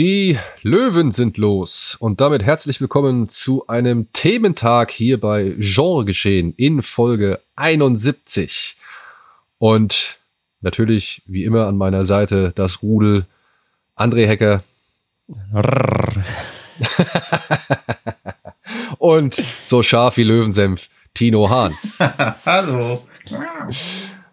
Die Löwen sind los und damit herzlich willkommen zu einem Thementag hier bei Genre Geschehen in Folge 71. Und natürlich, wie immer, an meiner Seite das Rudel André Hecker. und so scharf wie Löwensenf Tino Hahn. Hallo.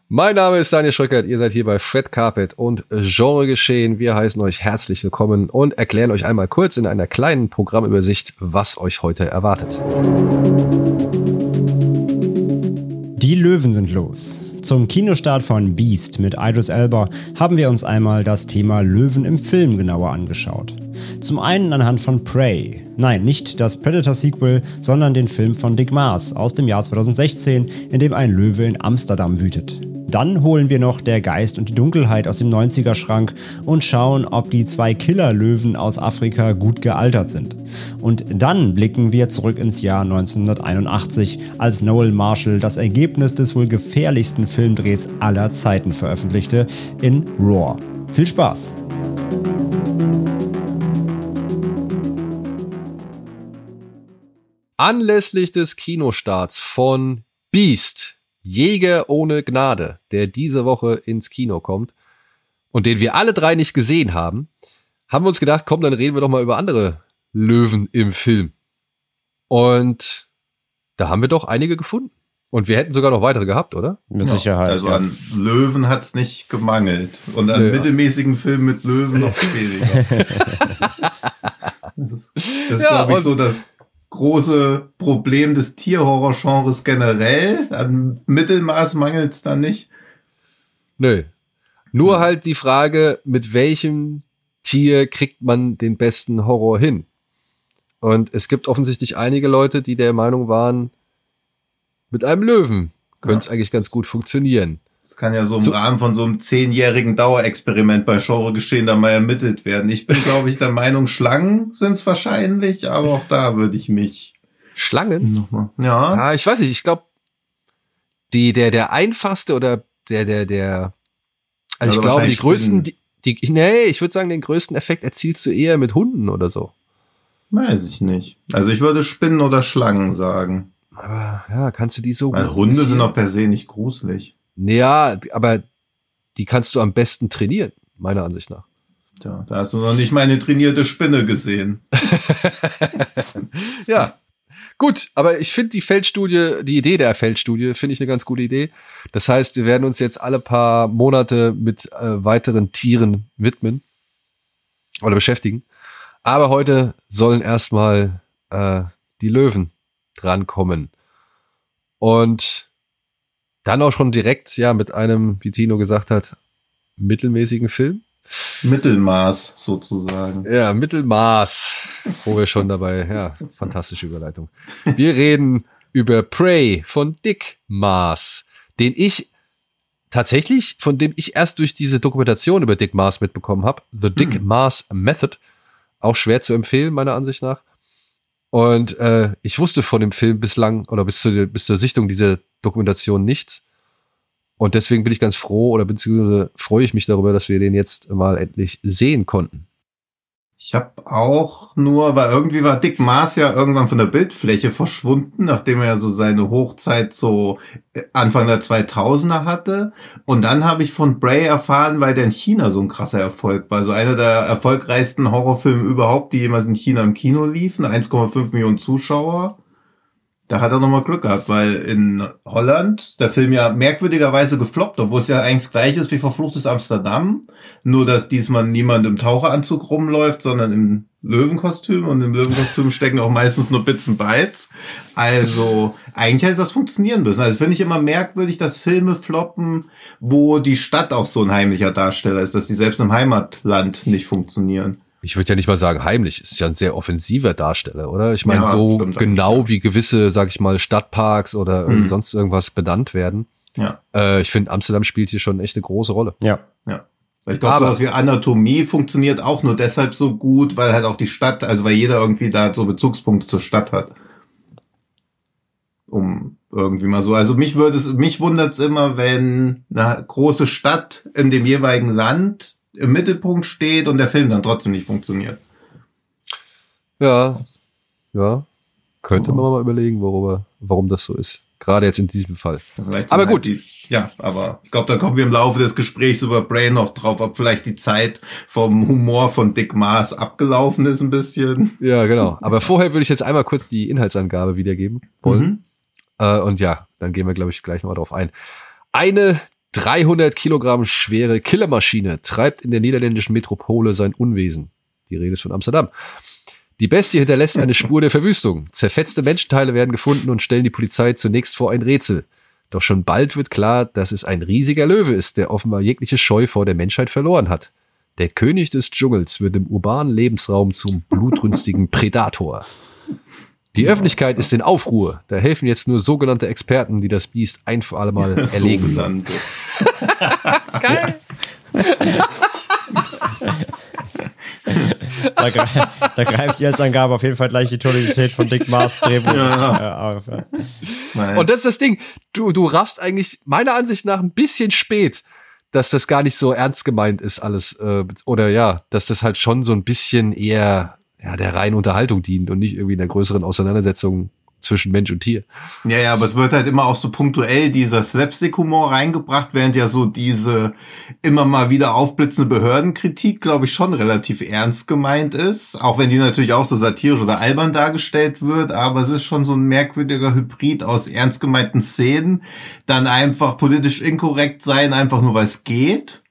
Mein Name ist Daniel Schröckert, ihr seid hier bei Fred Carpet und Genre Geschehen. Wir heißen euch herzlich willkommen und erklären euch einmal kurz in einer kleinen Programmübersicht, was euch heute erwartet. Die Löwen sind los. Zum Kinostart von Beast mit Idris Elba haben wir uns einmal das Thema Löwen im Film genauer angeschaut. Zum einen anhand von Prey. Nein, nicht das Predator-Sequel, sondern den Film von Dick Maas aus dem Jahr 2016, in dem ein Löwe in Amsterdam wütet. Dann holen wir noch Der Geist und die Dunkelheit aus dem 90er-Schrank und schauen, ob die zwei Killerlöwen aus Afrika gut gealtert sind. Und dann blicken wir zurück ins Jahr 1981, als Noel Marshall das Ergebnis des wohl gefährlichsten Filmdrehs aller Zeiten veröffentlichte in Roar. Viel Spaß! Anlässlich des Kinostarts von Beast Jäger ohne Gnade, der diese Woche ins Kino kommt und den wir alle drei nicht gesehen haben, haben wir uns gedacht, komm, dann reden wir doch mal über andere Löwen im Film. Und da haben wir doch einige gefunden. Und wir hätten sogar noch weitere gehabt, oder? Mit Sicherheit. Also ja. an Löwen hat's nicht gemangelt. Und an Ja. mittelmäßigen Filmen mit Löwen noch weniger. das ist, das ist Ja, glaube ich, so das große Problem des Tierhorror-Genres generell. An Mittelmaß mangelt's da nicht. Nö. Nur halt die Frage, mit welchem Tier kriegt man den besten Horror hin? Und es gibt offensichtlich einige Leute, die der Meinung waren, mit einem Löwen könnte es eigentlich ganz gut funktionieren. Das kann ja so im So- Rahmen von so einem zehnjährigen Dauerexperiment bei Genre geschehen da mal ermittelt werden. Ich bin, glaube ich, der Meinung, Schlangen sind's wahrscheinlich, aber auch da würde ich mich Schlangen? nochmal. Ja. Ah, ich weiß nicht, ich glaube, die, der, der einfachste oder der, der, der, also Also ich glaube, die größten, die, die, nee, ich würde sagen, den größten Effekt erzielst du eher mit Hunden oder so. Weiß ich nicht. Also ich würde Spinnen oder Schlangen sagen. Aber ja, kannst du die so Weil gut Hunde sind doch per se nicht gruselig. Ja, aber die kannst du am besten trainieren, meiner Ansicht nach. Tja, da hast du noch nicht meine trainierte Spinne gesehen. Ja. Gut, aber ich finde die Feldstudie, die Idee der Feldstudie, finde ich eine ganz gute Idee. Das heißt, wir werden uns jetzt alle paar Monate mit äh, weiteren Tieren widmen oder beschäftigen. Aber heute sollen erstmal äh, die Löwen drankommen. Und dann auch schon direkt, ja, mit einem, wie Tino gesagt hat, mittelmäßigen Film. Mittelmaß sozusagen. Ja, Mittelmaß, wo wir schon dabei, ja, fantastische Überleitung. Wir reden über Prey von Dick Maas, den ich tatsächlich, von dem ich erst durch diese Dokumentation über Dick Maas mitbekommen habe, The Dick Hm. Maas Method, auch schwer zu empfehlen, meiner Ansicht nach. Und äh, ich wusste von dem Film bislang oder bis, zu, bis zur Sichtung dieser Dokumentation nichts. Und deswegen bin ich ganz froh oder beziehungsweise freue ich mich darüber, dass wir den jetzt mal endlich sehen konnten. Ich habe auch nur, weil irgendwie war Dick Maas ja irgendwann von der Bildfläche verschwunden, nachdem er so seine Hochzeit so äh, Anfang der 2000er hatte. Und dann habe ich von Bray erfahren, weil der in China so ein krasser Erfolg war. So einer der erfolgreichsten Horrorfilme überhaupt, die jemals in China im Kino liefen. 1,5 Millionen Zuschauer. Da hat er nochmal Glück gehabt, weil in Holland ist der Film ja merkwürdigerweise gefloppt, obwohl es ja eigentlich das gleiche ist wie Verfluchtes Amsterdam. Nur, dass diesmal niemand im Taucheranzug rumläuft, sondern im Löwenkostüm. Und im Löwenkostüm stecken auch meistens nur Bits und Bytes. Also, eigentlich hätte das funktionieren müssen. Also, finde ich immer merkwürdig, dass Filme floppen, wo die Stadt auch so ein heimlicher Darsteller ist, dass die selbst im Heimatland nicht funktionieren. Ich würde ja nicht mal sagen heimlich, ist ja ein sehr offensiver Darsteller, oder? Ich meine, Ja, so genau wie gewisse, sag ich mal, Stadtparks oder Mhm. sonst irgendwas benannt werden. Ja, Äh, ich finde, Amsterdam spielt hier schon echt eine große Rolle. Ja. ja. Weil Ich glaube, sowas wie Anatomie funktioniert auch nur deshalb so gut, weil halt auch die Stadt, also weil jeder irgendwie da so Bezugspunkte zur Stadt hat. Um irgendwie mal so. Also mich würde es, mich wundert es immer, wenn eine große Stadt in dem jeweiligen Land im Mittelpunkt steht und der Film dann trotzdem nicht funktioniert. Ja, ja. Könnte man mal überlegen, worüber, warum das so ist. Gerade jetzt in diesem Fall. Vielleicht Aber sind gut. Halt die, ja, aber ich glaube, da kommen wir im Laufe des Gesprächs über Brain noch drauf, ob vielleicht die Zeit vom Humor von Dick Maas abgelaufen ist ein bisschen. Ja, genau. Aber vorher würde ich jetzt einmal kurz die Inhaltsangabe wiedergeben wollen. Mhm. Äh, und ja, dann gehen wir, glaube ich, gleich nochmal drauf ein. Eine 300 Kilogramm schwere Killermaschine treibt in der niederländischen Metropole sein Unwesen. Die Rede ist von Amsterdam. Die Bestie hinterlässt eine Spur der Verwüstung. Zerfetzte Menschenteile werden gefunden und stellen die Polizei zunächst vor ein Rätsel. Doch schon bald wird klar, dass es ein riesiger Löwe ist, der offenbar jegliche Scheu vor der Menschheit verloren hat. Der König des Dschungels wird im urbanen Lebensraum zum blutrünstigen Predator. Die Öffentlichkeit ist in Aufruhr. Da helfen jetzt nur sogenannte Experten, die das Biest ein für alle Mal erlegen sollen. Sogenannte. Geil. Da, gre da greift die Angabe auf jeden Fall gleich die Tonalität von Dick Mars Drehbuch Ja. äh, auf. Ja. Und das ist das Ding. Du, du raffst eigentlich meiner Ansicht nach ein bisschen spät, dass das gar nicht so ernst gemeint ist alles. Äh, oder ja, dass das halt schon so ein bisschen eher ja, der reinen Unterhaltung dient und nicht irgendwie in der größeren Auseinandersetzung zwischen Mensch und Tier. Ja, ja, aber es wird halt immer auch so punktuell dieser Slapstick-Humor reingebracht, während ja so diese immer mal wieder aufblitzende Behördenkritik, glaube ich, schon relativ ernst gemeint ist. Auch wenn die natürlich auch so satirisch oder albern dargestellt wird, aber es ist schon so ein merkwürdiger Hybrid aus ernst gemeinten Szenen, dann einfach politisch inkorrekt sein, einfach nur weil es geht.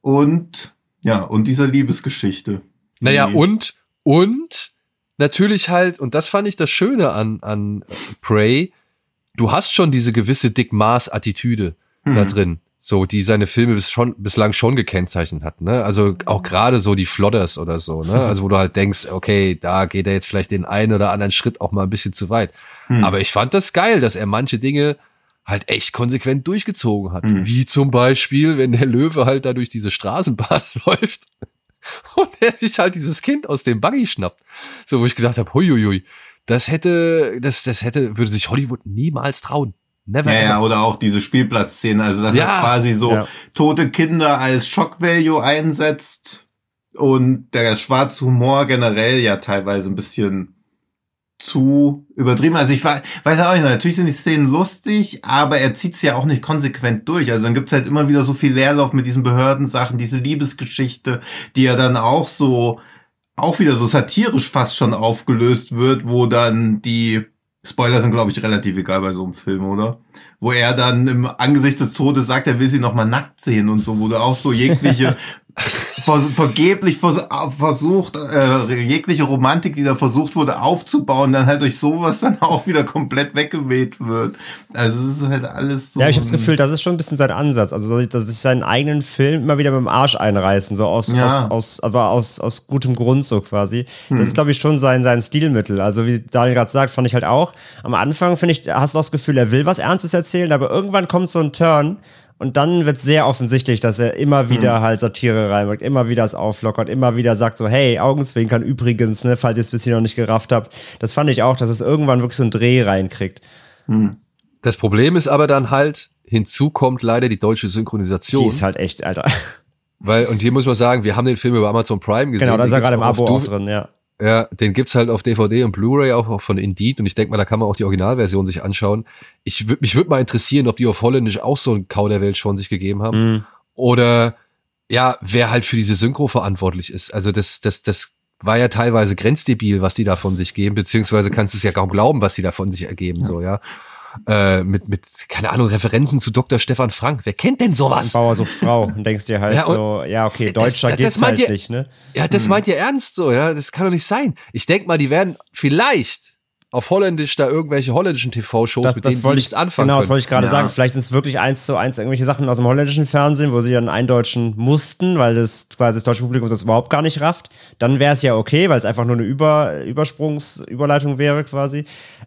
Und ja, und dieser Liebesgeschichte. Naja, und, und natürlich halt, und das fand ich das Schöne an, an äh, Prey, du hast schon diese gewisse Dick Maas-Attitüde da Mhm. drin, so, die seine Filme bis schon, bislang schon gekennzeichnet hat, ne? Also auch gerade so die Flodders oder so, ne? Also wo du halt denkst, okay, da geht er jetzt vielleicht den einen oder anderen Schritt auch mal ein bisschen zu weit. Hm. Aber ich fand das geil, dass er manche Dinge halt echt konsequent durchgezogen hat. Mhm. Wie zum Beispiel, wenn der Löwe halt da durch diese Straßenbahn läuft und er sich halt dieses Kind aus dem Buggy schnappt. So, wo ich gedacht habe, huiuiui, das hätte, das, das hätte, würde sich Hollywood niemals trauen. Never Ja, ja, oder auch diese Spielplatzszene, also dass Ja. er quasi so Ja. tote Kinder als Shock Value einsetzt und der schwarze Humor generell ja teilweise ein bisschen zu übertrieben. Also ich weiß auch nicht, natürlich sind die Szenen lustig, aber er zieht's ja auch nicht konsequent durch. Also dann gibt's halt immer wieder so viel Leerlauf mit diesen Behördensachen, diese Liebesgeschichte, die ja dann auch so, auch wieder so satirisch fast schon aufgelöst wird, wo dann die Spoiler sind, glaube ich, relativ egal bei so einem Film, oder? Wo er dann im Angesicht des Todes sagt, er will sie noch mal nackt sehen und so, wo du auch so jegliche ver vergeblich vers versucht, äh, jegliche Romantik, die da versucht wurde aufzubauen, dann halt durch sowas dann auch wieder komplett weggeweht wird. Also es ist halt alles so. Ja, ich habe das Gefühl, das ist schon ein bisschen sein Ansatz. Also, dass ich, dass ich seinen eigenen Film immer wieder mit dem Arsch einreißen, so aus, Ja. aus, aus aber aus, aus gutem Grund so quasi. Hm. Das ist, glaube ich, schon sein, sein Stilmittel. Also, wie Daniel gerade sagt, fand ich halt auch. Am Anfang, finde ich, hast du auch das Gefühl, er will was Ernstes erzählen, aber irgendwann kommt so ein Turn und dann wird sehr offensichtlich, dass er immer Hm. wieder halt Satire reinmacht, immer wieder es auflockert, immer wieder sagt so, hey, Augenzwinkern übrigens, ne, falls ihr es bis hier noch nicht gerafft habt. Das fand ich auch, dass es irgendwann wirklich so einen Dreh reinkriegt. Das Problem ist aber dann halt, hinzu kommt leider die deutsche Synchronisation. Die ist halt echt, Alter. Weil, und hier muss man sagen, wir haben den Film über Amazon Prime gesehen. Genau, da ist er gerade im Abo drin, ja. Ja, den gibt's halt auf DVD und Blu-ray auch, auch von Indeed und ich denke mal, da kann man auch die Originalversion sich anschauen. Ich mich würde mal interessieren, ob die auf Holländisch auch so einen Kauderwelsch von sich gegeben haben Mhm. oder ja, wer halt für diese Synchro verantwortlich ist. Also das, das, das war ja teilweise grenzdebil, was die da von sich geben, beziehungsweise kannst du es ja kaum glauben, was die da von sich ergeben, so, ja. Äh, mit, mit, keine Ahnung, Referenzen zu Dr. Stefan Frank. Wer kennt denn sowas? Bauer sucht Frau und denkst dir halt Ja, so, ja, okay, Das- Deutscher das- geht's das meint halt ihr- nicht, ne? Ja, das meint ihr ernst so, ja? Das kann doch nicht sein. Ich denk mal, die werden vielleicht auf Holländisch da irgendwelche holländischen TV-Shows, mit denen die nichts anfangen Genau, das wollte ich gerade Ja. sagen. Vielleicht sind es wirklich eins zu eins irgendwelche Sachen aus dem holländischen Fernsehen, wo sie dann eindeutschen mussten, weil das quasi das deutsche Publikum das überhaupt gar nicht rafft. Dann wäre es ja okay, weil es einfach nur eine Über Übersprungsüberleitung wäre quasi.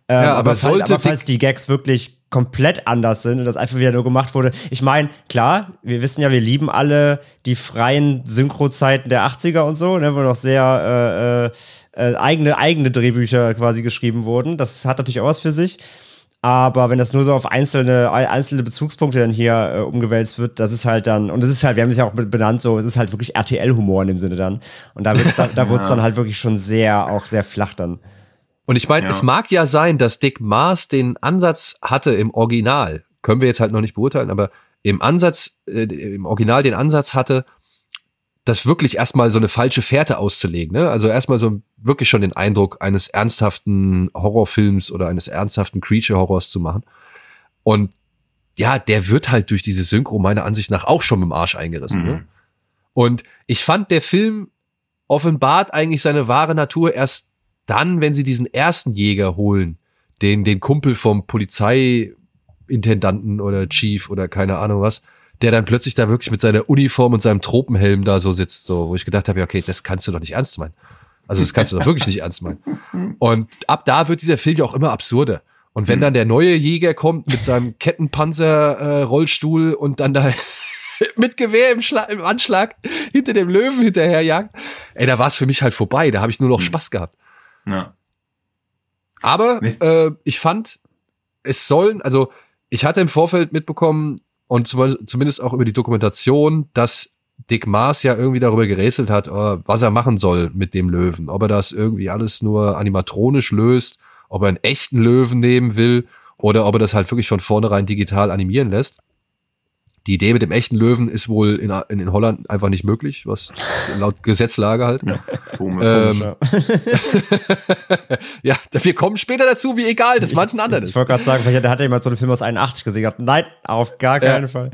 Ähm, Ja, aber falls, sollte aber falls die Gags wirklich komplett anders sind und das einfach wieder nur gemacht wurde. Ich meine, klar, wir wissen ja, wir lieben alle die freien Synchrozeiten der 80er und so, ne, wo noch sehr äh, äh, eigene, eigene Drehbücher quasi geschrieben wurden. Das hat natürlich auch was für sich. Aber wenn das nur so auf einzelne, einzelne Bezugspunkte dann hier äh, umgewälzt wird, das ist halt dann, und es ist halt, wir haben es ja auch benannt, so, es ist halt wirklich RTL-Humor in dem Sinne dann. Und da wird's dann, da wird's dann halt wirklich schon sehr, auch sehr flach dann. Und ich meine, Ja. es mag ja sein, dass Dick Maas den Ansatz hatte im Original. Können wir jetzt halt noch nicht beurteilen, aber im Ansatz, äh, im Original den Ansatz hatte, das wirklich erstmal so eine falsche Fährte auszulegen. Ne? Also erstmal so wirklich schon den Eindruck eines ernsthaften Horrorfilms oder eines ernsthaften Creature-Horrors zu machen. Und ja, der wird halt durch diese Synchro meiner Ansicht nach auch schon mit dem Arsch eingerissen. Ne? Mhm. Und ich fand, der Film offenbart eigentlich seine wahre Natur erst dann, wenn sie diesen ersten Jäger holen, den, den Kumpel vom Polizeiintendanten oder Chief oder keine Ahnung was, der dann plötzlich da wirklich mit seiner Uniform und seinem Tropenhelm da so sitzt, so, wo ich gedacht habe, ja, okay, das kannst du doch nicht ernst meinen. Also das kannst du doch wirklich nicht ernst meinen. Und ab da wird dieser Film ja auch immer absurder. Und wenn dann der neue Jäger kommt mit seinem Kettenpanzer-Rollstuhl und dann da mit Gewehr im, Schla im Anschlag hinter dem Löwen hinterherjagt, ey, da war es für mich halt vorbei. Da habe ich nur noch Spaß gehabt. Ja. Aber äh, ich fand, es sollen, also ich hatte im Vorfeld mitbekommen und zum, zumindest auch über die Dokumentation, dass Dick Maas ja irgendwie darüber gerätselt hat, äh, was er machen soll mit dem Löwen. Ob er das irgendwie alles nur animatronisch löst, ob er einen echten Löwen nehmen will oder ob er das halt wirklich von vornherein digital animieren lässt. Die Idee mit dem echten Löwen ist wohl in, in, in Holland einfach nicht möglich, was laut Gesetzlage halt. ja. Komisch. Ähm, Ja. ja, wir kommen später dazu, wie egal das manchen anderen Ich ist. wollte gerade sagen, vielleicht hat er jemand so einen Film aus 81 gesehen. Hat, Nein, auf gar Ja. keinen Fall.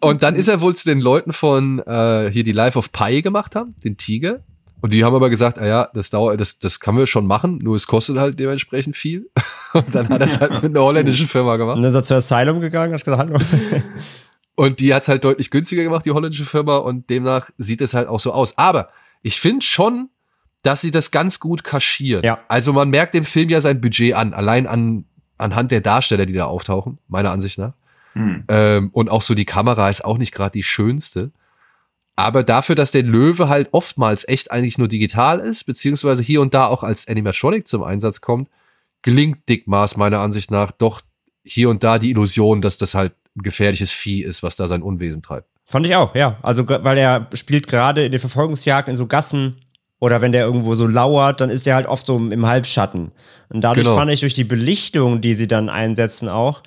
Und dann ist er wohl zu den Leuten von äh, hier die Life of Pi gemacht haben, den Tiger. Und die haben aber gesagt, ah ja, das dauert, das, das kann wir schon machen, nur es kostet halt dementsprechend viel. Und dann hat er es halt mit einer holländischen Firma gemacht. Und dann ist er zu Asylum gegangen, hat gesagt, hallo. Und die hat's halt deutlich günstiger gemacht, die holländische Firma, und demnach sieht es halt auch so aus. Aber ich finde schon, dass sie das ganz gut kaschiert. Ja. Also man merkt dem Film ja sein Budget an, allein an, anhand der Darsteller, die da auftauchen, meiner Ansicht nach. Hm. Ähm, und auch so die Kamera ist auch nicht gerade die schönste. Aber dafür, dass der Löwe halt oftmals echt eigentlich nur digital ist, beziehungsweise hier und da auch als Animatronic zum Einsatz kommt, gelingt Dick Maas meiner Ansicht nach doch hier und da die Illusion, dass das halt gefährliches Vieh ist, was da sein Unwesen treibt. Fand ich auch, ja. Also, weil er spielt gerade in den Verfolgungsjagden in so Gassen oder wenn der irgendwo so lauert, dann ist der halt oft so im Halbschatten. Und dadurch Genau. fand ich durch die Belichtung, die sie dann einsetzen auch,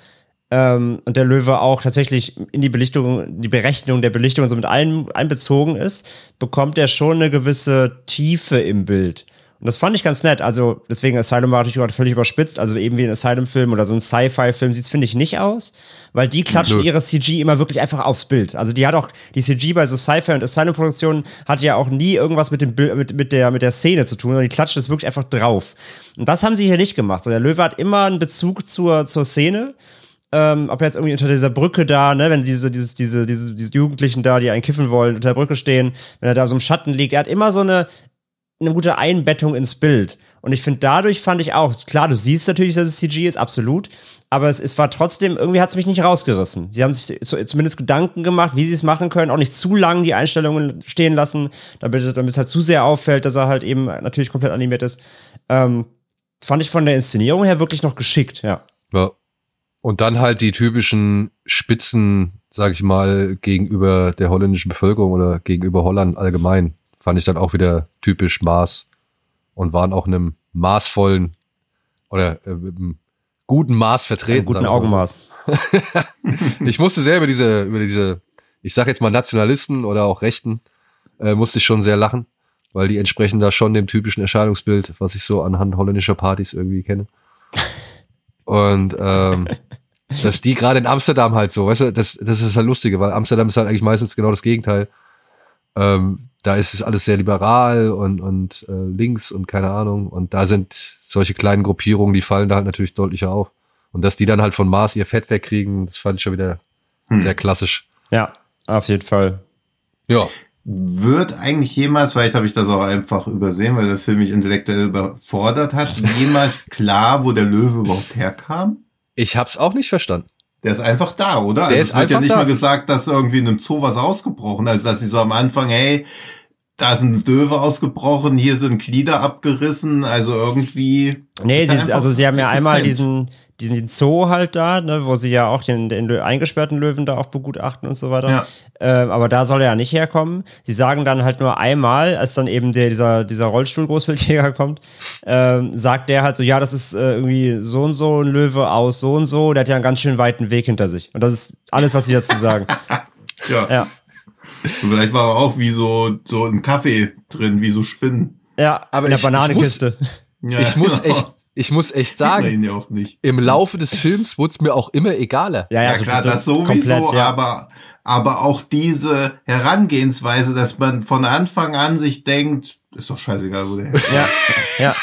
ähm, und der Löwe auch tatsächlich in die Belichtung, die Berechnung der Belichtung und so mit ein, einbezogen ist, bekommt er schon eine gewisse Tiefe im Bild. Und das fand ich ganz nett. Also, deswegen Asylum war natürlich gerade völlig überspitzt. Also eben wie ein Asylum-Film oder so ein Sci-Fi-Film sieht's, finde ich, nicht aus. Weil die klatschen ihre CG immer wirklich einfach aufs Bild. Also die hat auch, die CG bei so Sci-Fi und Asylum-Produktionen hat ja auch nie irgendwas mit dem Bild, mit, mit der, mit der Szene zu tun, sondern die klatschen es wirklich einfach drauf. Und das haben sie hier nicht gemacht. So, der Löwe hat immer einen Bezug zur, zur Szene. Ähm, ob jetzt irgendwie unter dieser Brücke da, ne, wenn diese, dieses, diese, diese, diese Jugendlichen da, die einen kiffen wollen, unter der Brücke stehen, wenn er da so im Schatten liegt, er hat immer so eine, eine gute Einbettung ins Bild. Und ich finde, dadurch fand ich auch, klar, du siehst natürlich, dass es CG ist, absolut, aber es, es war trotzdem, irgendwie hat es mich nicht rausgerissen. Sie haben sich zu, zumindest Gedanken gemacht, wie sie es machen können, auch nicht zu lang die Einstellungen stehen lassen, damit, damit es halt zu sehr auffällt, dass er halt eben natürlich komplett animiert ist. Ähm, fand ich von der Inszenierung her wirklich noch geschickt, ja. Ja. Und dann halt die typischen Spitzen, sag ich mal, gegenüber der holländischen Bevölkerung oder gegenüber Holland allgemein, fand ich dann auch wieder typisch Maß und waren auch in einem maßvollen oder äh, einem guten Maß vertreten. Einen guten. Augenmaß. Ich musste sehr über diese, über diese, ich sag jetzt mal Nationalisten oder auch Rechten, äh, musste ich schon sehr lachen, weil die entsprechen da schon dem typischen Erscheinungsbild, was ich so anhand holländischer Partys irgendwie kenne. Und ähm, dass die gerade in Amsterdam halt so, weißt du, das, das ist halt lustige, weil Amsterdam ist halt eigentlich meistens genau das Gegenteil. Ähm, da ist es alles sehr liberal und, und äh, links und keine Ahnung. Und da sind solche kleinen Gruppierungen, die fallen da halt natürlich deutlicher auf. Und dass die dann halt von Mars ihr Fett wegkriegen, das fand ich schon wieder Hm. sehr klassisch. Ja, auf jeden Fall. Ja. Wird eigentlich jemals, vielleicht habe ich das auch einfach übersehen, weil der Film mich intellektuell überfordert hat, jemals klar, wo der Löwe überhaupt herkam? Ich hab's auch nicht verstanden. Der ist einfach da, oder? also ist es wird ja nicht da. mal gesagt, dass irgendwie in einem Zoo was ausgebrochen ist. Also dass sie so am Anfang, hey, da ist ein Löwe ausgebrochen, hier sind Glieder abgerissen, also irgendwie. Nee, ist sie, einfach also sie haben ja einmal existent. diesen, diesen Zoo halt da, ne, wo sie ja auch den, den eingesperrten Löwen da auch begutachten und so weiter. Ja. Ähm, aber da soll er ja nicht herkommen. Sie sagen dann halt nur einmal, als dann eben der, dieser, dieser Rollstuhl-Großwildjäger kommt, ähm, sagt der halt so, ja, das ist äh, irgendwie so und so ein Löwe aus so und so, der hat ja einen ganz schön weiten Weg hinter sich. Und das ist alles, was sie dazu sagen. Ja. ja. Und vielleicht war er auch wie so, so ein Kaffee drin, wie so Spinnen. Ja, Aber in der ich- ich Bananenkiste. Ja, ich muss genau. echt, ich muss echt sagen, ihn ja auch nicht. im Laufe des Films wurde es mir auch immer egaler. Ja, ja, Ja, so- klar, das sowieso, komplett, ja. aber, aber auch diese Herangehensweise, dass man von Anfang an sich denkt, ist doch scheißegal, wo der herkommt. Ja, ja.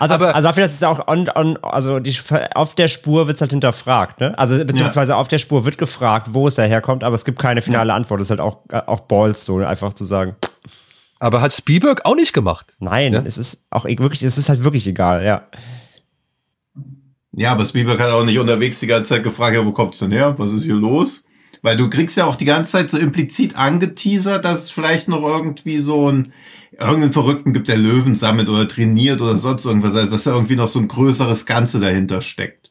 Also, Aber- also dafür, dass es auch on, on, also die, auf der Spur wird's halt hinterfragt, ne? Also beziehungsweise auf der Spur wird gefragt, wo es daherkommt, aber es gibt keine finale Antwort. Das ist halt auch, auch Balls so, einfach zu sagen. Aber hat Spielberg auch nicht gemacht. Nein, Ja? es ist auch e- wirklich, es ist halt wirklich egal, ja. Ja, aber Spielberg hat auch nicht unterwegs die ganze Zeit gefragt, ja, wo kommt's denn her? Was ist hier los? Weil du kriegst ja auch die ganze Zeit so implizit angeteasert, dass es vielleicht noch irgendwie so ein irgendeinen Verrückten gibt, der Löwen sammelt oder trainiert oder sonst irgendwas. Also dass da irgendwie noch so ein größeres Ganze dahinter steckt.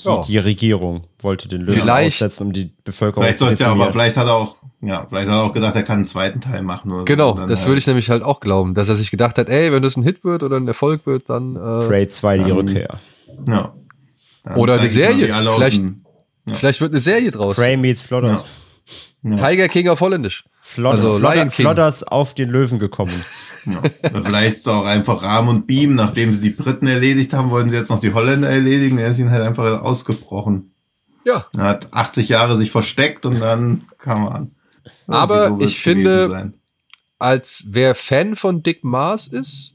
Die, Ja. die Regierung wollte den Löwen Vielleicht- aussetzen, um die Bevölkerung Vielleicht zu sollte er aber, vielleicht hat er auch, ja, vielleicht hat er auch gedacht, er kann einen zweiten Teil machen oder Genau, so. Das halt- würde ich nämlich halt auch glauben, dass er sich gedacht hat, ey, wenn das ein Hit wird oder ein Erfolg wird, dann äh, Prey 2, die Rückkehr. Ja. Dann Oder eine Serie. Vielleicht- dem- vielleicht wird eine Serie draus. Prey meets Flodders. Tiger King auf Holländisch. Flodders, Also Flodder, Lion King. Flodders auf den Löwen gekommen. Ja. Vielleicht auch einfach Rahm und Beam, nachdem sie die Briten erledigt haben, wollten sie jetzt noch die Holländer erledigen. Er ist ihnen halt einfach ausgebrochen. Ja, Er hat 80 Jahre sich versteckt und dann kam er an. Ja, Aber ich finde- als wer Fan von Dick Mars ist,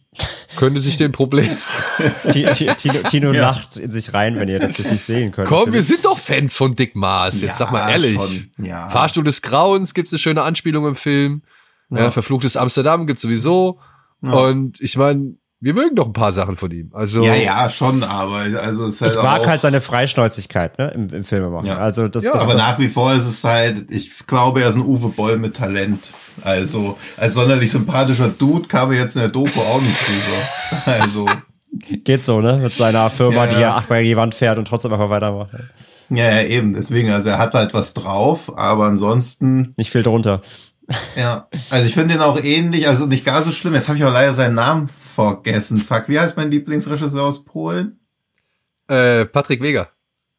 könnte sich den Problem. Ti- Ti- Tino, Tino Ja. lacht in sich rein, wenn ihr das jetzt nicht sehen könnt. Komm, wir sind doch Fans von Dick Mars. Jetzt Ja, sag mal ehrlich. schon, ja. Fahrstuhl des Grauens gibt's eine schöne Anspielung im Film. Ja. Ja. Verfluchtes Amsterdam gibt's sowieso. Ja. Und ich meine, wir mögen doch ein paar Sachen von ihm. Also Ja, ja, schon, aber also es ist halt ich mag auch, halt seine Freischnäuzigkeit ne, im, im Filmemachen. Ja. Also das, Ja, das, aber das nach wie vor ist es halt, ich glaube, er ist ein Uwe Boll mit Talent. Also, als sonderlich sympathischer Dude kam er jetzt in der Doku auch nicht rüber. Also, geht so, ne? Mit seiner Firma, Ja, die ja. er achtmal gegen die Wand fährt und trotzdem einfach weitermacht. ja, ja, eben, deswegen, also er hat halt was drauf, aber ansonsten, Nicht viel drunter. ja, also ich finde ihn auch ähnlich, also nicht gar so schlimm, jetzt habe ich aber leider seinen Namen vergessen. Fuck, wie heißt mein Lieblingsregisseur aus Polen? äh, Patrick Weger.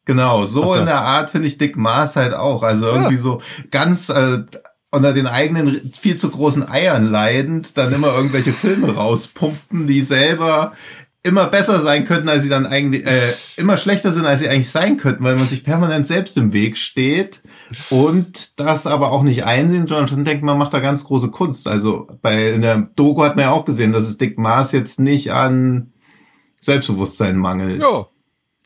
Genau, so so. in der Art finde ich Dick Maas halt auch. Also irgendwie so ganz äh, unter den eigenen viel zu großen Eiern leidend, dann immer irgendwelche Filme rauspumpen, die selber immer besser sein könnten, als sie dann eigentlich, äh, immer schlechter sind, als sie eigentlich sein könnten, weil man sich permanent selbst im Weg steht und das aber auch nicht einsehen, sondern denkt, man macht da ganz große Kunst. Also bei in der Doku hat man ja auch gesehen, dass es Dick Maas jetzt nicht an Selbstbewusstsein mangelt. Ja.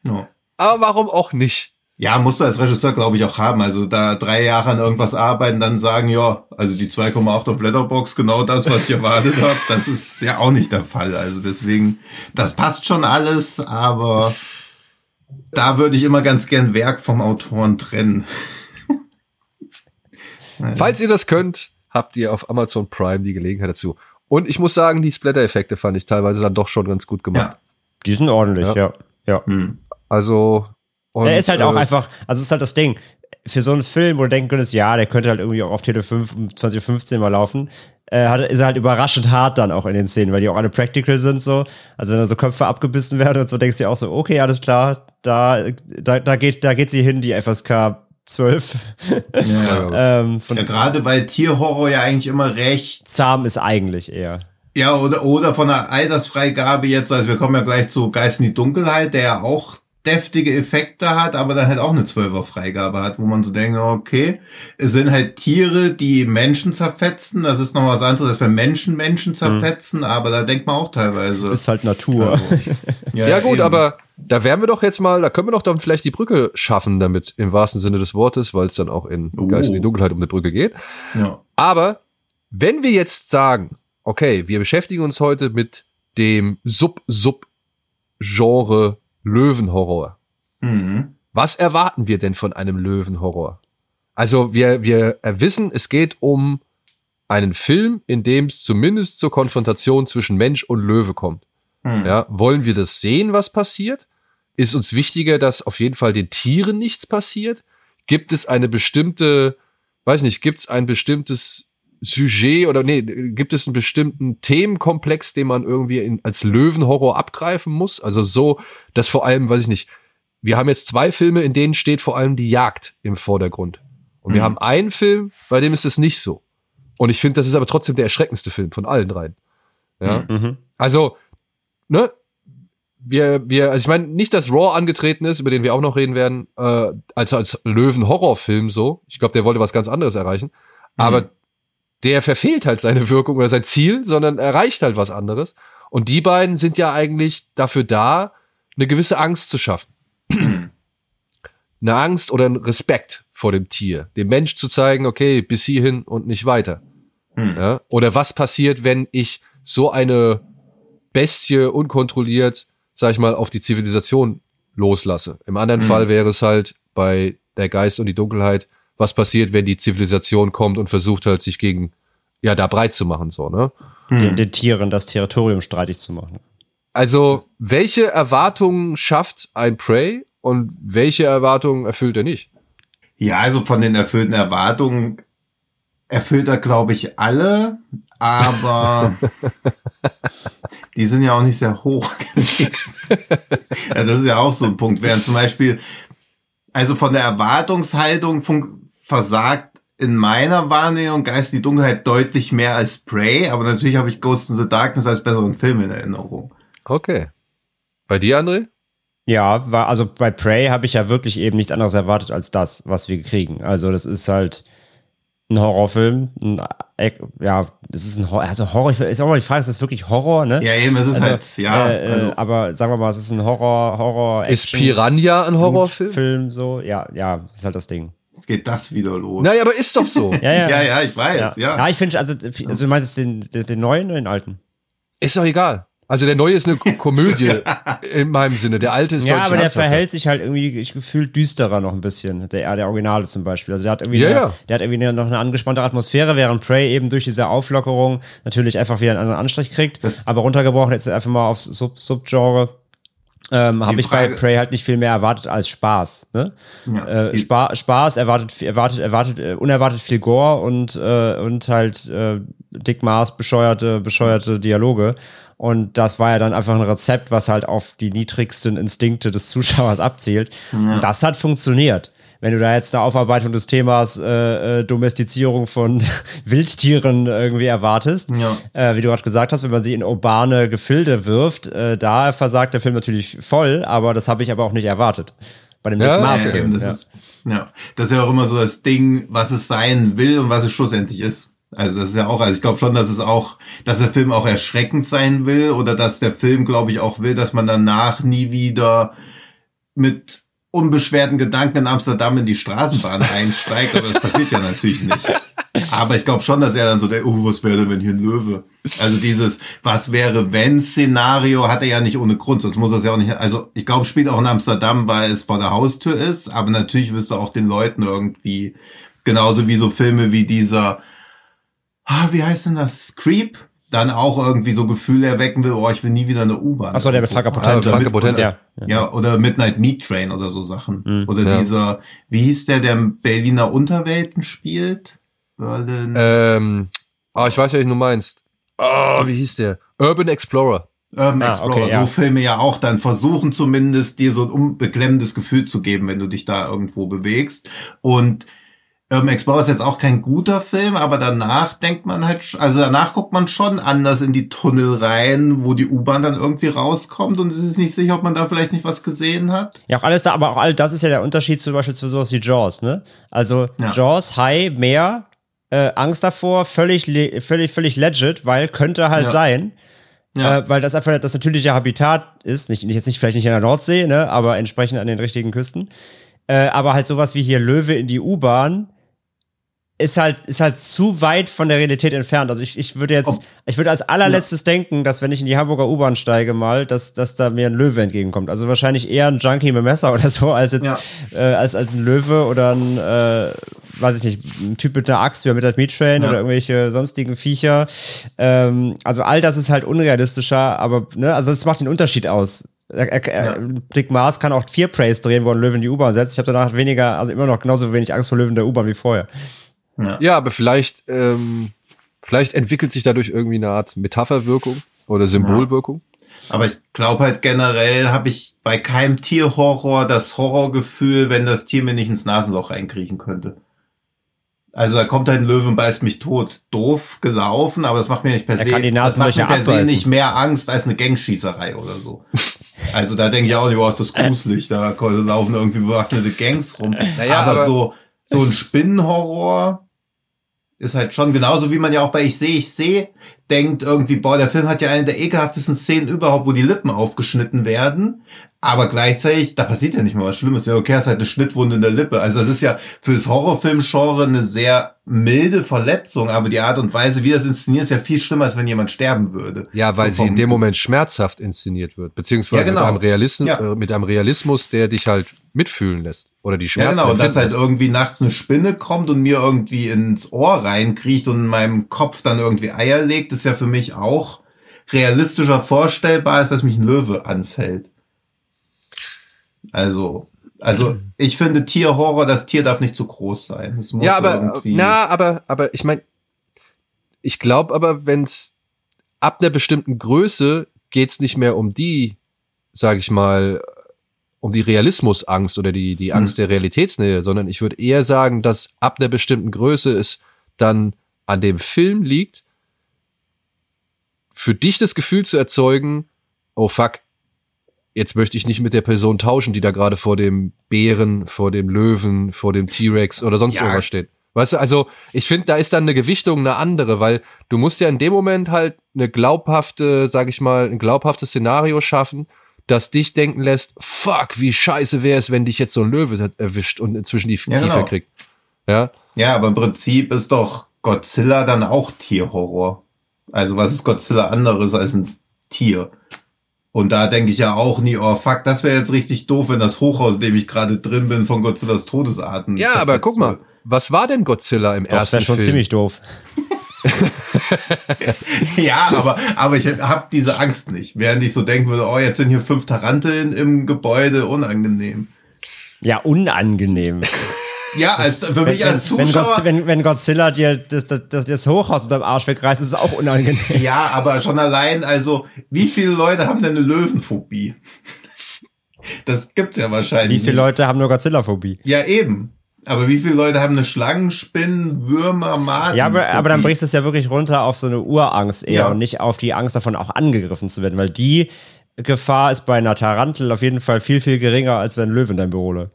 Ja. Aber warum auch nicht? Ja, musst du als Regisseur, glaube ich, auch haben. Also da drei Jahre an irgendwas arbeiten, dann sagen, ja, also die 2,8 auf Letterbox, genau das, was ich erwartet habe, das ist ja auch nicht der Fall. Also deswegen, das passt schon alles, aber da würde ich immer ganz gern Werk vom Autoren trennen. Falls ihr das könnt, habt ihr auf Amazon Prime die Gelegenheit dazu. Und ich muss sagen, die Splatter-Effekte fand ich teilweise dann doch schon ganz gut gemacht. Ja. Die sind ordentlich, ja. ja. Hm. Also. und, er ist halt auch äh, einfach, also es ist halt das Ding. Für so einen Film, wo du denken könntest, ja, der könnte halt irgendwie auch auf Tele 5 um 20.15 mal laufen, äh, hat, ist er halt überraschend hart dann auch in den Szenen, weil die auch alle practical sind so. Also wenn da so Köpfe abgebissen werden und so, denkst du dir auch so, okay, alles klar, da, da, da geht, da geht sie hin, die FSK 12. Ja. ähm, von ja, gerade weil Tierhorror ja eigentlich immer recht zahm ist eigentlich eher. Ja, oder, oder von der Altersfreigabe jetzt, also wir kommen ja gleich zu Geist in die Dunkelheit, der ja auch deftige Effekte hat, aber dann halt auch eine 12er Freigabe hat, wo man so denkt, okay, es sind halt Tiere, die Menschen zerfetzen. Das ist noch was anderes, als wenn Menschen Menschen zerfetzen, mhm. aber da denkt man auch teilweise. Ist halt Natur. Also, ja, ja, gut, eben. aber da wären wir doch jetzt mal, da können wir doch dann vielleicht die Brücke schaffen damit, im wahrsten Sinne des Wortes, weil es dann auch in oh. Geist in die Dunkelheit um eine Brücke geht. Ja. Aber wenn wir jetzt sagen, okay, wir beschäftigen uns heute mit dem Sub-Sub-Genre Löwenhorror. Mhm. Was erwarten wir denn von einem Löwenhorror? Also wir, wir wissen, es geht um einen Film, in dem es zumindest zur Konfrontation zwischen Mensch und Löwe kommt. Mhm. Ja, wollen wir das sehen, was passiert? Ist uns wichtiger, dass auf jeden Fall den Tieren nichts passiert? Gibt es eine bestimmte, weiß nicht, gibt es ein bestimmtes Sujet oder nee, gibt es einen bestimmten Themenkomplex, den man irgendwie in, als Löwenhorror abgreifen muss? Also so, dass vor allem, weiß ich nicht, wir haben jetzt zwei Filme, in denen steht vor allem die Jagd im Vordergrund. Und mhm. wir haben einen Film, bei dem ist es nicht so. Und ich finde, das ist aber trotzdem der erschreckendste Film von allen dreien. Ja. Mhm. mhm. Also, ne? Wir, wir, also ich meine, nicht, dass Raw angetreten ist, über den wir auch noch reden werden, äh, als als Löwen-Horrorfilm so. Ich glaube, der wollte was ganz anderes erreichen. Mhm. Aber der verfehlt halt seine Wirkung oder sein Ziel, sondern erreicht halt was anderes. Und die beiden sind ja eigentlich dafür da, eine gewisse Angst zu schaffen. eine Angst oder ein Respekt vor dem Tier. Dem Mensch zu zeigen, okay, bis hierhin und nicht weiter. Hm. Ja? Oder was passiert, wenn ich so eine Bestie unkontrolliert, sag ich mal, auf die Zivilisation loslasse. Im anderen hm. Fall wäre es halt bei der Geist und die Dunkelheit was passiert, wenn die Zivilisation kommt und versucht halt, sich gegen, ja, da breit zu machen, so, ne? Den, den Tieren das Territorium streitig zu machen. Also, welche Erwartungen schafft ein Prey und welche Erwartungen erfüllt er nicht? Ja, also von den erfüllten Erwartungen erfüllt er, glaube ich, alle, aber die sind ja auch nicht sehr hoch gewesen. ja, das ist ja auch so ein Punkt. Während zum Beispiel, also von der Erwartungshaltung versagt in meiner Wahrnehmung Geist die Dunkelheit deutlich mehr als Prey, aber natürlich habe ich Ghost in the Darkness als besseren Film in Erinnerung. Okay. Bei dir, André? Ja, war, also bei Prey habe ich ja wirklich eben nichts anderes erwartet als das, was wir kriegen. Also das ist halt ein Horrorfilm, ein, ja, das ist ein Horror, also Horror, ist auch mal die Frage, ist das wirklich Horror, ne? Ja, eben, es ist also, halt, ja. Äh, also. Aber sagen wir mal, es ist ein Horror, Horror, Ist Piranha ein Horrorfilm? Film, so, ja, ja, das ist halt das Ding. Jetzt geht das wieder los. Naja, aber ist doch so. ja, ja. ja, ja, ich weiß, ja. Ja, ja ich finde, also, also du meinst den, den, den neuen oder den alten? Ist doch egal. Also der neue ist eine Komödie in meinem Sinne. Der alte ist Ja, aber der verhält sich halt irgendwie ich gefühlt düsterer noch ein bisschen. Der, der Originale zum Beispiel. Also der hat irgendwie, ja, eine, ja. der hat irgendwie eine, noch eine angespannte Atmosphäre, während Prey eben durch diese Auflockerung natürlich einfach wieder einen anderen Anstrich kriegt. Das aber runtergebrochen jetzt einfach mal aufs Sub Subgenre ähm, habe ich bei Prey halt nicht viel mehr erwartet als Spaß. Ne? Ja, äh, Spa Spaß erwartet, erwartet, erwartet, äh, unerwartet viel Gore und, äh, und halt äh, Dick Maß bescheuerte, bescheuerte Dialoge. Und das war ja dann einfach ein Rezept, was halt auf die niedrigsten Instinkte des Zuschauers abzielt. Ja. Und das hat funktioniert wenn du da jetzt eine Aufarbeitung des Themas äh, äh, Domestizierung von Wildtieren irgendwie erwartest, ja. äh, wie du gerade gesagt hast, wenn man sie in urbane Gefilde wirft, äh, da versagt der Film natürlich voll, aber das habe ich aber auch nicht erwartet. Bei dem ja, Maß ja, das ja. Ist, ja, das ist ja auch immer so das Ding, was es sein will und was es schlussendlich ist. Also das ist ja auch, also ich glaube schon, dass es auch, dass der Film auch erschreckend sein will oder dass der Film, glaube ich, auch will, dass man danach nie wieder mit unbeschwerten Gedanken in Amsterdam in die Straßenbahn einsteigt, aber das passiert ja natürlich nicht. Aber ich glaube schon, dass er dann so der, oh, was wäre, wenn hier ein Löwe? Also dieses, was wäre, wenn Szenario hat er ja nicht ohne Grund, sonst muss er es ja auch nicht, also ich glaube, spielt auch in Amsterdam, weil es vor der Haustür ist, aber natürlich wirst du auch den Leuten irgendwie, genauso wie so Filme wie dieser, ah, wie heißt denn das? Creep? dann auch irgendwie so Gefühle erwecken will, oh, ich will nie wieder eine U-Bahn. Achso, der Franka Potente. Ah, Potente. Ja. ja, oder Midnight Meat Train oder so Sachen. Mhm, oder ja. dieser, wie hieß der, der Berliner Unterwelten spielt? Berlin. Ähm, oh, ich weiß, welchen du meinst. Oh, wie hieß der? Urban Explorer. Urban ah, Explorer, okay, so ja. Filme ja auch dann versuchen zumindest dir so ein unbeklemmendes Gefühl zu geben, wenn du dich da irgendwo bewegst. Und Urban Explorer ist jetzt auch kein guter Film, aber danach denkt man halt, also danach guckt man schon anders in die Tunnel rein, wo die U-Bahn dann irgendwie rauskommt und es ist nicht sicher, ob man da vielleicht nicht was gesehen hat. Ja, auch alles da, aber auch all das ist ja der Unterschied zum Beispiel zu sowas wie Jaws, ne? Also Ja. Jaws, High, Meer, äh, Angst davor, völlig, völlig, völlig legit, weil könnte halt Ja. sein. Ja. Äh, weil das einfach das natürliche Habitat ist, nicht, nicht jetzt nicht vielleicht nicht in der Nordsee, ne, aber entsprechend an den richtigen Küsten. Äh, aber halt sowas wie hier Löwe in die U-Bahn ist halt, ist halt zu weit von der Realität entfernt. Also ich, ich würde jetzt, Ob- ich würde als allerletztes denken, dass wenn ich in die Hamburger U-Bahn steige mal, dass, dass da mir ein Löwe entgegenkommt. Also wahrscheinlich eher ein Junkie mit Messer oder so, als jetzt, Ja. äh, als, als ein Löwe oder ein, äh, weiß ich nicht, ein Typ mit einer Axt wie mit der Meat Train Ja. oder irgendwelche sonstigen Viecher. Ähm, also all das ist halt unrealistischer, aber, ne, also das macht den Unterschied aus. Er, er, Dick Mars kann auch vier Praise drehen, wo einen Löwen in die U-Bahn setzt. Ich habe danach weniger, also immer noch genauso wenig Angst vor Löwen der U-Bahn wie vorher. Ja, aber vielleicht, ähm, vielleicht entwickelt sich dadurch irgendwie eine Art Metapherwirkung oder Symbolwirkung. Aber ich glaube halt generell habe ich bei keinem Tierhorror das Horrorgefühl, wenn das Tier mir nicht ins Nasenloch reinkriechen könnte. Also da kommt halt ein Löwe und beißt mich tot. Doof gelaufen, aber das macht mir nicht per Er se, das macht mir per se nicht mehr Angst als eine Gangschießerei oder so. Also da denke ich auch, wow, ist das gruselig, da laufen irgendwie bewaffnete Gangs rum. Naja, aber, aber- so, so ein Spinnenhorror ist halt schon genauso wie man ja auch bei Ich sehe, ich sehe denkt irgendwie, boah, der Film hat ja eine der ekelhaftesten Szenen überhaupt, wo die Lippen aufgeschnitten werden. Aber gleichzeitig, da passiert ja nicht mal was Schlimmes. Ja, okay, es hat eine Schnittwunde in der Lippe. Also das ist ja fürs Horrorfilm-Genre eine sehr milde Verletzung, aber die Art und Weise, wie das inszeniert, ist ja viel schlimmer, als wenn jemand sterben würde. Ja, weil So sie in dem Moment schmerzhaft inszeniert wird, beziehungsweise Ja, genau. mit, einem Realismus, Ja. äh, mit einem Realismus, der dich halt mitfühlen lässt oder die Ja, Schmerzen genau, und dass halt irgendwie nachts eine Spinne kommt und mir irgendwie ins Ohr reinkriecht und in meinem Kopf dann irgendwie Eier legt, ist ja für mich auch realistischer vorstellbar, als dass mich ein Löwe anfällt. Also, also ich finde Tierhorror, das Tier darf nicht zu groß sein. Es muss Ja, aber irgendwie. na, aber aber ich meine, ich glaube aber, wenn's ab einer bestimmten Größe geht's nicht mehr um die, sage ich mal, um die Realismusangst oder die die Angst der Realitätsnähe, sondern ich würde eher sagen, dass ab einer bestimmten Größe es dann an dem Film liegt, für dich das Gefühl zu erzeugen, oh fuck, jetzt möchte ich nicht mit der Person tauschen, die da gerade vor dem Bären, vor dem Löwen, vor dem T-Rex oder sonst Ja. irgendwas steht. Weißt du, also ich finde, da ist dann eine Gewichtung eine andere, weil du musst ja in dem Moment halt eine glaubhafte, sag ich mal, ein glaubhaftes Szenario schaffen, das dich denken lässt, fuck, wie scheiße wäre es, wenn dich jetzt so ein Löwe erwischt und inzwischen die Ja, Kiefer genau. kriegt. Ja, Ja, aber im Prinzip ist doch Godzilla dann auch Tierhorror. Also was ist Godzilla anderes als ein Tier? Und da denke ich ja auch nie, oh fuck, das wäre jetzt richtig doof, wenn das Hochhaus, in dem ich gerade drin bin, von Godzillas Todesarten. ja aber guck mal, was war denn Godzilla im Doch, das ersten wäre schon Film? ziemlich doof. Ja, aber, aber ich habe diese Angst nicht. Während ich so denken würde, oh, jetzt sind hier fünf Taranteln im Gebäude, unangenehm. Ja, unangenehm. Ja, als, für mich als wenn, Zuschauer. Godz- wenn, wenn Godzilla dir das, das, das, das Hochhaus unterm Arsch wegreißt, ist es auch unangenehm. ja, aber schon allein, also, wie viele Leute haben denn eine Löwenphobie? Das gibt's ja wahrscheinlich. Wie viele. Leute haben nur Godzilla-Phobie? Ja, eben. Aber wie viele Leute haben eine Schlangen, Spinnen, Würmer, Maden? Ja, aber, aber dann brichst du es ja wirklich runter auf so eine Urangst eher Ja. und nicht auf die Angst davon, auch angegriffen zu werden, weil die Gefahr ist bei einer Tarantel auf jeden Fall viel, viel geringer, als wenn ein Löwe in deinem Büro läuft.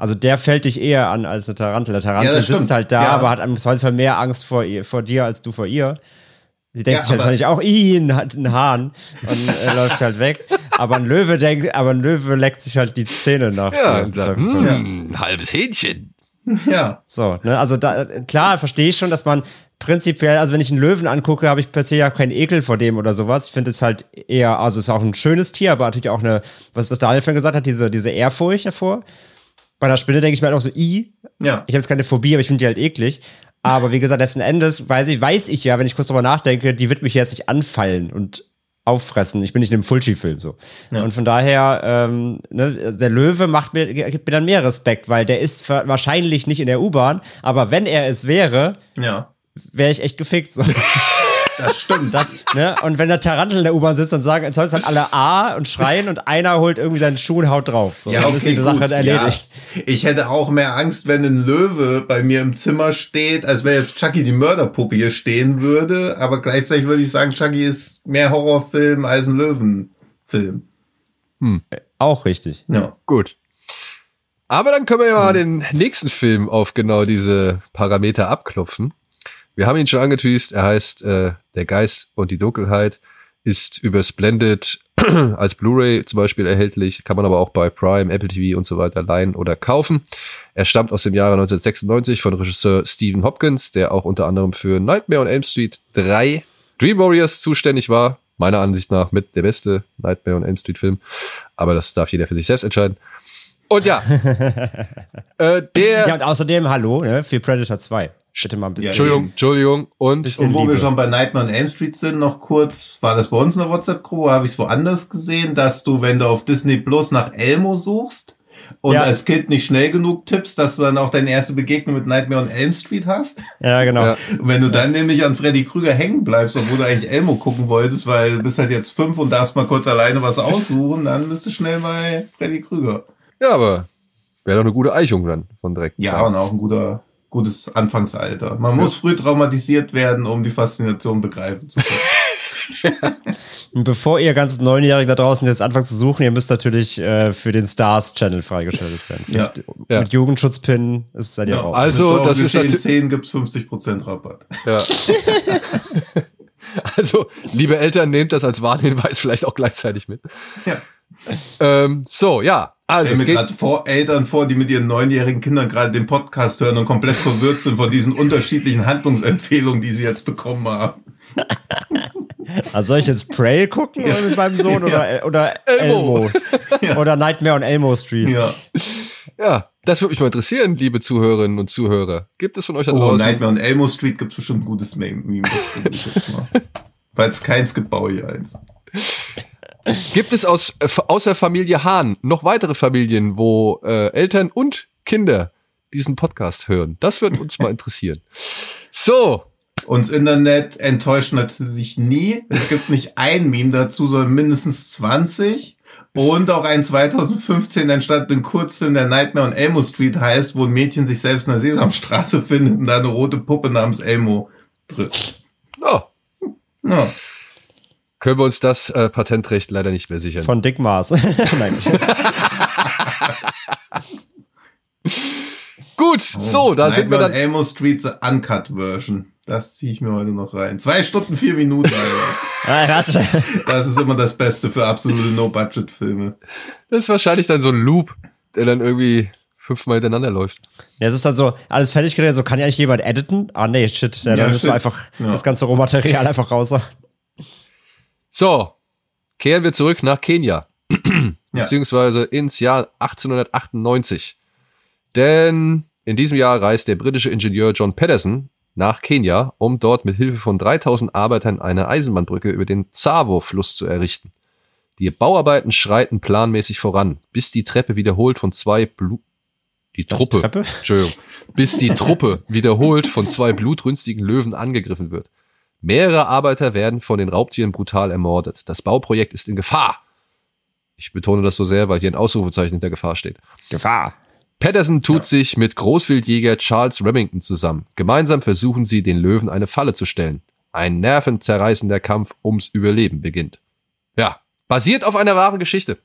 Also der fällt dich eher an als eine Tarantel. Der Tarantel Ja, sitzt stimmt. halt da, Ja. aber hat im Zweifelsfall mehr Angst vor, ihr, vor dir als du vor ihr. Sie denkt Ja, sich wahrscheinlich auch, ih, ein, Ha- ein Hahn und äh, läuft halt weg. Aber ein Löwe denkt, aber ein Löwe leckt sich halt die Zähne nach. Ja, und sagt, hm, ein halbes Hähnchen. Ja. So, ne, also da, klar, verstehe ich schon, dass man prinzipiell, also wenn ich einen Löwen angucke, habe ich per se ja keinen Ekel vor dem oder sowas. Ich finde es halt eher, also es ist auch ein schönes Tier, aber natürlich auch eine, was, was der Alfred gesagt hat, diese, diese Ehrfurcht davor. Bei einer Spinne denke ich mir halt auch so, i, Ja. ich habe jetzt keine Phobie, aber ich finde die halt eklig. Aber wie gesagt, letzten Endes weiß ich, weiß ich ja, wenn ich kurz drüber nachdenke, die wird mich jetzt nicht anfallen und auffressen. Ich bin nicht in einem Fulci-Film so. Ja. Und von daher, ähm, ne, der Löwe macht mir, gibt mir dann mehr Respekt, weil der ist wahrscheinlich nicht in der U-Bahn, aber wenn er es wäre, Ja. wäre ich echt gefickt. So. Das stimmt. Das, ne? Und wenn der Tarantel in der U-Bahn sitzt, dann sagen, sollen halt alle A und schreien und einer holt irgendwie seinen Schuh und haut drauf. So, Ja, dann ist okay, die Sache gut, erledigt. Ja. Ich hätte auch mehr Angst, wenn ein Löwe bei mir im Zimmer steht, als wenn jetzt Chucky die Mörderpuppe hier stehen würde. Aber gleichzeitig würde ich sagen, Chucky ist mehr Horrorfilm als ein Löwenfilm. Auch richtig. Ja. Gut. Aber dann können wir ja mal den nächsten Film auf genau diese Parameter abklopfen. Wir haben ihn schon angeteased. Er heißt äh, Der Geist und die Dunkelheit. Ist über Splendid als Blu-ray zum Beispiel erhältlich. Kann man aber auch bei Prime, Apple TV und so weiter leihen oder kaufen. Er stammt aus dem Jahre 1996 von Regisseur Stephen Hopkins, der auch unter anderem für Nightmare on Elm Street 3 Dream Warriors zuständig war. Meiner Ansicht nach mit der beste Nightmare on Elm Street Film. Aber das darf jeder für sich selbst entscheiden. Und ja, äh, der, Ja, und außerdem, hallo, ne, für Predator 2. Bitte mal ein bisschen. Ja, Entschuldigung, Entschuldigung, und Und wo Liebe. wir schon bei Nightmare on Elm Street sind, noch kurz, war das bei uns in der WhatsApp-Gruppe, habe ich es woanders gesehen, dass du, wenn du auf Disney Plus nach Elmo suchst und Ja. als Kind nicht schnell genug tippst, dass du dann auch deine erste Begegnung mit Nightmare on Elm Street hast. Ja, genau. Ja. Und wenn du dann nämlich an Freddy Krüger hängen bleibst, obwohl du eigentlich Elmo gucken wolltest, weil du bist halt jetzt fünf und darfst mal kurz alleine was aussuchen, dann bist du schnell bei Freddy Krüger. ja, aber wäre doch eine gute Eichung dann von direkt. Ja, und auch ein guter, gutes Anfangsalter. Man muss früh traumatisiert werden, um die Faszination begreifen zu können. Und bevor ihr ganzen Neunjährigen da draußen jetzt anfangt zu suchen, ihr müsst natürlich äh, für den Stars-Channel freigeschaltet werden. Ja. Mit, Ja. mit Jugendschutzpin ist seid ihr Ja, raus. Also, mit das ist Original natür- 10 gibt's 50% Rabatt. Ja. also, liebe Eltern, nehmt das als Warnhinweis vielleicht auch gleichzeitig mit. Ja. Ähm, so, ja. Also, Ich es mir gerade vor Eltern vor, die mit ihren neunjährigen Kindern gerade den Podcast hören und komplett verwirrt sind von diesen unterschiedlichen Handlungsempfehlungen, die sie jetzt bekommen haben. Also soll ich jetzt Prey gucken oder mit meinem Sohn oder, oder Elmo. Elmo? Oder Nightmare on Elmo Street? Ja. ja, das würde mich mal interessieren, liebe Zuhörerinnen und Zuhörer. Gibt es von euch da Oh, draußen? Nightmare on Elmo Street gibt's bestimmt ein gutes Meme. Falls keins gibt, baue ich eins. Gibt es aus, äh, außer Familie Hahn noch weitere Familien, wo äh, Eltern und Kinder diesen Podcast hören? Das würde uns mal interessieren. So, Uns Internet enttäuscht natürlich nie. Es gibt nicht ein Meme dazu, sondern mindestens 20. Und auch ein 2015 entstandenen Kurzfilm, der Nightmare on Elmo Street heißt, wo ein Mädchen sich selbst in der Sesamstraße findet und da eine rote Puppe namens Elmo trifft. oh, Ja. Können wir uns das äh, Patentrecht leider nicht mehr sichern. Von Dick Maas. Nein. Gut, so, da sind wir dann. Elmo Street, the Uncut Version. Das ziehe ich mir heute noch rein. Zwei Stunden, vier Minuten, Alter. Ah? Das ist immer das Beste für absolute No-Budget-Filme. Das ist wahrscheinlich dann so ein Loop, der dann irgendwie fünfmal hintereinander läuft. Ja, es ist dann so, alles fertig geredet, so kann ja eigentlich jemand editen? Ah, nee, shit. Ja, dann Ja, müssen wir einfach Ja. das ganze Rohmaterial einfach raus. So, kehren wir zurück nach Kenia. Beziehungsweise ins Jahr 1898. Denn in diesem Jahr reist der britische Ingenieur John Patterson nach Kenia, um dort mit Hilfe von 3000 Arbeitern eine Eisenbahnbrücke über den Tsavo-Fluss zu errichten. Die Bauarbeiten schreiten planmäßig voran, bis die Treppe wiederholt von zwei Blu die Truppe? Entschuldigung, bis die Truppe wiederholt von zwei blutrünstigen Löwen angegriffen wird. Mehrere Arbeiter werden von den Raubtieren brutal ermordet. Das Bauprojekt ist in Gefahr. Ich betone das so sehr, weil hier ein Ausrufezeichen hinter Gefahr steht. Gefahr. Patterson tut sich mit Großwildjäger Charles Remington zusammen. Gemeinsam versuchen sie, den Löwen eine Falle zu stellen. Ein nervenzerreißender Kampf ums Überleben beginnt. Ja, basiert auf einer wahren Geschichte.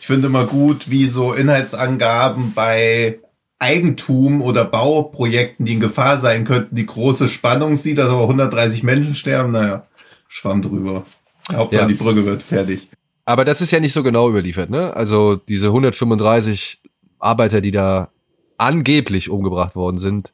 Ich finde immer gut, wie so Inhaltsangaben bei Eigentum oder Bauprojekten, die in Gefahr sein könnten, die große Spannung sieht, dass aber 130 Menschen sterben. Naja, schwamm drüber. Hauptsache Ja. die Brücke wird fertig. Aber das ist ja nicht so genau überliefert, ne? Also diese 135 Arbeiter, die da angeblich umgebracht worden sind,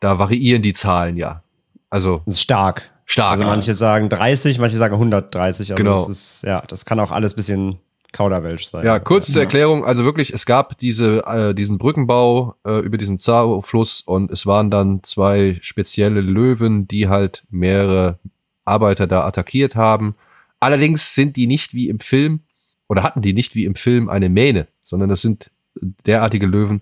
da variieren die Zahlen ja. Also Das ist stark. stark. Also manche sagen 30, manche sagen 130. Also Genau. Das ist, ja, das kann auch alles bisschen Kauderwelsch sein. Ja, kurz zur Erklärung. Also wirklich, es gab diese, äh, diesen Brückenbau äh, über diesen Zao-Fluss und es waren dann zwei spezielle Löwen, die halt mehrere Arbeiter da attackiert haben. Allerdings sind die nicht wie im Film oder hatten die nicht wie im Film eine Mähne, sondern das sind derartige Löwen,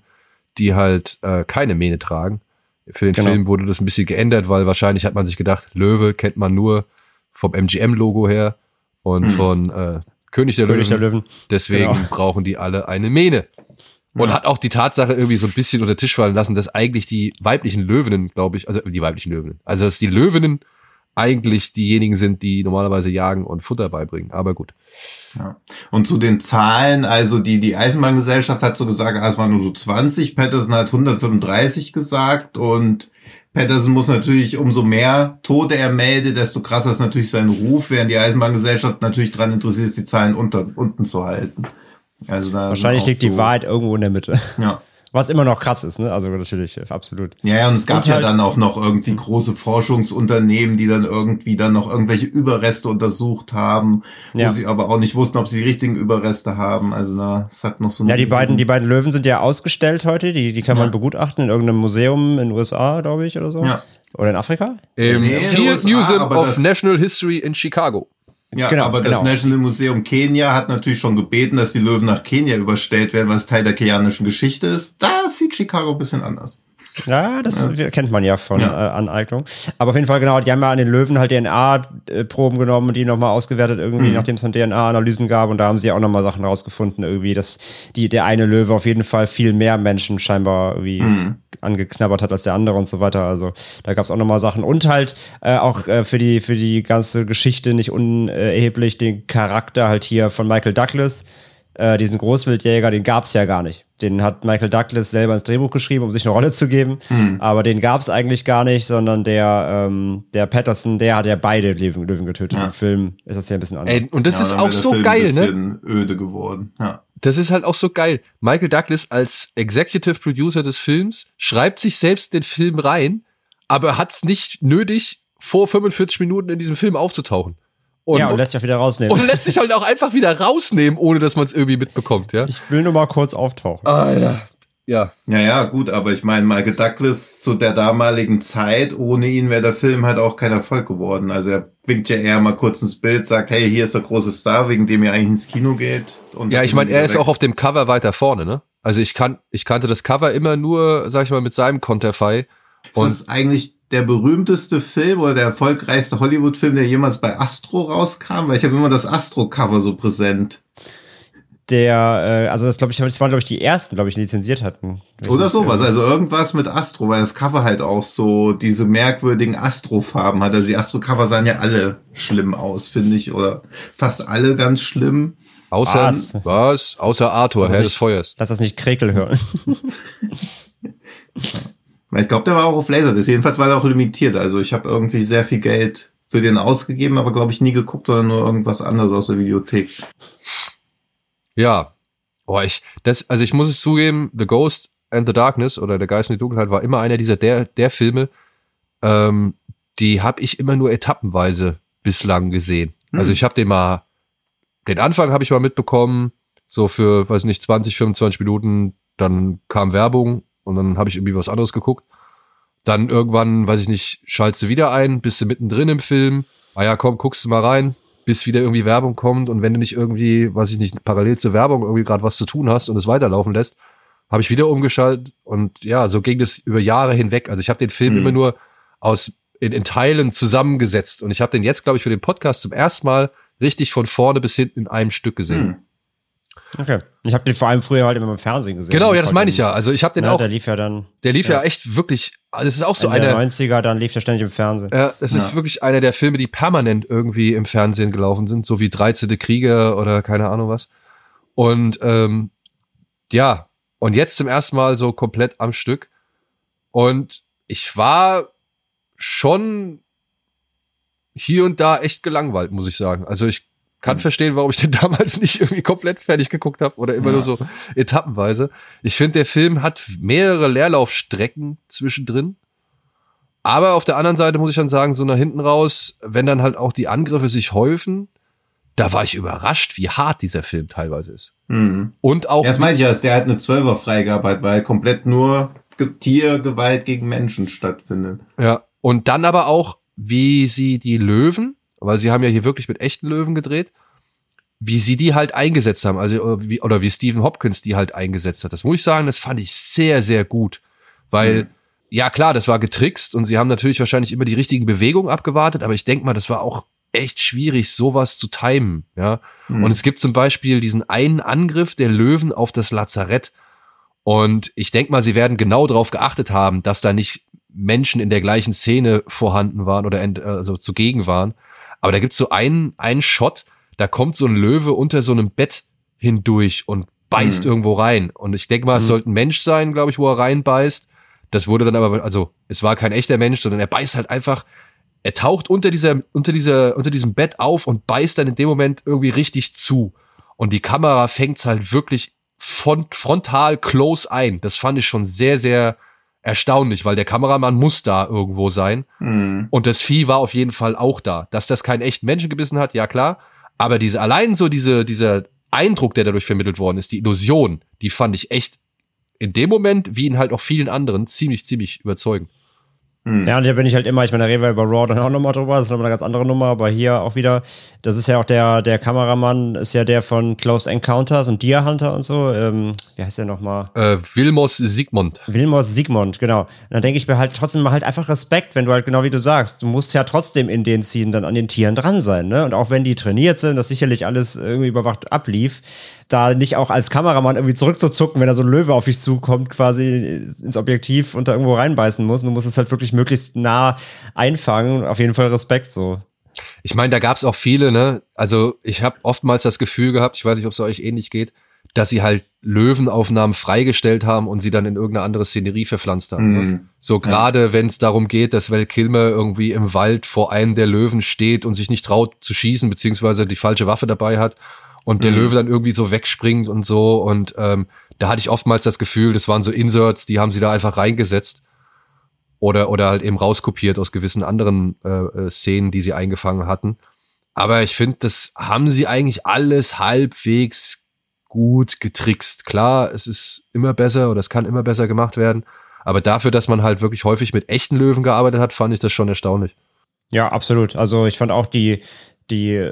die halt äh, keine Mähne tragen. Für den Genau. Film wurde das ein bisschen geändert, weil wahrscheinlich hat man sich gedacht, Löwe kennt man nur vom MGM-Logo her und Hm. von äh, König der König der Löwen. Löwen. Deswegen Genau. brauchen die alle eine Mähne. Und Ja. hat auch die Tatsache irgendwie so ein bisschen unter den Tisch fallen lassen, dass eigentlich die weiblichen Löwinnen, glaube ich, also die weiblichen Löwinnen, also dass die Löwinnen eigentlich diejenigen sind, die normalerweise jagen und Futter beibringen. Aber gut. Ja. Und zu den Zahlen, also die, die Eisenbahngesellschaft hat so gesagt, ah, es waren nur so 20, Patterson hat 135 gesagt und Patterson muss natürlich, umso mehr Tote er meldet, desto krasser ist natürlich sein Ruf, während die Eisenbahngesellschaft natürlich daran interessiert ist, die Zahlen unter, unten zu halten. Also Wahrscheinlich liegt die so- Wahrheit irgendwo in der Mitte. Ja. Was immer noch krass ist, ne? Also natürlich, äh, absolut. Ja, ja, und es gab Und ja halt- dann auch noch irgendwie große Forschungsunternehmen, die dann irgendwie dann noch irgendwelche Überreste untersucht haben, Ja. wo sie aber auch nicht wussten, ob sie die richtigen Überreste haben. Also da, es hat noch so Ja, die beiden, die beiden Löwen sind ja ausgestellt heute. Die, die kann man Ja. begutachten in irgendeinem Museum in den USA, glaube ich, oder so. Ja. Oder in Afrika? Im Nee, in den Field USA, Museum of National History in Chicago. Ja, Genau, aber das genau. National Museum Kenia hat natürlich schon gebeten, dass die Löwen nach Kenia überstellt werden, was Teil der kenianischen Geschichte ist. Da sieht Chicago ein bisschen anders. Ja, das Ja. kennt man ja von Ja. Äh, Aneignung. Aber auf jeden Fall, genau, die haben ja an den Löwen halt DNA-Proben genommen und die nochmal ausgewertet, irgendwie, Mhm. nachdem es dann DNA-Analysen gab. Und da haben sie auch nochmal Sachen rausgefunden, irgendwie, dass die, der eine Löwe auf jeden Fall viel mehr Menschen scheinbar irgendwie Mhm. angeknabbert hat als der andere und so weiter. Also da gab es auch nochmal Sachen. Und halt äh, auch äh, für, die, für die ganze Geschichte nicht unerheblich den Charakter halt hier von Michael Douglas. Äh, diesen Großwildjäger, den gab es ja gar nicht. Den hat Michael Douglas selber ins Drehbuch geschrieben, um sich eine Rolle zu geben. Aber den gab es eigentlich gar nicht, sondern der, ähm, der Patterson, der hat ja beide Löwen, Löwen getötet. Ja. Im Film ist das ja ein bisschen anders. Ey, und das Ja, ist auch so Film geil, ein ne? bisschen öde geworden. Ja. Das ist halt auch so geil. Michael Douglas als Executive Producer des Films schreibt sich selbst den Film rein, aber hat es nicht nötig, vor 45 Minuten in diesem Film aufzutauchen. Und, ja, und lässt sich auch wieder rausnehmen. und lässt sich halt auch einfach wieder rausnehmen, ohne dass man es irgendwie mitbekommt, ja. ich will nur mal kurz auftauchen. Alter. Ja. Ja, ja, gut, aber ich meine, Michael Douglas zu der damaligen Zeit, ohne ihn wäre der Film halt auch kein Erfolg geworden. Also er winkt ja eher mal kurz ins Bild, sagt, hey, hier ist der große Star, wegen dem ihr eigentlich ins Kino geht. Und Ja, ich meine, er ist weg. auch auf dem Cover weiter vorne, ne? Also ich kann, ich kannte das Cover immer nur, sag ich mal, mit seinem Konterfei. Ist das eigentlich der berühmteste Film oder der erfolgreichste Hollywood-Film, der jemals bei Astro rauskam? Weil ich habe immer das Astro-Cover so präsent. Der, äh, also das glaube ich, das waren glaube ich die ersten, glaube ich, die lizenziert hatten. Oder sowas, also irgendwas mit Astro, weil das Cover halt auch so diese merkwürdigen Astro-Farben hat. Also die Astro-Cover sahen ja alle schlimm aus, finde ich, oder fast alle ganz schlimm. Außer, Was? was? Außer Arthur, Herr des Feuers. Lass das nicht Krekel hören. Ich glaube, der war auch auf Laserdisc. Jedenfalls war der auch limitiert. Also ich habe irgendwie sehr viel Geld für den ausgegeben, aber glaube ich nie geguckt, sondern nur irgendwas anderes aus der Videothek. Ja. Oh, ich, das, also ich muss es zugeben, The Ghost and the Darkness oder Der Geist in die Dunkelheit war immer einer dieser der, der Filme, ähm, die habe ich immer nur etappenweise bislang gesehen. Hm. Also ich habe den mal, den Anfang habe ich mal mitbekommen, so für, weiß nicht, 20, 25 Minuten, dann kam Werbung und dann habe ich irgendwie was anderes geguckt. Dann irgendwann, weiß ich nicht, schaltest du wieder ein, bist du mittendrin im Film. Ah ja, komm, guckst du mal rein, bis wieder irgendwie Werbung kommt und wenn du nicht irgendwie, weiß ich nicht, parallel zur Werbung irgendwie gerade was zu tun hast und es weiterlaufen lässt, habe ich wieder umgeschaltet und ja, so ging das über Jahre hinweg. Also ich habe den Film Mhm. immer nur aus in, in Teilen zusammengesetzt und ich habe den jetzt, glaube ich, für den Podcast zum ersten Mal richtig von vorne bis hinten in einem Stück gesehen. Hm. Okay. Ich habe den vor allem früher halt immer im Fernsehen gesehen. Genau, ja, das meine ich ja. Also ich habe den Ja, auch, der lief ja dann der lief ja, ja. echt wirklich, also es ist auch so Ende der eine, 90er, dann lief der ständig im Fernsehen. Ja, es ist Ja. wirklich einer der Filme, die permanent irgendwie im Fernsehen gelaufen sind, so wie 13. Krieger oder keine Ahnung was. Und ähm, ja, und jetzt zum ersten Mal so komplett am Stück. Und ich war schon hier und da echt gelangweilt, muss ich sagen. Also ich kann Mhm. verstehen, warum ich den damals nicht irgendwie komplett fertig geguckt habe oder immer Ja. nur so etappenweise. Ich finde, der Film hat mehrere Leerlaufstrecken zwischendrin. Aber auf der anderen Seite muss ich dann sagen, so nach hinten raus, wenn dann halt auch die Angriffe sich häufen, da war ich überrascht, wie hart dieser Film teilweise ist. Hm. Und auch, Ja, das meine ich ja, dass der halt eine 12er Freigabe hat, weil komplett nur Ge- Tiergewalt gegen Menschen stattfindet. ja, und dann aber auch, wie sie die Löwen, weil sie haben ja hier wirklich mit echten Löwen gedreht, wie sie die halt eingesetzt haben, also oder wie, oder wie Stephen Hopkins die halt eingesetzt hat. Das muss ich sagen, das fand ich sehr, sehr gut, weil Mhm. ja klar, das war getrickst und sie haben natürlich wahrscheinlich immer die richtigen Bewegungen abgewartet, aber ich denke mal, das war auch echt schwierig, sowas zu timen, ja. Mhm. Und es gibt zum Beispiel diesen einen Angriff der Löwen auf das Lazarett. Und ich denke mal, sie werden genau darauf geachtet haben, dass da nicht Menschen in der gleichen Szene vorhanden waren oder ent- also zugegen waren. Aber da gibt's so einen, einen Shot, da kommt so ein Löwe unter so einem Bett hindurch und beißt Mhm. irgendwo rein. Und ich denke mal, es Mhm. sollte ein Mensch sein, glaube ich, wo er reinbeißt. Das wurde dann aber, also es war kein echter Mensch, sondern er beißt halt einfach, er taucht unter dieser, unter dieser, unter diesem Bett auf und beißt dann in dem Moment irgendwie richtig zu. Und die Kamera fängt's halt wirklich von, frontal close ein. Das fand ich schon sehr, sehr erstaunlich, weil der Kameramann muss da irgendwo sein. Mhm. Und das Vieh war auf jeden Fall auch da. Dass das keinen echten Menschen gebissen hat, ja klar. Aber diese, allein so diese, dieser Eindruck, der dadurch vermittelt worden ist, die Illusion, die fand ich echt in dem Moment, wie in halt auch vielen anderen, ziemlich, ziemlich überzeugend. Mhm. Ja, und hier bin ich halt immer, ich meine, da reden wir über Raw dann auch nochmal drüber, das ist nochmal eine ganz andere Nummer, aber hier auch wieder, das ist ja auch der, der Kameramann, ist ja der von Close Encounters und Deer Hunter und so, ähm, wie heißt der nochmal? Äh, Vilmos Sigmund. Wilmos Sigmund, genau. Und dann denke ich mir halt trotzdem mal halt einfach Respekt, wenn du halt genau wie du sagst, du musst ja trotzdem in den Ziehen dann an den Tieren dran sein, ne? Und auch wenn die trainiert sind, das sicherlich alles irgendwie überwacht ablief, da nicht auch als Kameramann irgendwie zurückzuzucken, wenn da so ein Löwe auf dich zukommt, quasi ins Objektiv und da irgendwo reinbeißen muss. Und du musst es halt wirklich möglichst nah einfangen. Auf jeden Fall Respekt so. Ich meine, da gab's auch viele, ne? Also ich habe oftmals das Gefühl gehabt, ich weiß nicht, ob es euch ähnlich geht, dass sie halt Löwenaufnahmen freigestellt haben und sie dann in irgendeine andere Szenerie verpflanzt haben. Ne? Mhm. So gerade wenn es darum geht, dass Val Kilmer irgendwie im Wald vor einem der Löwen steht und sich nicht traut zu schießen, beziehungsweise die falsche Waffe dabei hat und der Mhm. Löwe dann irgendwie so wegspringt und so. Und ähm, da hatte ich oftmals das Gefühl, das waren so Inserts, die haben sie da einfach reingesetzt. Oder, oder halt eben rauskopiert aus gewissen anderen äh, äh, Szenen, die sie eingefangen hatten. Aber ich finde, das haben sie eigentlich alles halbwegs gut getrickst. Klar, es ist immer besser oder es kann immer besser gemacht werden. Aber dafür, dass man halt wirklich häufig mit echten Löwen gearbeitet hat, fand ich das schon erstaunlich. Ja, absolut. Also ich fand auch die, die,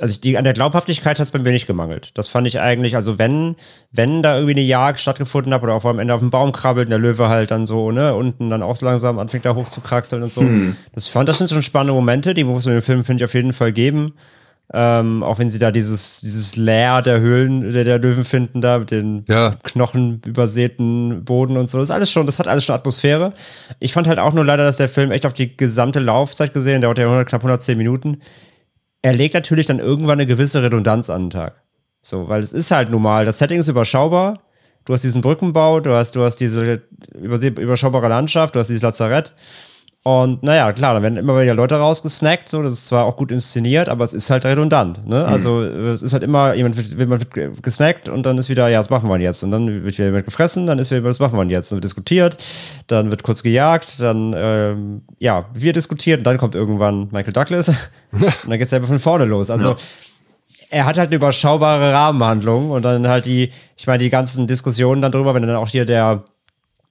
also die, an der Glaubhaftigkeit hat es bei mir nicht gemangelt. Das fand ich eigentlich, also wenn, wenn da irgendwie eine Jagd stattgefunden hat oder auch am Ende auf dem Baum krabbelt und der Löwe halt dann so, ne, unten dann auch so langsam anfängt da hoch zu kraxeln und so. Hm. Das fand, das sind schon spannende Momente, die muss man dem Film, finde ich, auf jeden Fall geben. Ähm, auch wenn sie da dieses, dieses Lair der Höhlen, der, der Löwen finden, da mit den Ja. Knochen übersäten Boden und so. Das ist alles schon, das hat alles schon Atmosphäre. Ich fand halt auch nur leider, dass der Film echt auf die gesamte Laufzeit gesehen, der dauert ja 100, knapp 110 Minuten. Er legt natürlich dann irgendwann eine gewisse Redundanz an den Tag. So, weil es ist halt normal, das Setting ist überschaubar. Du hast diesen Brückenbau, du hast, du hast diese überschaubare Landschaft, du hast dieses Lazarett. Und naja, klar, da werden immer wieder Leute rausgesnackt, so, das ist zwar auch gut inszeniert, aber es ist halt redundant, ne? Also, es ist halt immer, jemand wird, jemand wird gesnackt und dann ist wieder, ja, was machen wir jetzt? Und dann wird wieder jemand gefressen, dann ist wieder, was machen wir jetzt? Dann wird diskutiert, dann wird kurz gejagt, dann, ähm, ja, wir diskutieren, und dann kommt irgendwann Michael Douglas und dann geht's einfach von vorne los. Also, Ja. er hat halt eine überschaubare Rahmenhandlung und dann halt die, ich meine, die ganzen Diskussionen dann drüber, wenn dann auch hier der,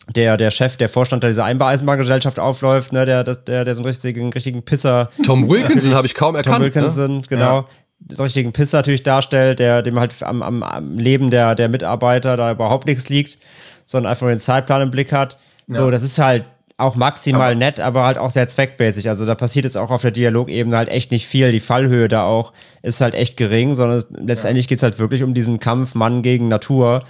der, der Chef, der Vorstand dieser Einbaueisenbahngesellschaft aufläuft, ne, der, der, der, der so einen richtigen, richtigen Pisser, Tom Wilkinson habe ich kaum erkannt. Tom ne? Wilkinson, genau, so einen richtigen Pisser natürlich darstellt, der dem halt am, am, am Leben der, der Mitarbeiter da überhaupt nichts liegt, sondern einfach nur den Zeitplan im Blick hat. So, Ja. das ist halt auch maximal nett, aber halt auch sehr zweckmäßig. Also da passiert jetzt auch auf der Dialogebene halt echt nicht viel. Die Fallhöhe da auch ist halt echt gering, sondern letztendlich geht's halt wirklich um diesen Kampf Mann gegen Natur.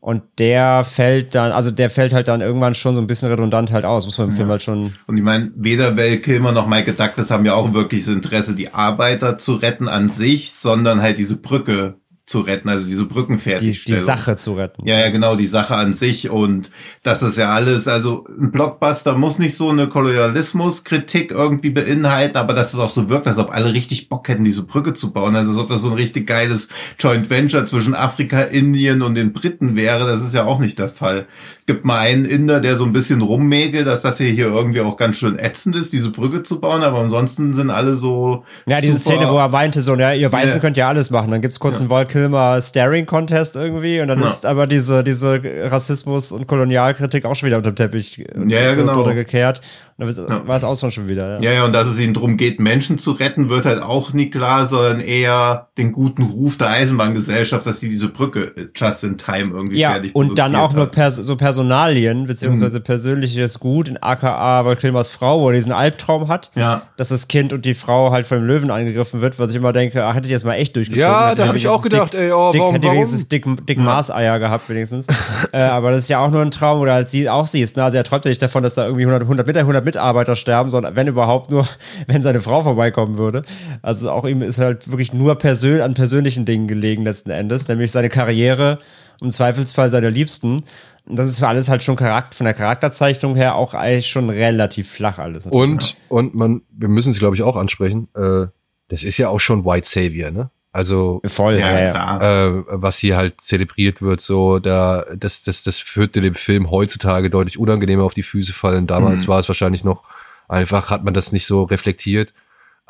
Und der fällt dann, also der fällt halt dann irgendwann schon so ein bisschen redundant halt aus, muss man im Film halt schon. Und ich meine, weder Val Kilmer noch Michael Douglas haben ja auch wirklich das Interesse, die Arbeiter zu retten an sich, sondern halt diese Brücke zu retten, also diese Die, Brückenfertigstellung. die Sache zu retten. Ja, ja, genau, die Sache an sich und das ist ja alles, also ein Blockbuster muss nicht so eine Kolonialismuskritik irgendwie beinhalten, aber dass es auch so wirkt, als ob alle richtig Bock hätten, diese Brücke zu bauen, also als ob das so ein richtig geiles Joint Venture zwischen Afrika, Indien und den Briten wäre, das ist ja auch nicht der Fall. Es gibt mal einen Inder, der so ein bisschen rummägelt, dass das hier, hier irgendwie auch ganz schön ätzend ist, diese Brücke zu bauen, aber ansonsten sind alle so Ja, diese Szene, wo er meinte, so, ja, ihr Weißen Ja. könnt ja alles machen. Dann gibt's kurz einen Val Kilmer Staring Contest irgendwie und dann Ja. ist aber diese, diese Rassismus- und Kolonialkritik auch schon wieder unter dem Teppich Ja, ja, genau. drunter gekehrt. Dann war es auch schon wieder. Ja. ja, ja, und dass es ihnen darum geht, Menschen zu retten, wird halt auch nie klar, sondern eher den guten Ruf der Eisenbahngesellschaft, dass sie diese Brücke äh, just in time irgendwie ja, fertig und dann auch hat. nur pers so Personalien, beziehungsweise mhm. persönliches Gut in aka weil Kilmers Frau, wo er diesen Albtraum hat, ja. dass das Kind und die Frau halt von dem Löwen angegriffen wird, was ich immer denke, ach, hätte ich jetzt mal echt durchgezogen. Ja, da habe ich auch gedacht, dick, ey, oh, dick, warum, hätte warum? wenigstens dick, dick Maßeier gehabt, wenigstens. äh, aber das ist ja auch nur ein Traum, oder als sie auch siehst, ne? also er träumt ja nicht davon, dass da irgendwie 100, 100, 100 Mitarbeiter sterben, sondern wenn überhaupt nur, wenn seine Frau vorbeikommen würde. Also auch ihm ist halt wirklich nur persön an persönlichen Dingen gelegen letzten Endes, nämlich seine Karriere, im Zweifelsfall seine Liebsten. Und das ist für alles halt schon Charakter, von der Charakterzeichnung her auch eigentlich schon relativ flach alles. Und, und man, wir müssen es glaube ich auch ansprechen, äh, das ist ja auch schon White Savior, ne? Also voll, ja, ja, äh, was hier halt zelebriert wird, so da das das das würde dem Film heutzutage deutlich unangenehmer auf die Füße fallen. Damals Mhm. war es wahrscheinlich noch einfach hat man das nicht so reflektiert.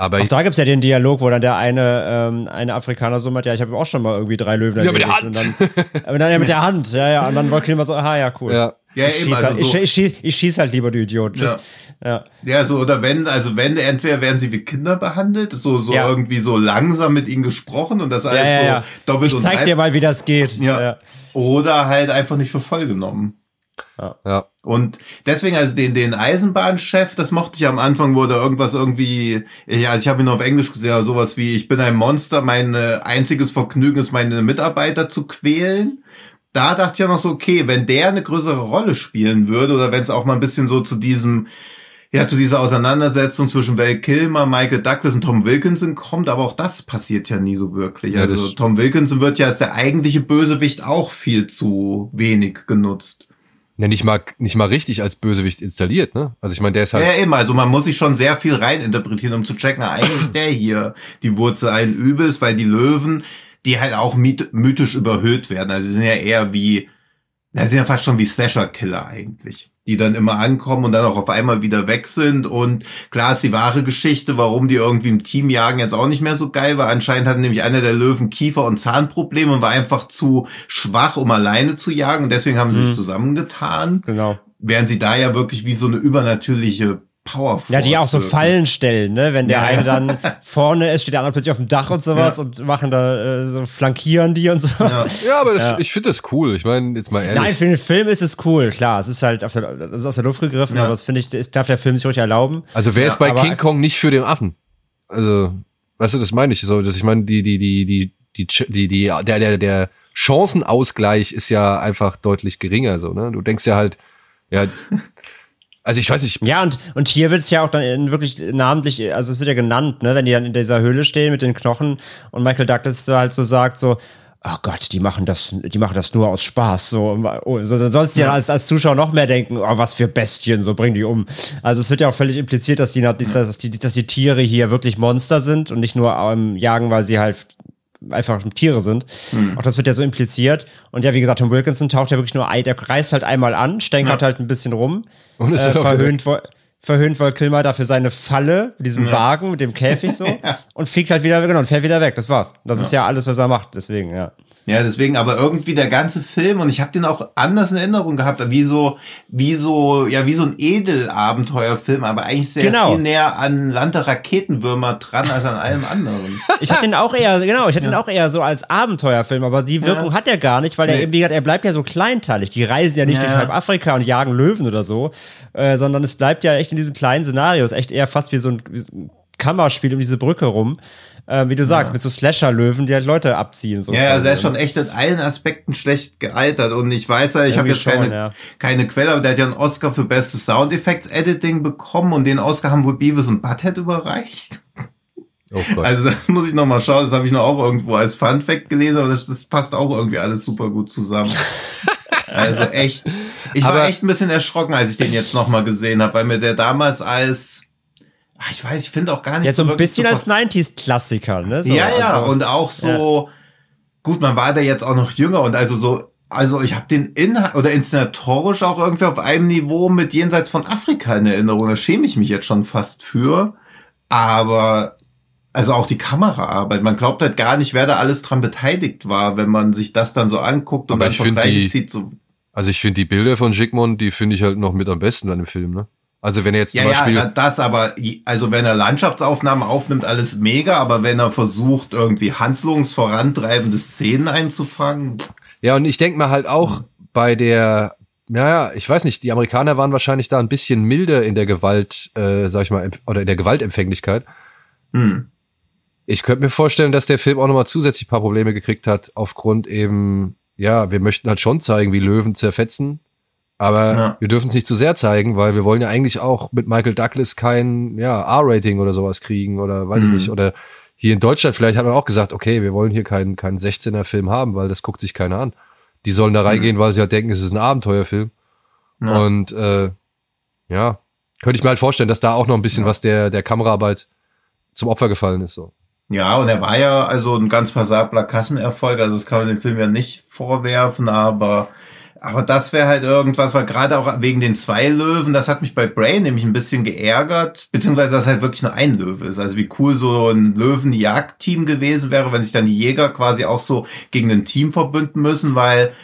Aber Auch da gibt's ja den Dialog, wo dann der eine, ähm, eine Afrikaner so meint, ja, ich habe auch schon mal irgendwie drei Löwen Ja, mit der erledigt. Und dann, aber dann ja mit der Hand, ja, ja. Und dann wollte Kilmer so, aha, ja, cool. ja, Ja, ich, eben, schieß also halt, ich, so, ich, schieß, ich schieß halt lieber, du Idiot. Tschüss. Ja. ja, so, oder wenn, also wenn, entweder werden sie wie Kinder behandelt, so, so Ja. irgendwie so langsam mit ihnen gesprochen und das alles Ja, ja, ja. so doppelt Ich und zeig dir mal, wie das geht. Ja. Oder halt einfach nicht für voll genommen. ja. Und deswegen, also den, den Eisenbahnchef, das mochte ich am Anfang, wo da irgendwas irgendwie, ja, also ich habe ihn nur auf Englisch gesehen, aber sowas wie, ich bin ein Monster, mein äh, einziges Vergnügen ist, meine Mitarbeiter zu quälen. Da dachte ich ja noch so, okay, wenn der eine größere Rolle spielen würde, oder wenn es auch mal ein bisschen so zu diesem, ja, zu dieser Auseinandersetzung zwischen Val Kilmer, Michael Douglas und Tom Wilkinson kommt, aber auch das passiert ja nie so wirklich. Ja, also Tom Wilkinson wird ja als der eigentliche Bösewicht auch viel zu wenig genutzt. Ja, nicht mal, nicht mal richtig als Bösewicht installiert, ne? Also ich meine, der ist halt, Ja, eben, also man muss sich schon sehr viel reininterpretieren, um zu checken, ah, eigentlich ist der hier die Wurzel allen Übels, weil die Löwen, die halt auch myth mythisch überhöht werden. Also sie sind ja eher wie, na, sie sind ja fast schon wie Slasher-Killer eigentlich. Die dann immer ankommen und dann auch auf einmal wieder weg sind. Und klar ist die wahre Geschichte, warum die irgendwie im Team jagen, jetzt auch nicht mehr so geil war. Anscheinend hatte nämlich einer der Löwen Kiefer- und Zahnprobleme und war einfach zu schwach, um alleine zu jagen. Und deswegen haben sie sich zusammengetan. Genau. Während sie da ja wirklich wie so eine übernatürliche Powerforce. Ja, die auch so wirken. Fallen stellen, ne? Wenn der Ja, eine dann vorne ist, steht der andere plötzlich auf dem Dach und sowas Ja. und machen da äh, so flankieren die und so. Ja. ja, aber das, Ja. ich finde das cool. Ich meine, jetzt mal ehrlich. Nein, für den Film ist es cool, klar. Es ist halt auf der, das ist aus der Luft gegriffen, Ja. aber das finde ich, das darf der Film sich ruhig erlauben. Also wer Ja, ist bei King Kong nicht für den Affen? Also, weißt du, das meine ich so, dass ich meine, die, die, die, die, die, die, die, der, der, der Chancenausgleich ist ja einfach deutlich geringer, so, ne? Du denkst ja halt, ja, also ich weiß nicht, Ja, und, und hier wird es ja auch dann in wirklich namentlich, also es wird ja genannt, ne, wenn die dann in dieser Höhle stehen mit den Knochen und Michael Douglas da halt so sagt, so, oh Gott, die machen das, die machen das nur aus Spaß, so, oh, so dann sollst du ja, als, als Zuschauer noch mehr denken, oh, was für Bestien, so bring die um. Also es wird ja auch völlig impliziert, dass die, dass die, dass die Tiere hier wirklich Monster sind und nicht nur ähm, jagen, weil sie halt einfach Tiere sind. Auch das wird ja so impliziert. Und ja, wie gesagt, Tom Wilkinson taucht ja wirklich nur ein, der reißt halt einmal an, stänkert halt ein bisschen rum, Und ist äh, verhöhnt, Wo- verhöhnt Val Kilmer dafür seine Falle mit diesem Wagen, mit dem Käfig so und fliegt halt wieder, genau, und fährt wieder weg. Das war's. Das ist ja alles, was er macht, deswegen, ja. Ja, deswegen, aber irgendwie der ganze Film und ich habe den auch anders in Erinnerung gehabt, wie so, wie so, ja, wie so ein Edelabenteuerfilm, aber eigentlich sehr Genau. viel näher an Land der Raketenwürmer dran als an allem anderen. Ich hatte den auch eher, genau, ich hatte den auch eher so als Abenteuerfilm, aber die Wirkung Ja. hat er gar nicht, weil er Nee. eben, wie gesagt, er bleibt ja so kleinteilig. Die reisen ja nicht Ja. durch halb Afrika und jagen Löwen oder so, äh, sondern es bleibt ja echt in diesem kleinen Szenario. Es ist echt eher fast wie so ein, wie so ein Kammerspiel um diese Brücke rum. Äh, wie du sagst, mit so Slasher-Löwen, die halt Leute abziehen. So Ja, also er ist quasi, schon ne? echt in allen Aspekten schlecht gealtert und ich weiß ja, ich habe jetzt keine, schon, ja. keine Quelle, aber der hat ja einen Oscar für bestes Soundeffects-Editing bekommen und den Oscar haben wohl Beavis und Butthead überreicht. oh Gott. Also das muss ich noch mal schauen, das habe ich noch auch irgendwo als Fun Fact gelesen, aber das, das passt auch irgendwie alles super gut zusammen. Also echt, ich war Aber- echt ein bisschen erschrocken, als ich den jetzt noch mal gesehen habe, weil mir der damals als, ach, ich weiß, ich finde auch gar nicht Ja, so ein bisschen als 90s-Klassiker, ne? So, ja, ja, also- und auch so, gut, man war da jetzt auch noch jünger und also so, also ich habe den Inhalt oder inszenatorisch auch irgendwie auf einem Niveau mit Jenseits von Afrika in Erinnerung. Da schäme ich mich jetzt schon fast für. Aber also auch die Kameraarbeit, man glaubt halt gar nicht, wer da alles dran beteiligt war, wenn man sich das dann so anguckt und Aber dann ich find Vergleiche die- zieht. So, Also ich finde die Bilder von Jigmon, die finde ich halt noch mit am besten an dem Film, ne? Also wenn er jetzt zum Ja, Beispiel. ja, das aber, also wenn er Landschaftsaufnahmen aufnimmt, alles mega, aber wenn er versucht, irgendwie handlungsvorantreibende Szenen einzufangen, Ja, und ich denke mal halt auch bei der, naja, ich weiß nicht, die Amerikaner waren wahrscheinlich da ein bisschen milder in der Gewalt, äh, sag ich mal, oder in der Gewaltempfänglichkeit. hm, Ich könnte mir vorstellen, dass der Film auch nochmal zusätzlich ein paar Probleme gekriegt hat, aufgrund eben, ja, wir möchten halt schon zeigen, wie Löwen zerfetzen, aber Ja. wir dürfen es nicht zu sehr zeigen, weil wir wollen ja eigentlich auch mit Michael Douglas kein, ja, R-Rating oder sowas kriegen oder weiß ich Mhm. nicht, oder hier in Deutschland vielleicht hat man auch gesagt, okay, wir wollen hier keinen, keinen 16er-Film haben, weil das guckt sich keiner an. Die sollen da reingehen, weil sie halt denken, es ist ein Abenteuerfilm. ja. Und äh, ja, könnte ich mir halt vorstellen, dass da auch noch ein bisschen was der, der Kameraarbeit zum Opfer gefallen ist. So. Ja, und er war ja also ein ganz passabler Kassenerfolg, also das kann man dem Film ja nicht vorwerfen, aber aber das wäre halt irgendwas, weil gerade auch wegen den zwei Löwen, das hat mich bei Brain nämlich ein bisschen geärgert, beziehungsweise dass halt wirklich nur ein Löwe ist. Also wie cool so ein Löwenjagdteam gewesen wäre, wenn sich dann die Jäger quasi auch so gegen ein Team verbünden müssen, weil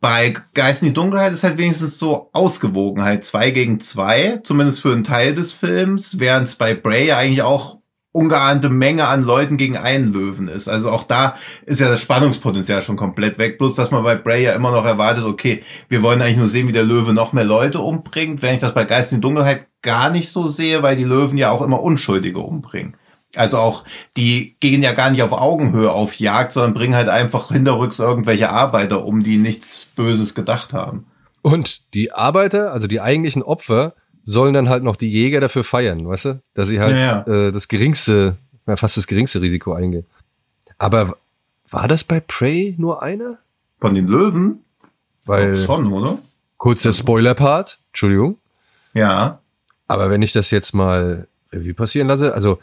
bei Geist in die Dunkelheit ist halt wenigstens so Ausgewogenheit, zwei gegen zwei, zumindest für einen Teil des Films, während es bei Bray ja eigentlich auch ungeahnte Menge an Leuten gegen einen Löwen ist. Also auch da ist ja das Spannungspotenzial schon komplett weg. Bloß, dass man bei Bray ja immer noch erwartet, okay, wir wollen eigentlich nur sehen, wie der Löwe noch mehr Leute umbringt, wenn ich das bei Geist in Dunkelheit gar nicht so sehe, weil die Löwen ja auch immer Unschuldige umbringen. Also auch, die gehen ja gar nicht auf Augenhöhe auf Jagd, sondern bringen halt einfach hinterrücks irgendwelche Arbeiter um, die nichts Böses gedacht haben. Und die Arbeiter, also die eigentlichen Opfer, sollen dann halt noch die Jäger dafür feiern, weißt du? Dass sie halt Ja, Äh, das geringste, ja, fast das geringste Risiko eingehen. Aber war das bei Prey nur einer? Von den Löwen? Weil, Schon, oder? kurzer Spoiler-Part, Entschuldigung. Ja. Aber wenn ich das jetzt mal Revue passieren lasse, also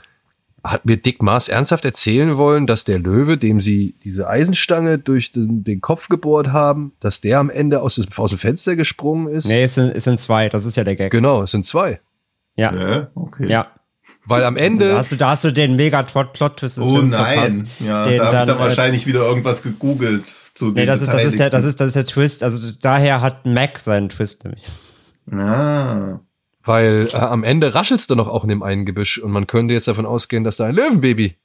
hat mir Dick Maas ernsthaft erzählen wollen, dass der Löwe, dem sie diese Eisenstange durch den, den Kopf gebohrt haben, dass der am Ende aus, des, aus dem Fenster gesprungen ist? Nee, es sind, es sind zwei, das ist ja der Gag. Genau, es sind zwei. Ja, Ja, okay. ja. Weil am Also, Ende, da, hast du, da hast du den Mega-Plot-Twist des Oh Films nein. verpasst. Ja, den da habe ich dann äh, wahrscheinlich wieder irgendwas gegoogelt zu Nee, das ist, das, ist der, das, ist, das ist der Twist. Also daher hat Mac seinen Twist nämlich. Ah. Weil äh, am Ende raschelt's dann noch auch in dem einen Gebüsch und man könnte jetzt davon ausgehen, dass da ein Löwenbaby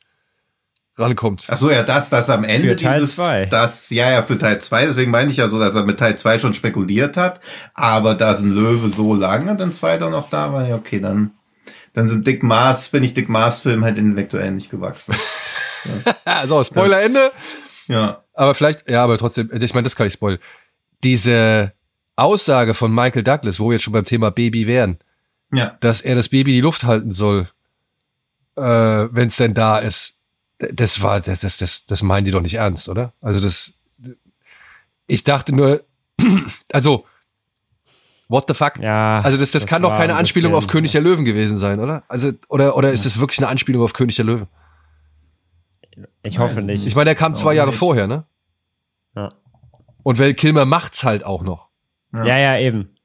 rankommt. Ach so, ja, das, das am Ende Für Teil dieses, zwei. das, ja, ja, für Teil 2, deswegen meine ich ja so, dass er mit Teil 2 schon spekuliert hat, aber dass ein Löwe so lange und ein zweiter noch da war, ja, okay, dann, dann sind Dick Maas, bin ich Dick Maas Film halt intellektuell nicht gewachsen. so, Spoiler Das- Ende. ja. Aber vielleicht, ja, aber trotzdem, ich meine, das kann ich spoilern. Diese Aussage von Michael Douglas, wo wir jetzt schon beim Thema Baby wären, Ja. dass er das Baby in die Luft halten soll, äh, wenn es denn da ist. Das war, das, das, das, das meinen die doch nicht ernst, oder? Also das, ich dachte nur, also, what the fuck? Ja. Also das, das, kann doch keine ein Anspielung bisschen- auf König der Löwen gewesen sein, oder? Also, oder, oder ist es wirklich eine Anspielung auf König der Löwen? Ich hoffe nicht. Ich meine, der kam zwei Jahre nicht. vorher, ne? Ja. Und Val Kilmer macht's halt auch noch. ja, ja, eben.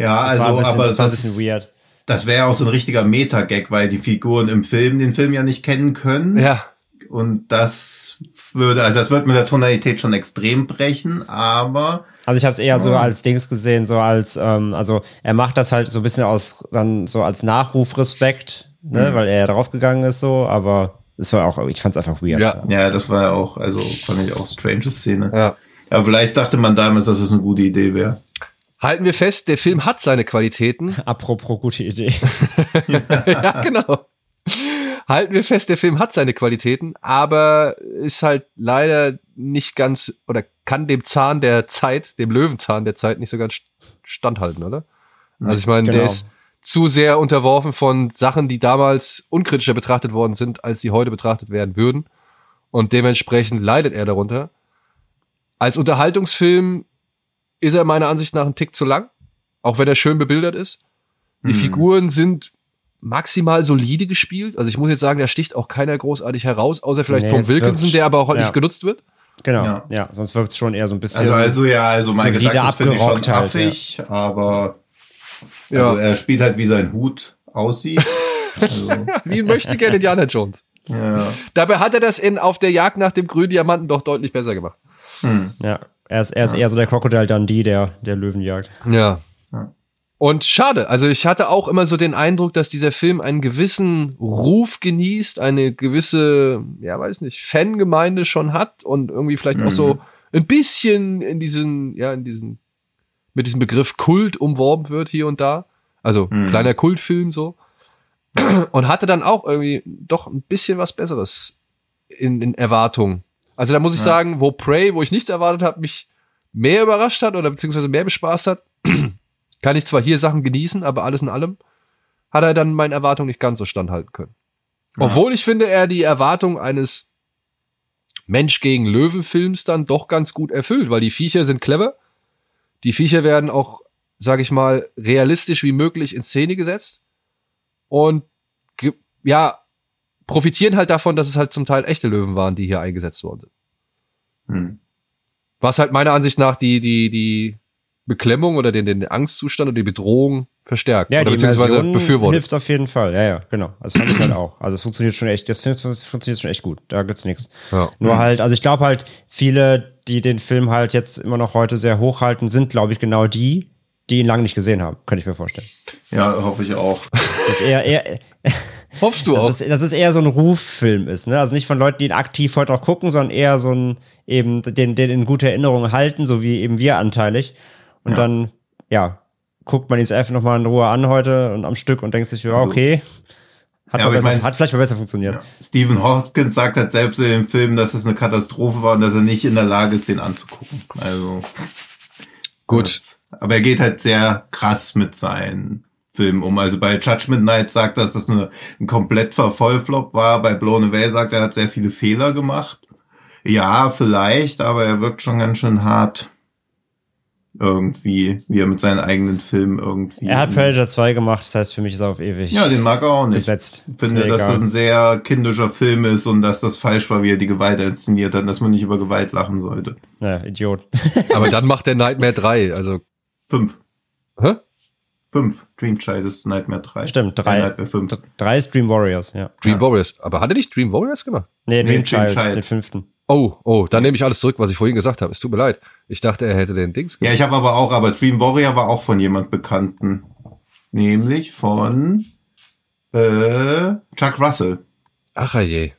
Ja, Das also, bisschen, aber das war ein das, bisschen weird. das wäre ja auch so ein richtiger Meta-Gag, weil die Figuren im Film den Film ja nicht kennen können. Ja, Und das würde, also das wird mit der Tonalität schon extrem brechen, aber Also ich habe es eher so als Dings gesehen, so als, ähm, also er macht das halt so ein bisschen aus, dann so als Nachrufrespekt, ne, Mhm. weil er ja draufgegangen ist so, aber es war auch, ich fand es einfach weird. Ja. ja, das war ja auch, also fand ich auch strange Szene. ja. Aber vielleicht dachte man damals, dass es eine gute Idee wäre. Halten wir fest, der Film hat seine Qualitäten. Apropos gute Idee. ja, genau. Halten wir fest, der Film hat seine Qualitäten, aber ist halt leider nicht ganz oder kann dem Zahn der Zeit, dem Löwenzahn der Zeit nicht so ganz standhalten, oder? Also ich meine, der Genau. ist zu sehr unterworfen von Sachen, die damals unkritischer betrachtet worden sind, als sie heute betrachtet werden würden. Und dementsprechend leidet er darunter. Als Unterhaltungsfilm ist er meiner Ansicht nach ein Tick zu lang, auch wenn er schön bebildert ist. Die Mhm. Figuren sind maximal solide gespielt. Also ich muss jetzt sagen, da sticht auch keiner großartig heraus, außer vielleicht Nee, Tom Wilkinson, wirkt- der aber auch halt ja. nicht genutzt wird. Genau, Ja. ja, sonst wirkt es schon eher so ein bisschen. Also, also ja, also mein Gedanke finde ich schon abgerockt halt, affig, aber Ja. also er spielt halt, wie sein Hut aussieht. also, Wie möchte gerne Indiana Jones. ja. Dabei hat er das in Auf der Jagd nach dem grünen Diamanten doch deutlich besser gemacht. Hm. ja, er ist, er ist eher so der Crocodile Dundee der, der Löwenjagd. Ja. Ja. Und schade, also ich hatte auch immer so den Eindruck, dass dieser Film einen gewissen Ruf genießt, eine gewisse, ja weiß nicht, Fangemeinde schon hat und irgendwie vielleicht auch so ein bisschen in diesen, ja, in diesen, mit diesem Begriff Kult umworben wird hier und da. Also Mhm. kleiner Kultfilm so. Und hatte dann auch irgendwie doch ein bisschen was Besseres in, in Erwartung. Also da muss ich Ja. sagen, wo Prey, wo ich nichts erwartet habe, mich mehr überrascht hat oder beziehungsweise mehr bespaßt hat, kann ich zwar hier Sachen genießen, aber alles in allem hat er dann meinen Erwartungen nicht ganz so standhalten können. Ja. Obwohl ich finde, er die Erwartung eines Mensch gegen Löwen-Films dann doch ganz gut erfüllt, weil die Viecher sind clever. Die Viecher werden auch, sag ich mal, realistisch wie möglich in Szene gesetzt und ja, profitieren halt davon, dass es halt zum Teil echte Löwen waren, die hier eingesetzt worden sind. Hm. Was halt meiner Ansicht nach die, die, die Beklemmung oder den, den Angstzustand oder die Bedrohung verstärkt. Ja, oder die beziehungsweise Immersion befürwortet. hilft auf jeden Fall. Ja, ja, genau. Also fand ich halt auch. Also es funktioniert schon echt, das fun- funktioniert schon echt gut. Da gibt's nichts. Ja. Nur halt, also ich glaube halt, viele, die den Film halt jetzt immer noch heute sehr hochhalten, sind, glaube ich, genau die, die ihn lange nicht gesehen haben. Könnte ich mir vorstellen. Ja, hoffe ich auch. Das ist eher, eher, Hoffst du auch? dass, es, dass es eher so ein Ruffilm ist, ne? Also nicht von Leuten, die ihn aktiv heute auch gucken, sondern eher so ein, eben, den, den in guter Erinnerung halten, so wie eben wir anteilig. Und Ja. dann, ja, guckt man ihn einfach nochmal in Ruhe an heute und am Stück und denkt sich, ja, Also- okay. Hat, Ja, besser, mein, hat vielleicht mal besser funktioniert. Ja. Stephen Hopkins sagt halt selbst in dem Film, dass es eine Katastrophe war und dass er nicht in der Lage ist, den anzugucken. Also. Gut. Das, aber er geht halt sehr krass mit seinen Filmen um. Also bei Judgment Night sagt er, dass das eine, ein kompletter Vollflop war. Bei Blown Away sagt er, er hat sehr viele Fehler gemacht. Ja, vielleicht, aber er wirkt schon ganz schön hart. Irgendwie, wie er mit seinen eigenen Filmen irgendwie. Er hat Predator 2 gemacht, das heißt, für mich ist er auf ewig Ja, den mag er auch nicht. gesetzt. Ich Ist finde, dass egal. das ein sehr kindischer Film ist und dass das falsch war, wie er die Gewalt inszeniert hat dass man nicht über Gewalt lachen sollte. Ja, Idiot. Aber dann macht der Nightmare 3. Also, Fünf. hä? Fünf. Dream Child ist Nightmare 3. Stimmt, drei. Äh, Nightmare 5. Drei ist Dream Warriors, ja. Dream Ja. Warriors. Aber hat er nicht Dream Warriors gemacht? Nee, Nee, Dream, Dream Child, Child. den fünften. Oh, oh, dann nehme ich alles zurück, was ich vorhin gesagt habe. Es tut mir leid. Ich dachte, er hätte den Dings Ja, gemacht. ich habe aber auch, aber Dream Warrior war auch von jemand Bekannten. Nämlich von äh, Chuck Russell, Ach je.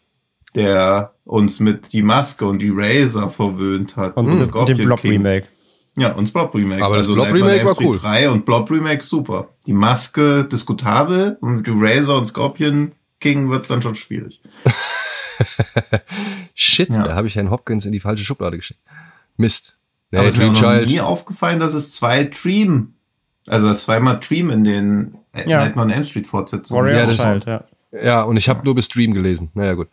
der uns mit die Maske und die Razor verwöhnt hat. Und, und den- Scorpion den Blob. Remake. Ja, und das Blob Remake. Aber das Blob Nightmare on Remake war cool. 3 und Blob Remake super. Die Maske diskutabel und mit die Razor und Scorpion King wird's dann schon schwierig. Shit, Ja. da habe ich Herrn Hopkins in die falsche Schublade geschickt. Mist. Nee, Aber es ist mir Dream Child. nie aufgefallen, dass es zwei Dream, also dass zweimal Dream in den äh, Ja. Nightmare on Elm Street Fortsetzungen. Warrior Ja, und das- Child, ja. Ja, und ich habe nur bis Dream gelesen. Naja, gut.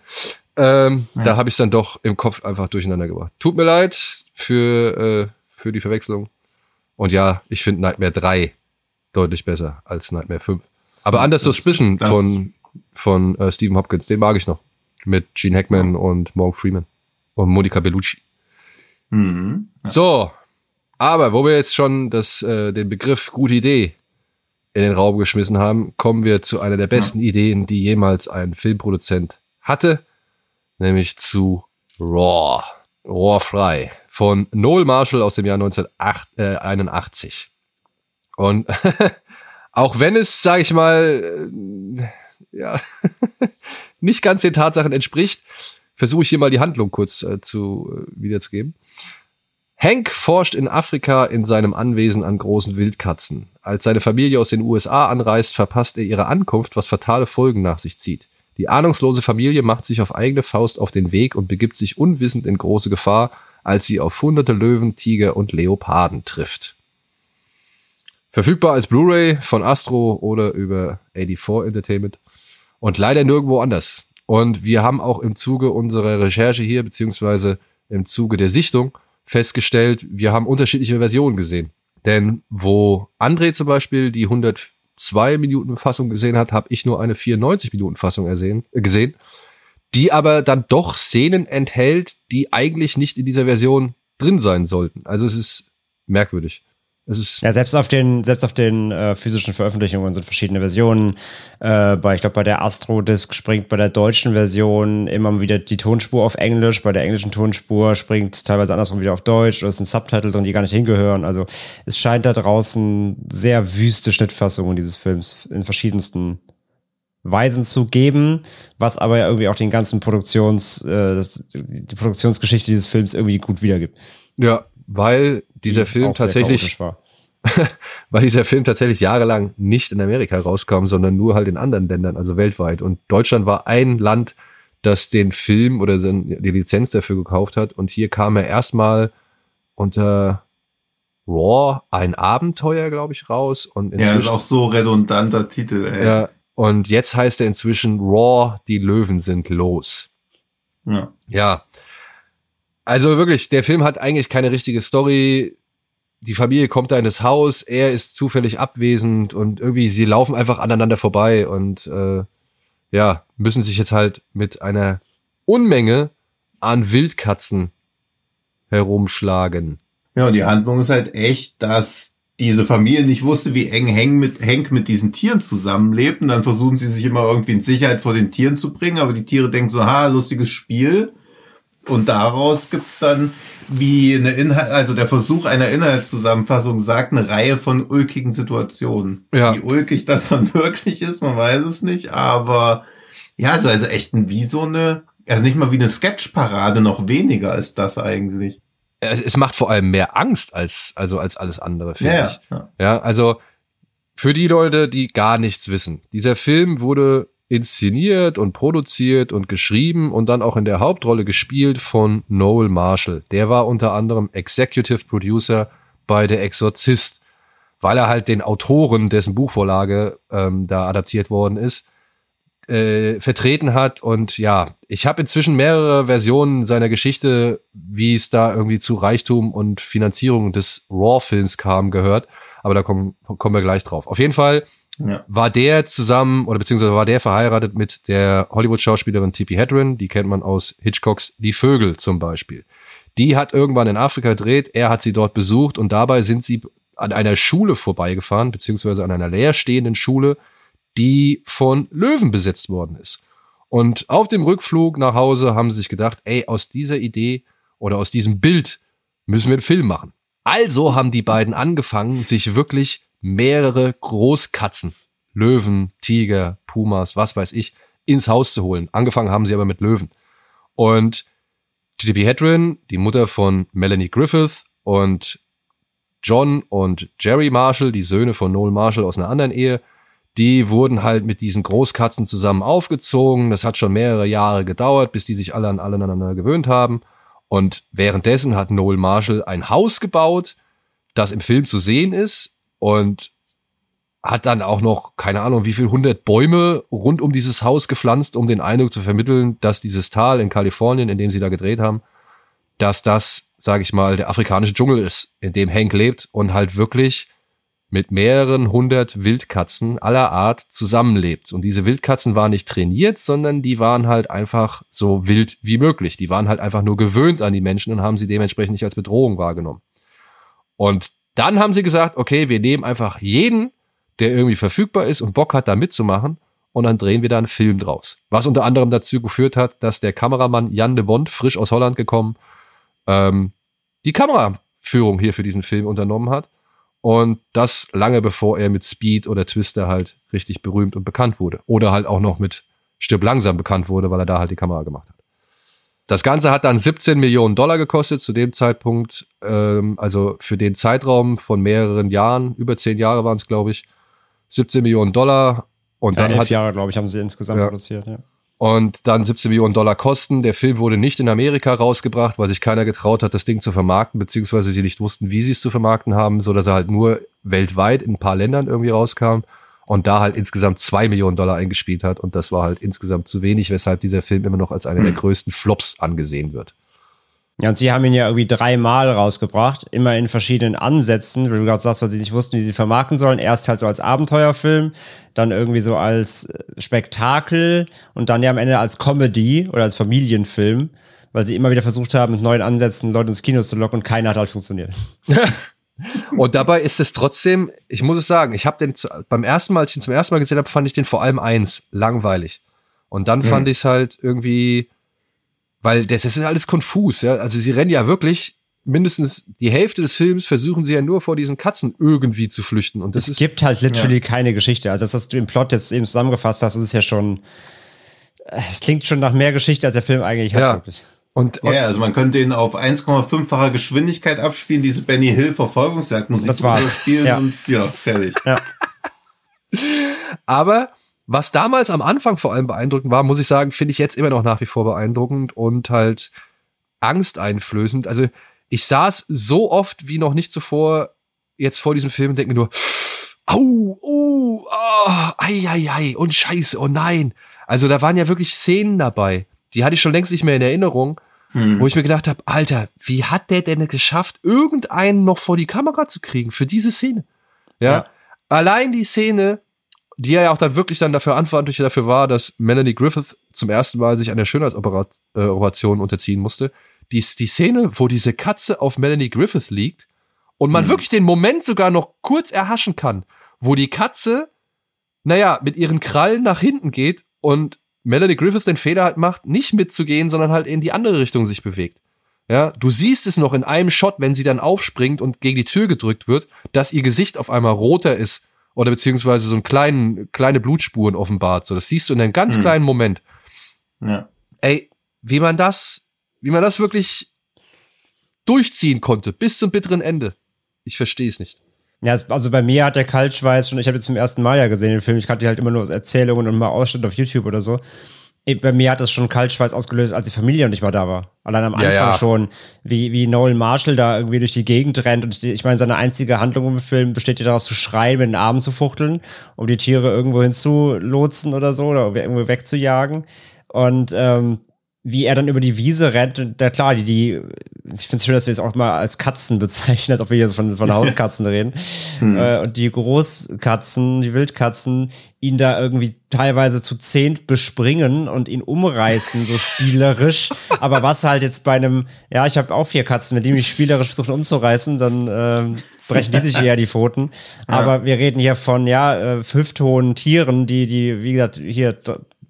Ähm, Ja. Da habe ich es dann doch im Kopf einfach durcheinander gebracht. Tut mir leid für, äh, für die Verwechslung. Und ja, ich finde Nightmare 3 deutlich besser als Nightmare 5. Aber Under Suspicion das- von, von äh, Stephen Hopkins, den mag ich noch. Mit Gene Hackman und Morgan Freeman. Und Monica Bellucci. Mhm. So, aber wo wir jetzt schon das, äh, den Begriff gute Idee in den Raum geschmissen haben, kommen wir zu einer der besten Ideen, die jemals ein Filmproduzent hatte, nämlich zu Raw. Fry von Noel Marshall aus dem Jahr 1981. Und auch wenn es, sage ich mal, äh, ja, nicht ganz den Tatsachen entspricht, versuche ich hier mal die Handlung kurz äh, zu äh, wiederzugeben. Hank forscht in Afrika in seinem Anwesen an großen Wildkatzen. Als seine Familie aus den USA anreist, verpasst er ihre Ankunft, was fatale Folgen nach sich zieht. Die ahnungslose Familie macht sich auf eigene Faust auf den Weg und begibt sich unwissend in große Gefahr, als sie auf hunderte Löwen, Tiger und Leoparden trifft. Verfügbar als Blu-ray von Astro oder über 84 Entertainment und leider nirgendwo anders. Und wir haben auch im Zuge unserer Recherche hier, beziehungsweise im Zuge der Sichtung, festgestellt, wir haben unterschiedliche Versionen gesehen. Denn wo André zum Beispiel die 102 Minuten Fassung gesehen hat, habe ich nur eine 94 Minuten Fassung ersehen, äh, gesehen, die aber dann doch Szenen enthält, die eigentlich nicht in dieser Version drin sein sollten. Also es ist merkwürdig. Es ist Ja, selbst auf den, selbst auf den äh, physischen Veröffentlichungen sind verschiedene Versionen. Äh, bei, ich glaube, bei der Astro-Disc springt bei der deutschen Version immer wieder die Tonspur auf Englisch, bei der englischen Tonspur springt teilweise andersrum wieder auf Deutsch oder es sind Subtitle drin, die gar nicht hingehören. Also es scheint da draußen sehr wüste Schnittfassungen dieses Films in verschiedensten Weisen zu geben, was aber ja irgendwie auch den ganzen Produktions, äh, das, die Produktionsgeschichte dieses Films irgendwie gut wiedergibt. ja, weil dieser Film tatsächlich weil dieser Film tatsächlich jahrelang nicht in Amerika rauskam, sondern nur halt in anderen Ländern, also weltweit. Und Deutschland war ein Land, das den Film oder die Lizenz dafür gekauft hat. Und hier kam er erstmal unter Raw, ein Abenteuer, glaube ich, raus. Und Ja, ist auch so redundanter Titel, ey. ja, und jetzt heißt er inzwischen Raw, die Löwen sind los. Ja. Ja. Also wirklich, der Film hat eigentlich keine richtige Story. Die Familie kommt da in das Haus, er ist zufällig abwesend und irgendwie, sie laufen einfach aneinander vorbei und äh, ja, müssen sich jetzt halt mit einer Unmenge an Wildkatzen herumschlagen. Ja, und die Handlung ist halt echt, dass diese Familie nicht wusste, wie eng Hank mit, Hank mit diesen Tieren zusammenlebt. Und dann versuchen sie sich immer irgendwie in Sicherheit vor den Tieren zu bringen. Aber die Tiere denken so, ha, lustiges Spiel. Und daraus gibt's dann wie eine Inhalt, also der Versuch einer Inhaltszusammenfassung sagt eine Reihe von ulkigen Situationen. Ja. Wie ulkig das dann wirklich ist, man weiß es nicht. Aber ja, es ist also echt ein, wie so eine, also nicht mal wie eine Sketchparade, noch weniger ist das eigentlich. Es, es macht vor allem mehr Angst als, also als alles andere, finde Ja, ich. ja. Ja, also für die Leute, die gar nichts wissen. Dieser Film wurde inszeniert und produziert und geschrieben und dann auch in der Hauptrolle gespielt von Noel Marshall. Der war unter anderem Executive Producer bei Der Exorzist, weil er halt den Autoren, dessen Buchvorlage ähm, da adaptiert worden ist, äh, vertreten hat. Und ja, ich habe inzwischen mehrere Versionen seiner Geschichte, wie es da irgendwie zu Reichtum und Finanzierung des Raw-Films kam, gehört. Aber da kommen, kommen wir gleich drauf. Auf jeden Fall Ja. war der zusammen oder beziehungsweise war der verheiratet mit der Hollywood-Schauspielerin Tippi Hedren. Die kennt man aus Hitchcocks Die Vögel zum Beispiel. Die hat irgendwann in Afrika gedreht. Er hat sie dort besucht und dabei sind sie an einer Schule vorbeigefahren, beziehungsweise an einer leerstehenden Schule, die von Löwen besetzt worden ist. Und auf dem Rückflug nach Hause haben sie sich gedacht, ey, aus dieser Idee oder aus diesem Bild müssen wir einen Film machen. Also haben die beiden angefangen, sich wirklich mehrere Großkatzen, Löwen, Tiger, Pumas, was weiß ich, ins Haus zu holen. Angefangen haben sie aber mit Löwen. Und Tippi Hedren, die Mutter von Melanie Griffith und John und Jerry Marshall, die Söhne von Noel Marshall aus einer anderen Ehe, die wurden halt mit diesen Großkatzen zusammen aufgezogen. Das hat schon mehrere Jahre gedauert, bis die sich alle an alle aneinander gewöhnt haben. Und währenddessen hat Noel Marshall ein Haus gebaut, das im Film zu sehen ist und hat dann auch noch, keine Ahnung, wie viel hundert Bäume rund um dieses Haus gepflanzt, um den Eindruck zu vermitteln, dass dieses Tal in Kalifornien, in dem sie da gedreht haben, dass das, sage ich mal, der afrikanische Dschungel ist, in dem Hank lebt und halt wirklich mit mehreren hundert Wildkatzen aller Art zusammenlebt. Und diese Wildkatzen waren nicht trainiert, sondern die waren halt einfach so wild wie möglich. Die waren halt einfach nur gewöhnt an die Menschen und haben sie dementsprechend nicht als Bedrohung wahrgenommen. Und dann haben sie gesagt, okay, wir nehmen einfach jeden, der irgendwie verfügbar ist und Bock hat, da mitzumachen. Und dann drehen wir da einen Film draus. Was unter anderem dazu geführt hat, dass der Kameramann Jan de Bond, frisch aus Holland gekommen, ähm, die Kameraführung hier für diesen Film unternommen hat. Und das lange bevor er mit Speed oder Twister halt richtig berühmt und bekannt wurde. Oder halt auch noch mit Stirb langsam bekannt wurde, weil er da halt die Kamera gemacht hat. Das Ganze hat dann 17 Millionen Dollar gekostet zu dem Zeitpunkt, ähm, also für den Zeitraum von mehreren Jahren, über zehn Jahre waren es, glaube ich, 17 Millionen Dollar. Und Ja, dann elf hat Jahre, glaube ich, haben sie insgesamt Ja. produziert. Ja. und dann 17 Millionen Dollar Kosten. Der Film wurde nicht in Amerika rausgebracht, weil sich keiner getraut hat, das Ding zu vermarkten, beziehungsweise sie nicht wussten, wie sie es zu vermarkten haben, so dass er halt nur weltweit in ein paar Ländern irgendwie rauskam und da halt insgesamt zwei Millionen Dollar eingespielt hat. Und das war halt insgesamt zu wenig, weshalb dieser Film immer noch als einer der größten Flops angesehen wird. Ja, und sie haben ihn ja irgendwie dreimal rausgebracht, immer in verschiedenen Ansätzen, wie du gerade sagst, weil sie nicht wussten, wie sie vermarkten sollen. Erst halt so als Abenteuerfilm, dann irgendwie so als Spektakel und dann ja am Ende als Comedy oder als Familienfilm, weil sie immer wieder versucht haben, mit neuen Ansätzen Leute ins Kino zu locken und keiner hat halt funktioniert. Und dabei ist es trotzdem, ich muss es sagen, ich habe den beim ersten Mal, als ich ihn zum ersten Mal gesehen habe, fand ich den vor allem eins langweilig. Und dann fand ich es halt irgendwie, weil das, das ist alles konfus, ja. Also sie rennen ja wirklich mindestens die Hälfte des Films versuchen sie ja nur vor diesen Katzen irgendwie zu flüchten. Und das Es ist gibt halt literally keine Geschichte. Also das, was du im Plot jetzt eben zusammengefasst hast, das ist ja schon, es klingt schon nach mehr Geschichte, als der Film eigentlich hat. Ja. Wirklich. Und, Ja, also man könnte ihn auf 1,5-facher Geschwindigkeit abspielen, diese Benny Hill Verfolgungsjagdmusik Das war's. spielen Ja. und ja, fertig. Aber was damals am Anfang vor allem beeindruckend war, muss ich sagen, finde ich jetzt immer noch nach wie vor beeindruckend und halt angsteinflößend. Also ich saß so oft wie noch nicht zuvor jetzt vor diesem Film und denke mir nur, au, oh, oh, ei, ei, ei, und scheiße, oh nein. Also da waren ja wirklich Szenen dabei, die hatte ich schon längst nicht mehr in Erinnerung, Hm. wo ich mir gedacht habe, Alter, wie hat der denn geschafft, irgendeinen noch vor die Kamera zu kriegen für diese Szene? Ja. Ja. Allein die Szene, die ja auch dann wirklich dann dafür verantwortlich dafür war, dass Melanie Griffith zum ersten Mal sich einer Schönheitsoperation unterziehen musste. Die, die Szene, wo diese Katze auf Melanie Griffith liegt und man Mhm. wirklich den Moment sogar noch kurz erhaschen kann, wo die Katze, naja, mit ihren Krallen nach hinten geht und Melanie Griffith den Fehler halt macht, nicht mitzugehen, sondern halt in die andere Richtung sich bewegt. Ja, du siehst es noch in einem Shot, wenn sie dann aufspringt und gegen die Tür gedrückt wird, dass ihr Gesicht auf einmal roter ist oder beziehungsweise so einen kleinen, kleine Blutspuren offenbart. So, das siehst du in einem ganz Hm. kleinen Moment. Ja. Ey, wie man das, wie man das wirklich durchziehen konnte, bis zum bitteren Ende. Ich verstehe es nicht. Ja, also bei mir hat der Kaltschweiß schon, ich habe jetzt zum ersten Mal ja gesehen den Film, ich kannte halt immer nur aus Erzählungen und mal Ausschnitte auf YouTube oder so. Bei mir hat das schon Kaltschweiß ausgelöst, als die Familie und ich mal da war. Allein am Ja, Anfang ja. schon, wie, wie Noel Marshall da irgendwie durch die Gegend rennt. Und die, ich meine, seine einzige Handlung im Film besteht ja daraus zu schreien, mit den Armen zu fuchteln, um die Tiere irgendwo hinzulotsen oder so, oder irgendwo wegzujagen. Und ähm, wie er dann über die Wiese rennt, und da klar, die, die, ich finde es schön, dass wir es auch mal als Katzen bezeichnen, als ob wir hier so von, von Hauskatzen reden. Äh, und die Großkatzen, die Wildkatzen, ihn da irgendwie teilweise zu zehnt bespringen und ihn umreißen, so spielerisch. Aber was halt jetzt bei einem, ja, ich habe auch vier Katzen, mit denen ich spielerisch versuche umzureißen, dann ähm, brechen die sich eher die Pfoten. Aber wir reden hier von, ja, äh, hüfthohen Tieren, die, die, wie gesagt, hier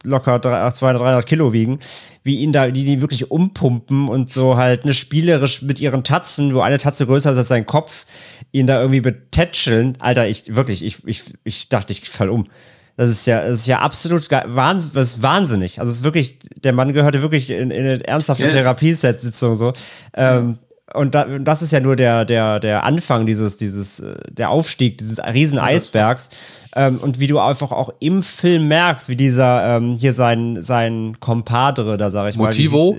locker 300, 200, 300 Kilo wiegen, wie ihn da, die die wirklich umpumpen und so halt ne spielerisch mit ihren Tatzen, wo eine Tatze größer ist als sein Kopf, ihn da irgendwie betätscheln. Alter, ich wirklich, ich, ich, ich dachte, ich fall um. Das ist ja, das ist ja absolut wahnsinn, das ist wahnsinnig. Also es ist wirklich, der Mann gehörte wirklich in, in eine ernsthafte Ja. Therapiesitzung so. Ähm, und da, das ist ja nur der, der, der Anfang dieses, dieses, äh, der Aufstieg dieses riesen Eisbergs. Ähm, und wie du einfach auch im Film merkst, wie dieser, ähm, hier sein, sein Compadre, da sag ich mal. Motivo?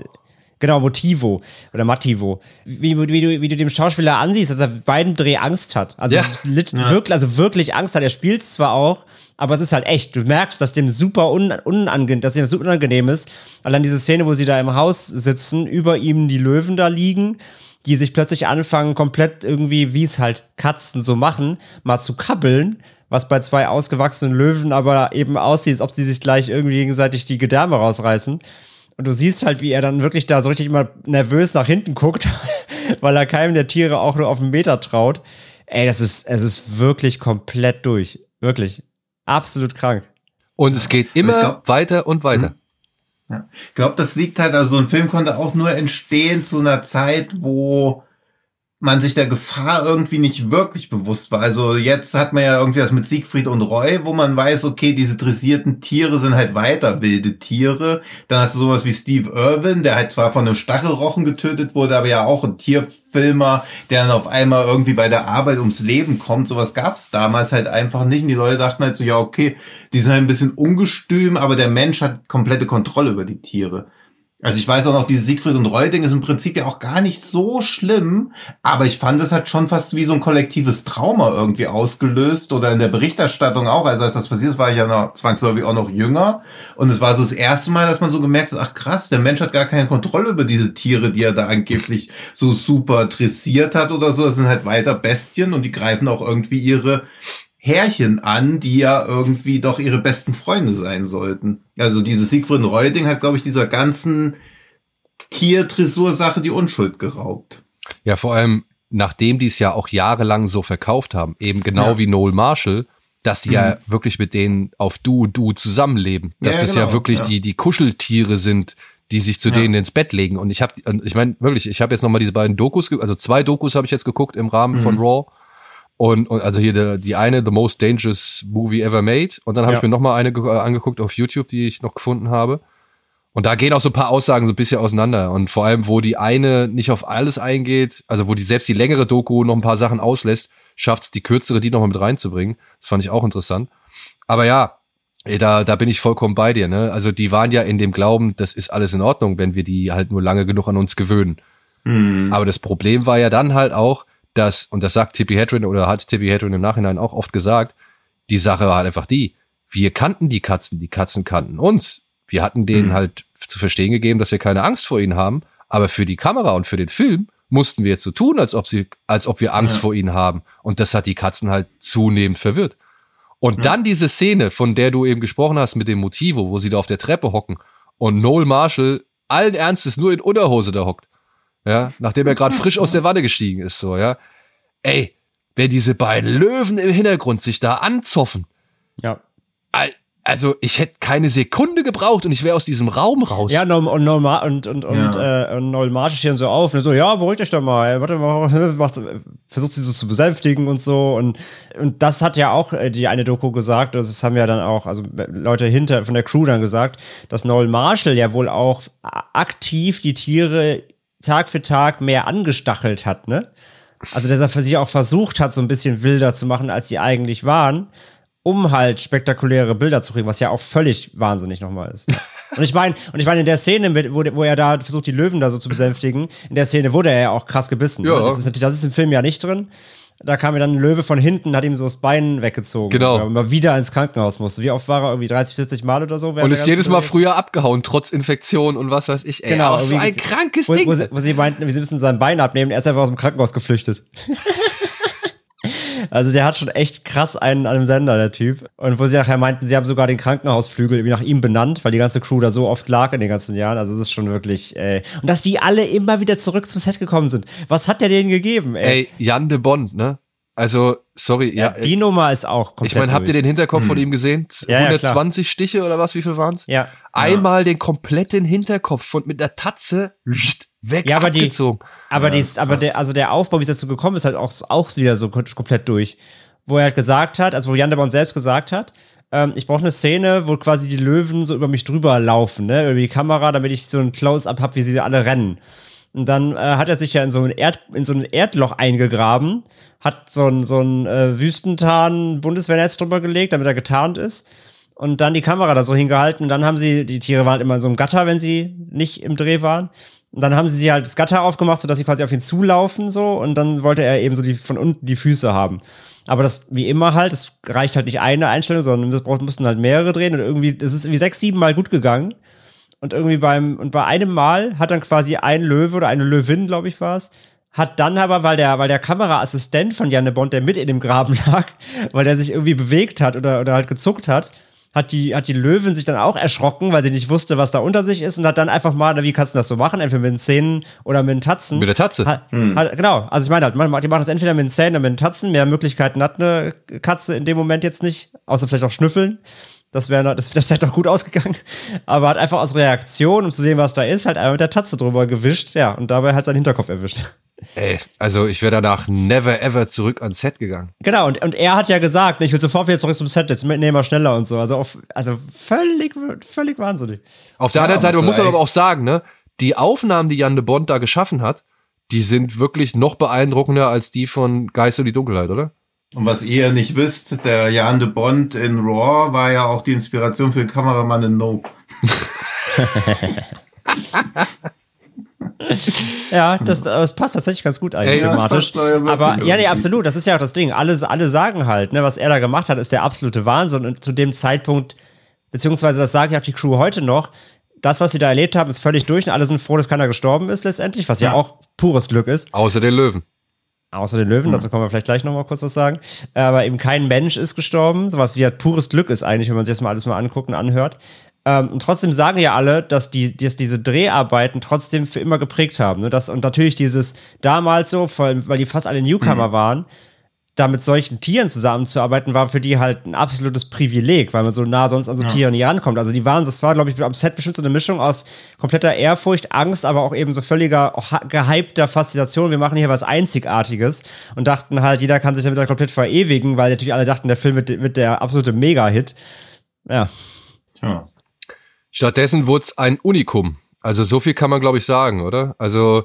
Genau, Motivo oder Mativo. Wie, wie, du, wie du dem Schauspieler ansiehst, dass er beiden Dreh Angst hat. Also Ja. wirklich, also wirklich Angst hat. Er spielt zwar auch, aber es ist halt echt. Du merkst, dass dem super un, unangenehm, dass ihm super unangenehm ist. Allein diese Szene, wo sie da im Haus sitzen, über ihm die Löwen da liegen, die sich plötzlich anfangen, komplett irgendwie, wie es halt Katzen so machen, mal zu kabbeln. Was bei zwei ausgewachsenen Löwen aber eben aussieht, als ob sie sich gleich irgendwie gegenseitig die Gedärme rausreißen. Und du siehst halt, wie er dann wirklich da so richtig immer nervös nach hinten guckt, weil er keinem der Tiere auch nur auf einen Meter traut. Ey, das ist, es ist wirklich komplett durch. Wirklich. Absolut krank. Und es geht immer glaub- weiter und weiter. Ja. Ich glaube, das liegt halt, also so ein Film konnte auch nur entstehen zu einer Zeit, wo man sich der Gefahr irgendwie nicht wirklich bewusst war. Also jetzt hat man ja irgendwie das mit Siegfried und Roy, wo man weiß, okay, diese dressierten Tiere sind halt weiter wilde Tiere. Dann hast du sowas wie Steve Irwin, der halt zwar von einem Stachelrochen getötet wurde, aber ja auch ein Tierfilmer, der dann auf einmal irgendwie bei der Arbeit ums Leben kommt. Sowas gab's damals halt einfach nicht. Und die Leute dachten halt so, ja, okay, die sind halt ein bisschen ungestüm, aber der Mensch hat komplette Kontrolle über die Tiere. Also ich weiß auch noch, dieses Siegfried und Roy-Ding ist im Prinzip ja auch gar nicht so schlimm, aber ich fand es halt schon fast wie so ein kollektives Trauma irgendwie ausgelöst oder in der Berichterstattung auch. Also als das passiert ist, war ich ja noch zwangsläufig auch noch jünger und es war so das erste Mal, dass man so gemerkt hat, ach krass, der Mensch hat gar keine Kontrolle über diese Tiere, die er da angeblich so super dressiert hat oder so. Das sind halt weiter Bestien und die greifen auch irgendwie ihre Härchen an, die ja irgendwie doch ihre besten Freunde sein sollten. Also dieses Siegfried Roy-Ding hat, glaube ich, dieser ganzen Tiertresur-Sache die Unschuld geraubt. Ja, vor allem, nachdem die es ja auch jahrelang so verkauft haben, eben genau Ja. wie Noel Marshall, dass die ja wirklich mit denen auf Du und Du zusammenleben. Dass Ja, ja genau, wirklich ja. die, die Kuscheltiere sind, die sich zu Ja. denen ins Bett legen. Und ich habe, ich meine wirklich, ich habe jetzt noch mal diese beiden Dokus, also zwei Dokus habe ich jetzt geguckt im Rahmen von Mhm. Raw. Und, und also hier der, die eine, The Most Dangerous Movie Ever Made. Und dann habe Ja. ich mir noch mal eine äh, angeguckt auf YouTube, die ich noch gefunden habe. Und da gehen auch so ein paar Aussagen so ein bisschen auseinander. Und vor allem, wo die eine nicht auf alles eingeht, also wo die selbst die längere Doku noch ein paar Sachen auslässt, schafft es die kürzere, die noch mal mit reinzubringen. Das fand ich auch interessant. Aber ja, da, da bin ich vollkommen bei dir. Ne? Also die waren ja in dem Glauben, das ist alles in Ordnung, wenn wir die halt nur lange genug an uns gewöhnen. Mhm. Aber das Problem war ja dann halt auch, dass, und das sagt Tippi Hedren oder hat Tippi Hedren im Nachhinein auch oft gesagt, die Sache war halt einfach die, wir kannten die Katzen, die Katzen kannten uns. Wir hatten denen Mhm. halt zu verstehen gegeben, dass wir keine Angst vor ihnen haben, aber für die Kamera und für den Film mussten wir jetzt so tun, als ob sie, als ob wir Angst Ja. vor ihnen haben. Und das hat die Katzen halt zunehmend verwirrt. Und Ja. dann diese Szene, von der du eben gesprochen hast mit dem Motivo, wo sie da auf der Treppe hocken und Noel Marshall allen Ernstes nur in Unterhose da hockt. Ja, nachdem er gerade frisch aus der Wanne gestiegen ist, so, ja. Ey, wenn diese beiden Löwen im Hintergrund sich da anzoffen, Ja. al- also ich hätte keine Sekunde gebraucht und ich wäre aus diesem Raum raus. Ja, und, und, und, und, und, und, äh, und Noel Marsh stehen so auf und so, ja, beruhigt euch doch mal, ey, warte mal, macht, versucht sie so zu besänftigen und so und, und das hat ja auch äh, die eine Doku gesagt, das haben ja dann auch, also Leute hinter, von der Crew dann gesagt, dass Noel Marshall ja wohl auch aktiv die Tiere Tag für Tag mehr angestachelt hat, ne? Also, dass er für sie auch versucht hat, so ein bisschen wilder zu machen, als sie eigentlich waren, um halt spektakuläre Bilder zu kriegen, was ja auch völlig wahnsinnig nochmal ist. Und ich meine, und ich meine, in der Szene, mit, wo, wo er da versucht, die Löwen da so zu besänftigen, in der Szene wurde er ja auch krass gebissen. Ja. Ne? Das, ist natürlich, das ist im Film ja nicht drin. Da kam mir dann ein Löwe von hinten, hat ihm so das Bein weggezogen. Genau. Weil er mal wieder ins Krankenhaus musste. Wie oft war er? Irgendwie 30, 40 Mal oder so? und ist jedes Mal früher abgehauen, trotz Infektion und was weiß ich. Ey, Genau, aber so ein krankes wo, Ding. Wo sie, wo sie meinten, wir müssen sein Bein abnehmen, er ist einfach aus dem Krankenhaus geflüchtet. also der hat schon echt krass einen an dem Sender, der Typ. Und wo sie nachher meinten, sie haben sogar den Krankenhausflügel irgendwie nach ihm benannt, weil die ganze Crew da so oft lag in den ganzen Jahren. Also es ist schon wirklich, äh, und dass die alle immer wieder zurück zum Set gekommen sind. Was hat der denen gegeben, ey? Ey, Jan de Bond, ne? Also, sorry, ja. die Nummer ist auch komplett ich meine, habt ihr den Hinterkopf von ihm gesehen? Z- Ja, ja, klar. 120 Stiche oder was? Wie viel waren's? Ja. Einmal den kompletten Hinterkopf von mit der Tatze weg Ja, aber die- abgezogen. Aber, Ja, dies, aber der, also der Aufbau, wie es dazu gekommen ist, halt auch, auch wieder so kom- komplett durch. Wo er halt gesagt hat, also wo Jan de Bond selbst gesagt hat, ähm, ich brauche eine Szene, wo quasi die Löwen so über mich drüber laufen, ne, über die Kamera, damit ich so ein Close-up hab, wie sie alle rennen. Und dann äh, hat er sich ja in so ein, Erd, in so ein Erdloch eingegraben, hat so ein, so ein äh, Wüstentarn-Bundeswehrnetz drüber gelegt, damit er getarnt ist. Und dann die Kamera da so hingehalten. Und dann haben sie, die Tiere waren halt immer in so einem Gatter, wenn sie nicht im Dreh waren. Und dann haben sie sie halt das Gatter aufgemacht, sodass sie quasi auf ihn zulaufen, so. Und dann wollte er eben so die, von unten die Füße haben. Aber das, wie immer halt, es reicht halt nicht eine Einstellung, sondern das mussten halt mehrere drehen. Und irgendwie, das ist irgendwie sechs, sieben Mal gut gegangen. Und irgendwie beim, und bei einem Mal hat dann quasi ein Löwe oder eine Löwin, glaube ich, war es, hat dann aber, weil der, weil der Kameraassistent von Janne Bond, der mit in dem Graben lag, weil der sich irgendwie bewegt hat oder, oder halt gezuckt hat, hat die, hat die Löwin sich dann auch erschrocken, weil sie nicht wusste, was da unter sich ist und hat dann einfach mal, wie kannst du das so machen? Entweder mit den Zähnen oder mit den Tatzen. Mit der Tatze. Hat, hat, genau, also ich meine halt, man- die machen das entweder mit den Zähnen oder mit den Tatzen. Mehr Möglichkeiten hat eine Katze in dem Moment jetzt nicht, außer vielleicht auch schnüffeln. Das wäre das, das wäre doch gut ausgegangen. Aber hat einfach aus Reaktion, um zu sehen, was da ist, halt einmal mit der Tatze drüber gewischt, ja, und dabei hat seinen Hinterkopf erwischt. Ey, also ich wäre danach never ever zurück ans Set gegangen. Genau, und, und er hat ja gesagt, ich will sofort wieder zurück zum Set, jetzt nehmen wir schneller und so. Also, auf, also völlig, völlig wahnsinnig. Auf der Ja, anderen Seite, man muss aber auch sagen, ne, die Aufnahmen, die Jan de Bond da geschaffen hat, die sind wirklich noch beeindruckender als die von Geist und die Dunkelheit, oder? Und was ihr nicht wisst, der Jan de Bond in Raw war ja auch die Inspiration für den Kameramann in Nope. Ja, das, das passt tatsächlich ganz gut eigentlich Ey, thematisch. Aber ja, nee, absolut, das ist ja auch das Ding. Alle, alle sagen halt, ne, was er da gemacht hat, ist der absolute Wahnsinn. Und zu dem Zeitpunkt, beziehungsweise das sagt ja auch die Crew heute noch, das, was sie da erlebt haben, ist völlig durch und alle sind froh, dass keiner gestorben ist letztendlich, was ja, Ja. auch pures Glück ist. Außer den Löwen. Außer den Löwen, dazu können wir vielleicht gleich noch mal kurz was sagen. Aber eben kein Mensch ist gestorben, sowas wie halt pures Glück ist eigentlich, wenn man sich das mal alles mal anguckt und anhört. Ähm, und trotzdem sagen ja alle, dass, die, dass diese Dreharbeiten trotzdem für immer geprägt haben. Ne? Das, und natürlich dieses damals so, weil, weil die fast alle Newcomer mhm. waren, da mit solchen Tieren zusammenzuarbeiten, war für die halt ein absolutes Privileg, weil man so nah sonst an so ja. Tiere nie rankommt. Also die waren, das war, glaube ich, am Set bestimmt so eine Mischung aus kompletter Ehrfurcht, Angst, aber auch eben so völliger gehypter Faszination. Wir machen hier was Einzigartiges und dachten halt, jeder kann sich damit halt komplett verewigen, weil natürlich alle dachten, der Film wird, wird der absolute Mega-Hit. Ja. Tja. Stattdessen wurde es ein Unikum. Also so viel kann man, glaube ich, sagen, oder? Also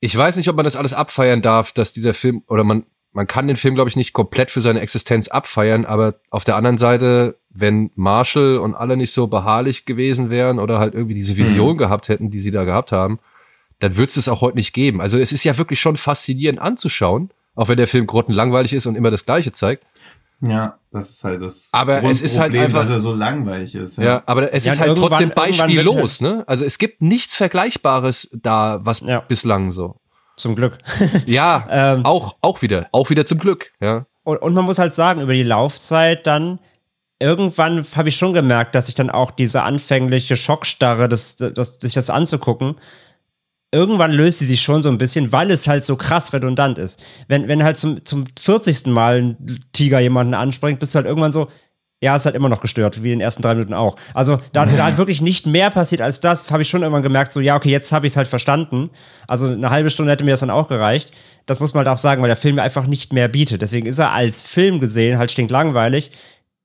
ich weiß nicht, ob man das alles abfeiern darf, dass dieser Film, oder man, man kann den Film, glaube ich, nicht komplett für seine Existenz abfeiern, aber auf der anderen Seite, wenn Marshall und alle nicht so beharrlich gewesen wären oder halt irgendwie diese Vision mhm. gehabt hätten, die sie da gehabt haben, dann wird es es auch heute nicht geben. Also es ist ja wirklich schon faszinierend anzuschauen, auch wenn der Film grottenlangweilig ist und immer das Gleiche zeigt. Ja, das ist halt das. Aber es ist halt einfach, dass er so langweilig ist. Ja, ja aber es ja, ist halt trotzdem beispiellos, halt ne? Also es gibt nichts Vergleichbares da, was ja. bislang so. Zum Glück. ja, ähm, auch, auch wieder, auch wieder zum Glück, ja. Und, und man muss halt sagen, über die Laufzeit dann, irgendwann habe ich schon gemerkt, dass ich dann auch diese anfängliche Schockstarre, das, das, sich das anzugucken, irgendwann löst sie sich schon so ein bisschen, weil es halt so krass redundant ist. Wenn, wenn halt zum, zum 40. Mal ein Tiger jemanden anspringt, bist du halt irgendwann so, ja, ist halt immer noch gestört, wie in den ersten drei Minuten auch. Also, da, da halt wirklich nicht mehr passiert als das, habe ich schon irgendwann gemerkt, so, ja, okay, jetzt habe ich es halt verstanden. Also, eine halbe Stunde hätte mir das dann auch gereicht. Das muss man halt auch sagen, weil der Film einfach nicht mehr bietet. Deswegen ist er als Film gesehen halt stinklangweilig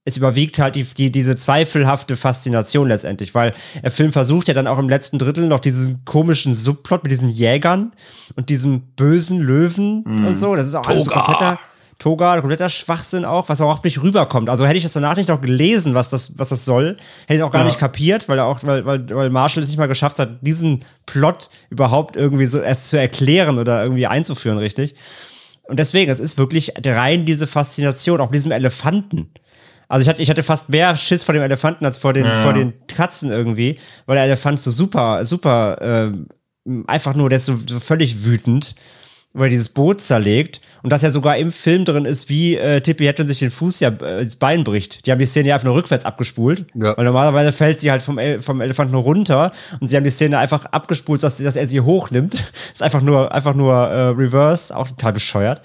es überwiegt halt die, die, diese zweifelhafte Faszination letztendlich, weil der Film versucht ja dann auch im letzten Drittel noch diesen komischen Subplot mit diesen Jägern und diesem bösen Löwen mm. und so. Das ist auch Toga. alles so kompletter Toga, kompletter Schwachsinn auch, was auch nicht rüberkommt. Also hätte ich das danach nicht noch gelesen, was das, was das soll, hätte ich auch gar ja. nicht kapiert, weil er auch, weil, weil, weil Marshall es nicht mal geschafft hat, diesen Plot überhaupt irgendwie so erst zu erklären oder irgendwie einzuführen, richtig. Und deswegen, es ist wirklich rein diese Faszination, auch diesem Elefanten also ich hatte, ich hatte fast mehr Schiss vor dem Elefanten als vor den, ja. vor den Katzen irgendwie, weil der Elefant so super, super, äh, einfach nur, der ist so, so völlig wütend, weil er dieses Boot zerlegt und dass ja sogar im Film drin ist, wie äh, Tippi Hedren sich den Fuß ja äh, ins Bein bricht. Die haben die Szene ja einfach nur rückwärts abgespult, ja. weil normalerweise fällt sie halt vom, El vom Elefanten nur runter und sie haben die Szene einfach abgespult, dass, dass er sie hochnimmt. ist einfach nur, einfach nur äh, reverse, auch total bescheuert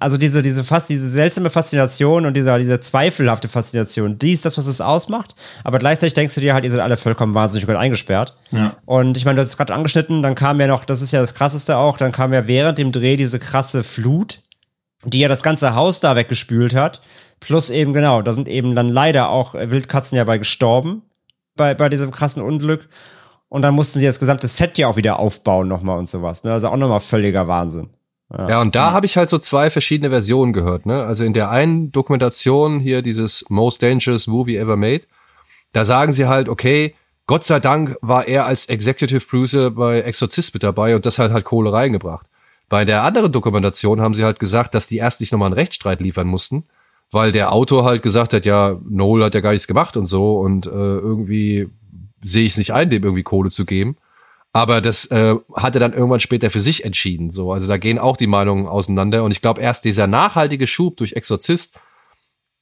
also diese, diese fast, diese seltsame Faszination und diese, diese zweifelhafte Faszination, die ist das, was es ausmacht. Aber gleichzeitig denkst du dir halt, ihr seid alle vollkommen wahnsinnig gut eingesperrt. Ja. Und ich meine, du hast es gerade angeschnitten, dann kam ja noch, das ist ja das krasseste auch, dann kam ja während dem Dreh diese krasse Flut, die ja das ganze Haus da weggespült hat. Plus eben, genau, da sind eben dann leider auch Wildkatzen ja bei gestorben, bei, bei diesem krassen Unglück. Und dann mussten sie das gesamte Set ja auch wieder aufbauen nochmal und sowas. Ne? Also auch nochmal völliger Wahnsinn. Ja, ja und da habe ich halt so zwei verschiedene Versionen gehört. Ne? Also in der einen Dokumentation hier dieses Most Dangerous Movie Ever Made, da sagen sie halt, okay, Gott sei Dank war er als Executive Producer bei Exorzist mit dabei und das hat halt Kohle reingebracht. Bei der anderen Dokumentation haben sie halt gesagt, dass die erst nicht nochmal einen Rechtsstreit liefern mussten, weil der Autor halt gesagt hat, ja, Noel hat ja gar nichts gemacht und so und äh, irgendwie sehe ich es nicht ein, dem irgendwie Kohle zu geben. Aber das äh, hat er dann irgendwann später für sich entschieden. So, also da gehen auch die Meinungen auseinander. Und ich glaube, erst dieser nachhaltige Schub durch Exorzist,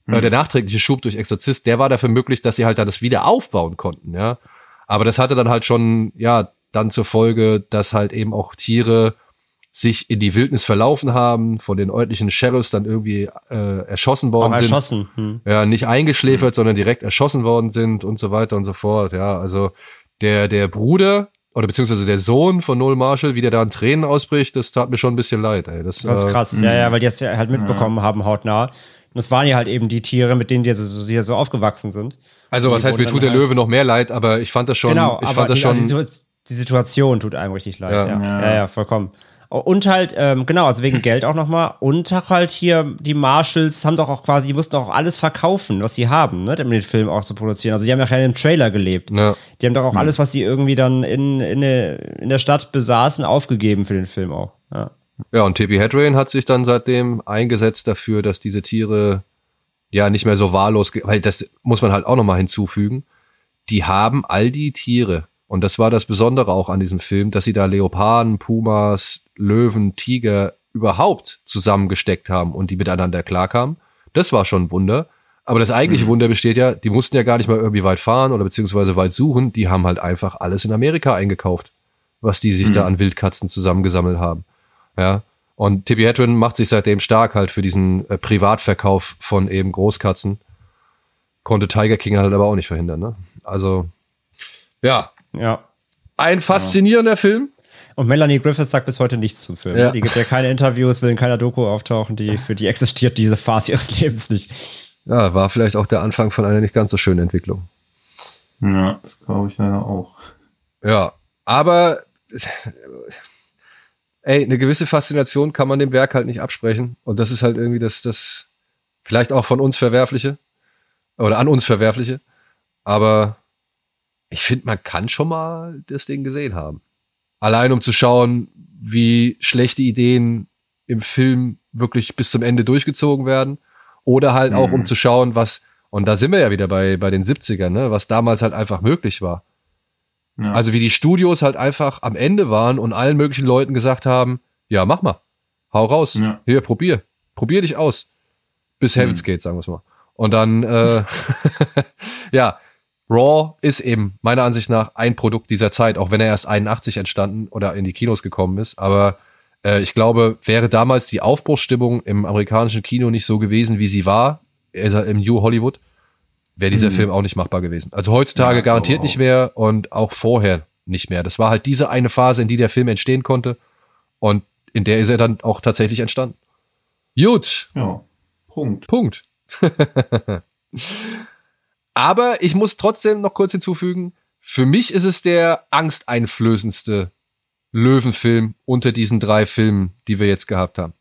hm. äh, der nachträgliche Schub durch Exorzist, der war dafür möglich, dass sie halt dann das wieder aufbauen konnten, ja. Aber das hatte dann halt schon, ja, dann zur Folge, dass halt eben auch Tiere sich in die Wildnis verlaufen haben, von den örtlichen Sheriffs dann irgendwie äh, erschossen worden sind. Erschossen. Hm. Ja, nicht eingeschläfert, hm. sondern direkt erschossen worden sind und so weiter und so fort. Ja, also der, der Bruder oder beziehungsweise der Sohn von Noel Marshall, wie der da in Tränen ausbricht, das tat mir schon ein bisschen leid. Ey. Das, das ist äh, krass, ja, ja, weil die das ja halt mitbekommen ja. haben hautnah. Und das waren ja halt eben die Tiere, mit denen die so, die so aufgewachsen sind. Also was heißt, mir tut der halt Löwe noch mehr leid, aber ich fand das schon, genau, ich fand das schon. Also die Situation tut einem richtig leid, ja, ja, ja, ja vollkommen. Und halt, ähm, genau, also wegen Geld auch nochmal. Und halt hier, die Marshalls haben doch auch quasi, die mussten auch alles verkaufen, was sie haben, ne, um den Film auch zu produzieren. Also die haben ja in einem Trailer gelebt. Ja. Die haben doch auch alles, was sie irgendwie dann in, in, der, in der Stadt besaßen, aufgegeben für den Film auch. Ja, ja und Tippi Hedren hat sich dann seitdem eingesetzt dafür, dass diese Tiere ja nicht mehr so wahllos, weil das muss man halt auch nochmal hinzufügen. Die haben all die Tiere, und das war das Besondere auch an diesem Film, dass sie da Leoparden, Pumas, Löwen, Tiger überhaupt zusammengesteckt haben und die miteinander klarkamen. Das war schon ein Wunder. Aber das eigentliche Mhm. Wunder besteht ja, die mussten ja gar nicht mal irgendwie weit fahren oder beziehungsweise weit suchen. Die haben halt einfach alles in Amerika eingekauft, was die sich Mhm. da an Wildkatzen zusammengesammelt haben. Ja. Und Tippi Hedren macht sich seitdem stark halt für diesen äh, Privatverkauf von eben Großkatzen. Konnte Tiger King halt aber auch nicht verhindern, ne? Also, ja. Ja. Ein faszinierender Film. Und Melanie Griffith sagt bis heute nichts zum Film. Ja. Die gibt ja keine Interviews, will in keiner Doku auftauchen, die, für die existiert diese Phase ihres Lebens nicht. Ja, war vielleicht auch der Anfang von einer nicht ganz so schönen Entwicklung. Ja, das glaube ich leider auch. Ja, aber ey, eine gewisse Faszination kann man dem Werk halt nicht absprechen. Und das ist halt irgendwie das, das vielleicht auch von uns Verwerfliche oder an uns Verwerfliche. Aber ich finde, man kann schon mal das Ding gesehen haben. Allein um zu schauen, wie schlechte Ideen im Film wirklich bis zum Ende durchgezogen werden. Oder halt auch, um Mhm. zu schauen, was, und da sind wir ja wieder bei, bei den 70ern, ne, was damals halt einfach möglich war. Ja. Also wie die Studios halt einfach am Ende waren und allen möglichen Leuten gesagt haben, ja, mach mal. Hau raus. Ja. Hier, probier. Probier dich aus. Bis Heaven's Mhm. Gate, sagen wir es mal. Und dann, äh, ja, Raw ist eben meiner Ansicht nach ein Produkt dieser Zeit, auch wenn er erst 81 entstanden oder in die Kinos gekommen ist. Aber äh, ich glaube, wäre damals die Aufbruchsstimmung im amerikanischen Kino nicht so gewesen, wie sie war, also im New Hollywood, wäre dieser Mhm. Film auch nicht machbar gewesen. Also heutzutage Ja, garantiert nicht mehr und auch vorher nicht mehr. Das war halt diese eine Phase, in die der Film entstehen konnte und in der ist er dann auch tatsächlich entstanden. Gut, ja. Punkt. Punkt. Aber ich muss trotzdem noch kurz hinzufügen, für mich ist es der angsteinflößendste Löwenfilm unter diesen drei Filmen, die wir jetzt gehabt haben.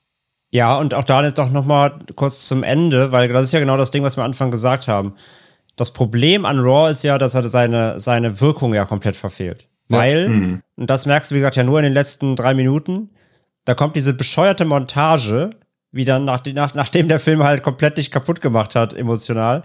Ja, und auch da jetzt doch noch mal kurz zum Ende, weil das ist ja genau das Ding, was wir am Anfang gesagt haben. Das Problem an Raw ist ja, dass er seine, seine Wirkung ja komplett verfehlt. Ja. Weil, Mhm. und das merkst du, wie gesagt, ja nur in den letzten drei Minuten, da kommt diese bescheuerte Montage, wie dann, nach, nach, nachdem der Film halt komplett dich kaputt gemacht hat, emotional,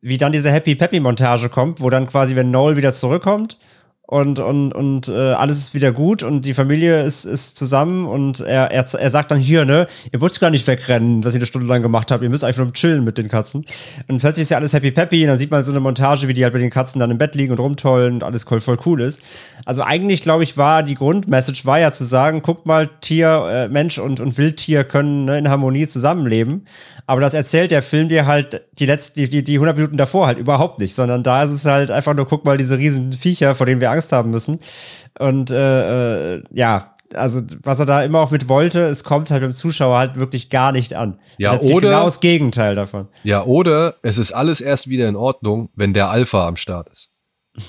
wie dann diese Happy Peppy Montage kommt, wo dann quasi, wenn Noel wieder zurückkommt und, und, und äh, alles ist wieder gut und die Familie ist, ist zusammen und er, er, er sagt dann hier, ne, ihr müsst gar nicht wegrennen, was ihr eine Stunde lang gemacht habt, ihr müsst einfach nur chillen mit den Katzen. Und plötzlich ist ja alles happy peppy und dann sieht man so eine Montage, wie die halt mit den Katzen dann im Bett liegen und rumtollen und alles voll, voll cool ist. Also eigentlich, glaube ich, war die Grundmessage war ja zu sagen, guckt mal, Tier, äh, Mensch und, und Wildtier können ne, in Harmonie zusammenleben. Aber das erzählt der Film dir halt die letzten, die, die, die 100 Minuten davor halt überhaupt nicht, sondern da ist es halt einfach nur, guck mal, diese riesen Viecher, vor denen wir Angst haben müssen. Und äh, äh, ja, also was er da immer auch mit wollte, es kommt halt beim Zuschauer halt wirklich gar nicht an. Ja, Das oder- genau das Gegenteil davon. Ja, oder es ist alles erst wieder in Ordnung, wenn der Alpha am Start ist.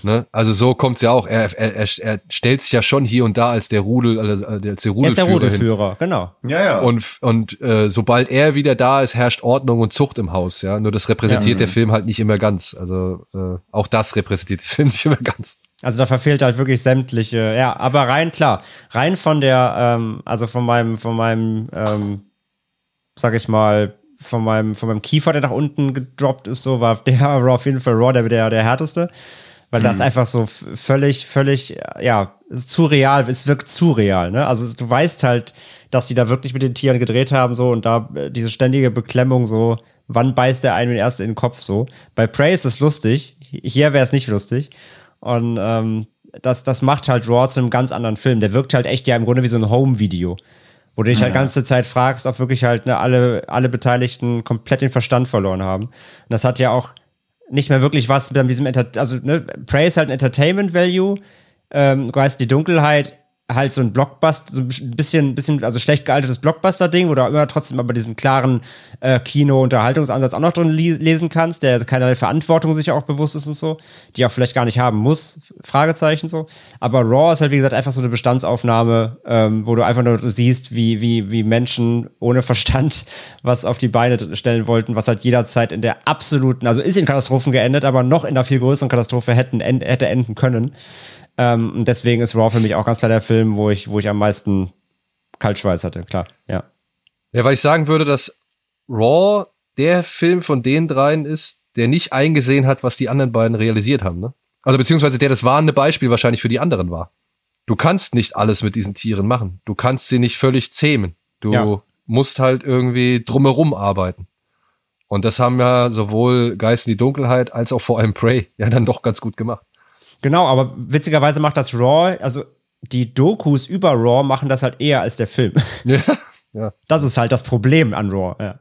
Ne? Also so kommt's ja auch. Er, er, er, er stellt sich ja schon hier und da als der Rudel, als, als der Er ist der Rudelführer hin. Rudelführer, genau. Ja, ja. Und, und äh, sobald er wieder da ist, herrscht Ordnung und Zucht im Haus, ja. Nur das repräsentiert Ja. der Film halt nicht immer ganz. Also äh, auch das repräsentiert der Film nicht immer ganz. Also da verfehlt halt wirklich sämtliche, ja, aber rein klar, rein von der, ähm, also von meinem, von meinem, ähm, sag ich mal, von meinem, von meinem Kiefer, der nach unten gedroppt ist, so war der Raw auf jeden Fall Raw der, der, der härteste. Weil das einfach so völlig, völlig, ja, ist zu real, es wirkt zu real, ne? Also du weißt halt, dass die da wirklich mit den Tieren gedreht haben, so, und da äh, diese ständige Beklemmung, so, wann beißt der einen erst in den Kopf, so. Bei Prey ist es lustig, hier wäre es nicht lustig. Und ähm, das, das macht halt Raw zu einem ganz anderen Film. Der wirkt halt echt ja im Grunde wie so ein Home-Video. Wo du dich halt ganze Zeit fragst, ob wirklich halt ne, alle, alle Beteiligten komplett den Verstand verloren haben. Und das hat ja auch nicht mehr wirklich was mit diesem, Enter also ne, Prey ist halt ein Entertainment Value, ähm, Geist die Dunkelheit halt so ein Blockbuster, so ein bisschen, bisschen, also schlecht gealtertes Blockbuster-Ding, wo du immer trotzdem aber diesen klaren äh, Kino-Unterhaltungsansatz auch noch drin lesen kannst, der keinerlei Verantwortung sich auch bewusst ist und so, die auch vielleicht gar nicht haben muss, Fragezeichen so. Aber Raw ist halt, wie gesagt, einfach so eine Bestandsaufnahme, ähm, wo du einfach nur siehst, wie, wie, wie Menschen ohne Verstand was auf die Beine stellen wollten, was halt jederzeit in der absoluten, also ist in Katastrophen geendet, aber noch in einer viel größeren Katastrophe hätten, en hätte enden können. Ähm, und deswegen ist Raw für mich auch ganz klar der Film, wo ich, wo ich am meisten Kaltschweiß hatte, klar, ja. Ja, weil ich sagen würde, dass Raw der Film von den dreien ist, der nicht eingesehen hat, was die anderen beiden realisiert haben, ne? Also beziehungsweise der das warnende Beispiel wahrscheinlich für die anderen war. Du kannst nicht alles mit diesen Tieren machen. Du kannst sie nicht völlig zähmen. Du Ja. musst halt irgendwie drumherum arbeiten. Und das haben ja sowohl Geist in die Dunkelheit als auch vor allem Prey ja dann doch ganz gut gemacht. Genau, aber witzigerweise macht das Raw, also die Dokus über Raw machen das halt eher als der Film. Ja, ja. Das ist halt das Problem an Raw. Ja.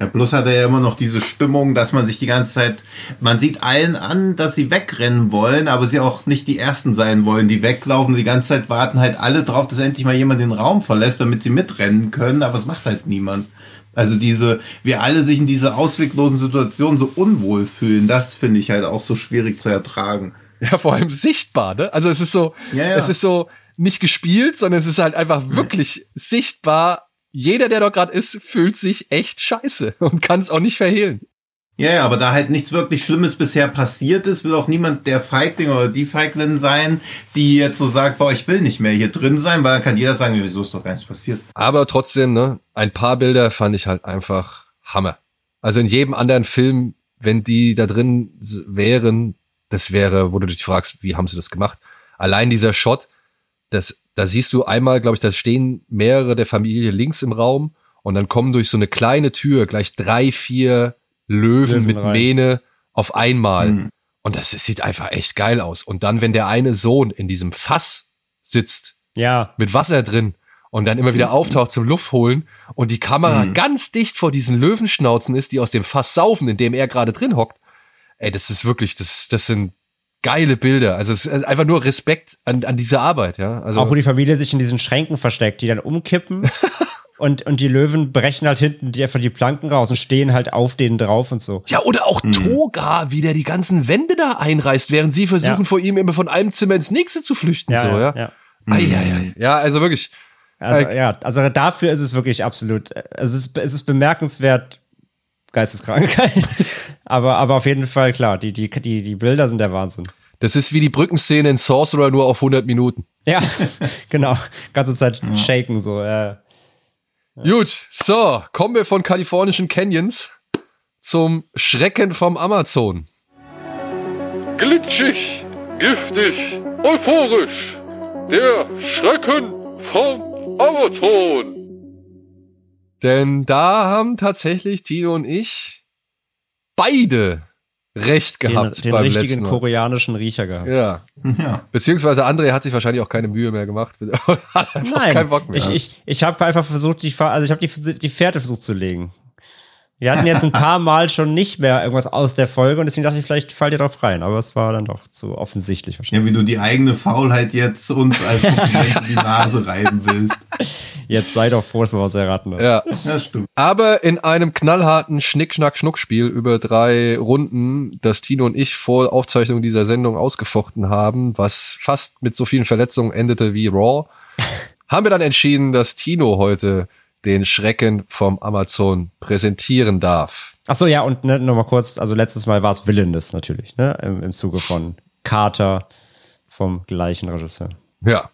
Ja, bloß hat er ja immer noch diese Stimmung, dass man sich die ganze Zeit, man sieht allen an, dass sie wegrennen wollen, aber sie auch nicht die Ersten sein wollen, die weglaufen und die ganze Zeit warten halt alle drauf, dass endlich mal jemand den Raum verlässt, damit sie mitrennen können, aber es macht halt niemand. Also diese, wir alle sich in dieser ausweglosen Situation so unwohl fühlen, das finde ich halt auch so schwierig zu ertragen. Ja, vor allem sichtbar, ne? Also es ist so, Ja, ja. es ist so nicht gespielt, sondern es ist halt einfach wirklich sichtbar. Jeder, der dort gerade ist, fühlt sich echt scheiße und kann es auch nicht verhehlen. Ja, ja, aber da halt nichts wirklich Schlimmes bisher passiert ist, will auch niemand der Feigling oder die Feiglin sein, die jetzt so sagt, boah, ich will nicht mehr hier drin sein, weil dann kann jeder sagen, wieso ist doch gar nichts passiert. Aber trotzdem, ne, ein paar Bilder fand ich halt einfach Hammer. Also in jedem anderen Film, wenn die da drin wären, das wäre, wo du dich fragst, wie haben sie das gemacht? Allein dieser Shot, das, da siehst du einmal, glaube ich, da stehen mehrere der Familie links im Raum und dann kommen durch so eine kleine Tür gleich drei, vier Löwen, Löwen mit rein. Mähne auf einmal. Mhm. Und das, das sieht einfach echt geil aus. Und dann, wenn der eine Sohn in diesem Fass sitzt, Ja, mit Wasser drin und dann immer wieder auftaucht zum Luft holen und die Kamera Mhm. ganz dicht vor diesen Löwenschnauzen ist, die aus dem Fass saufen, in dem er gerade drin hockt. Ey, das ist wirklich, das, das sind geile Bilder. Also es ist einfach nur Respekt an, an diese Arbeit, ja. Also auch wo die Familie sich in diesen Schränken versteckt, die dann umkippen. und, und die Löwen brechen halt hinten die einfach die Planken raus und stehen halt auf denen drauf und so. ja, oder auch Toga, wie der die ganzen Wände da einreißt, während sie versuchen, Ja. vor ihm immer von einem Zimmer ins nächste zu flüchten. so, ja. ja. Ei. ja, also wirklich. Also, ja, also dafür ist es wirklich absolut, also es ist, es ist bemerkenswert geisteskrank. aber, aber auf jeden Fall, klar, die, die, die, die Bilder sind der Wahnsinn. Das ist wie die Brückenszene in Sorcerer nur auf 100 Minuten. Ja, genau. Ganze Zeit shaken so. Äh. Gut, so, kommen wir von kalifornischen Canyons zum Schrecken vom Amazon. Glitschig, giftig, euphorisch. Der Schrecken vom Amazon. Denn da haben tatsächlich Tino und ich beide recht Den, gehabt den beim richtigen letzten Mal. koreanischen Riecher gehabt. Ja, Ja. beziehungsweise André hat sich wahrscheinlich auch keine Mühe mehr gemacht. hat einfach Nein, keinen Bock mehr. ich, ich, ich habe einfach versucht, die, also ich habe die, die Fährte versucht zu legen. Wir hatten jetzt ein paar Mal schon nicht mehr irgendwas aus der Folge und deswegen dachte ich, vielleicht fallt ihr drauf rein, aber es war dann doch zu offensichtlich wahrscheinlich. ja, wie du die eigene Faulheit jetzt uns als in die Nase reiben willst. Jetzt sei doch froh, dass wir was erraten haben. ja. Ja, stimmt. Aber in einem knallharten Schnick-Schnack-Schnuck-Spiel über drei Runden, das Tino und ich vor Aufzeichnung dieser Sendung ausgefochten haben, was fast mit so vielen Verletzungen endete wie Raw, haben wir dann entschieden, dass Tino heute den Schrecken vom Amazon präsentieren darf. Ach so, ja, und ne, nochmal kurz, also letztes Mal war es Villainous natürlich, ne, im, im Zuge von Carter vom gleichen Regisseur. Ja.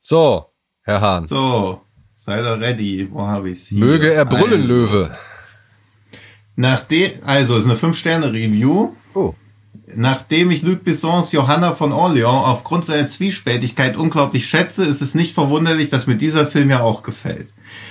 So, Herr Hahn. So, sei doch ready. Wo habe ich's hier? Möge er brüllen, also, Löwe. Nachdem, also, ist eine 5-Sterne-Review. Oh. Nachdem ich Luc Bessons Johanna von Orleans aufgrund seiner Zwiespältigkeit unglaublich schätze, ist es nicht verwunderlich, dass mir dieser Film ja auch gefällt.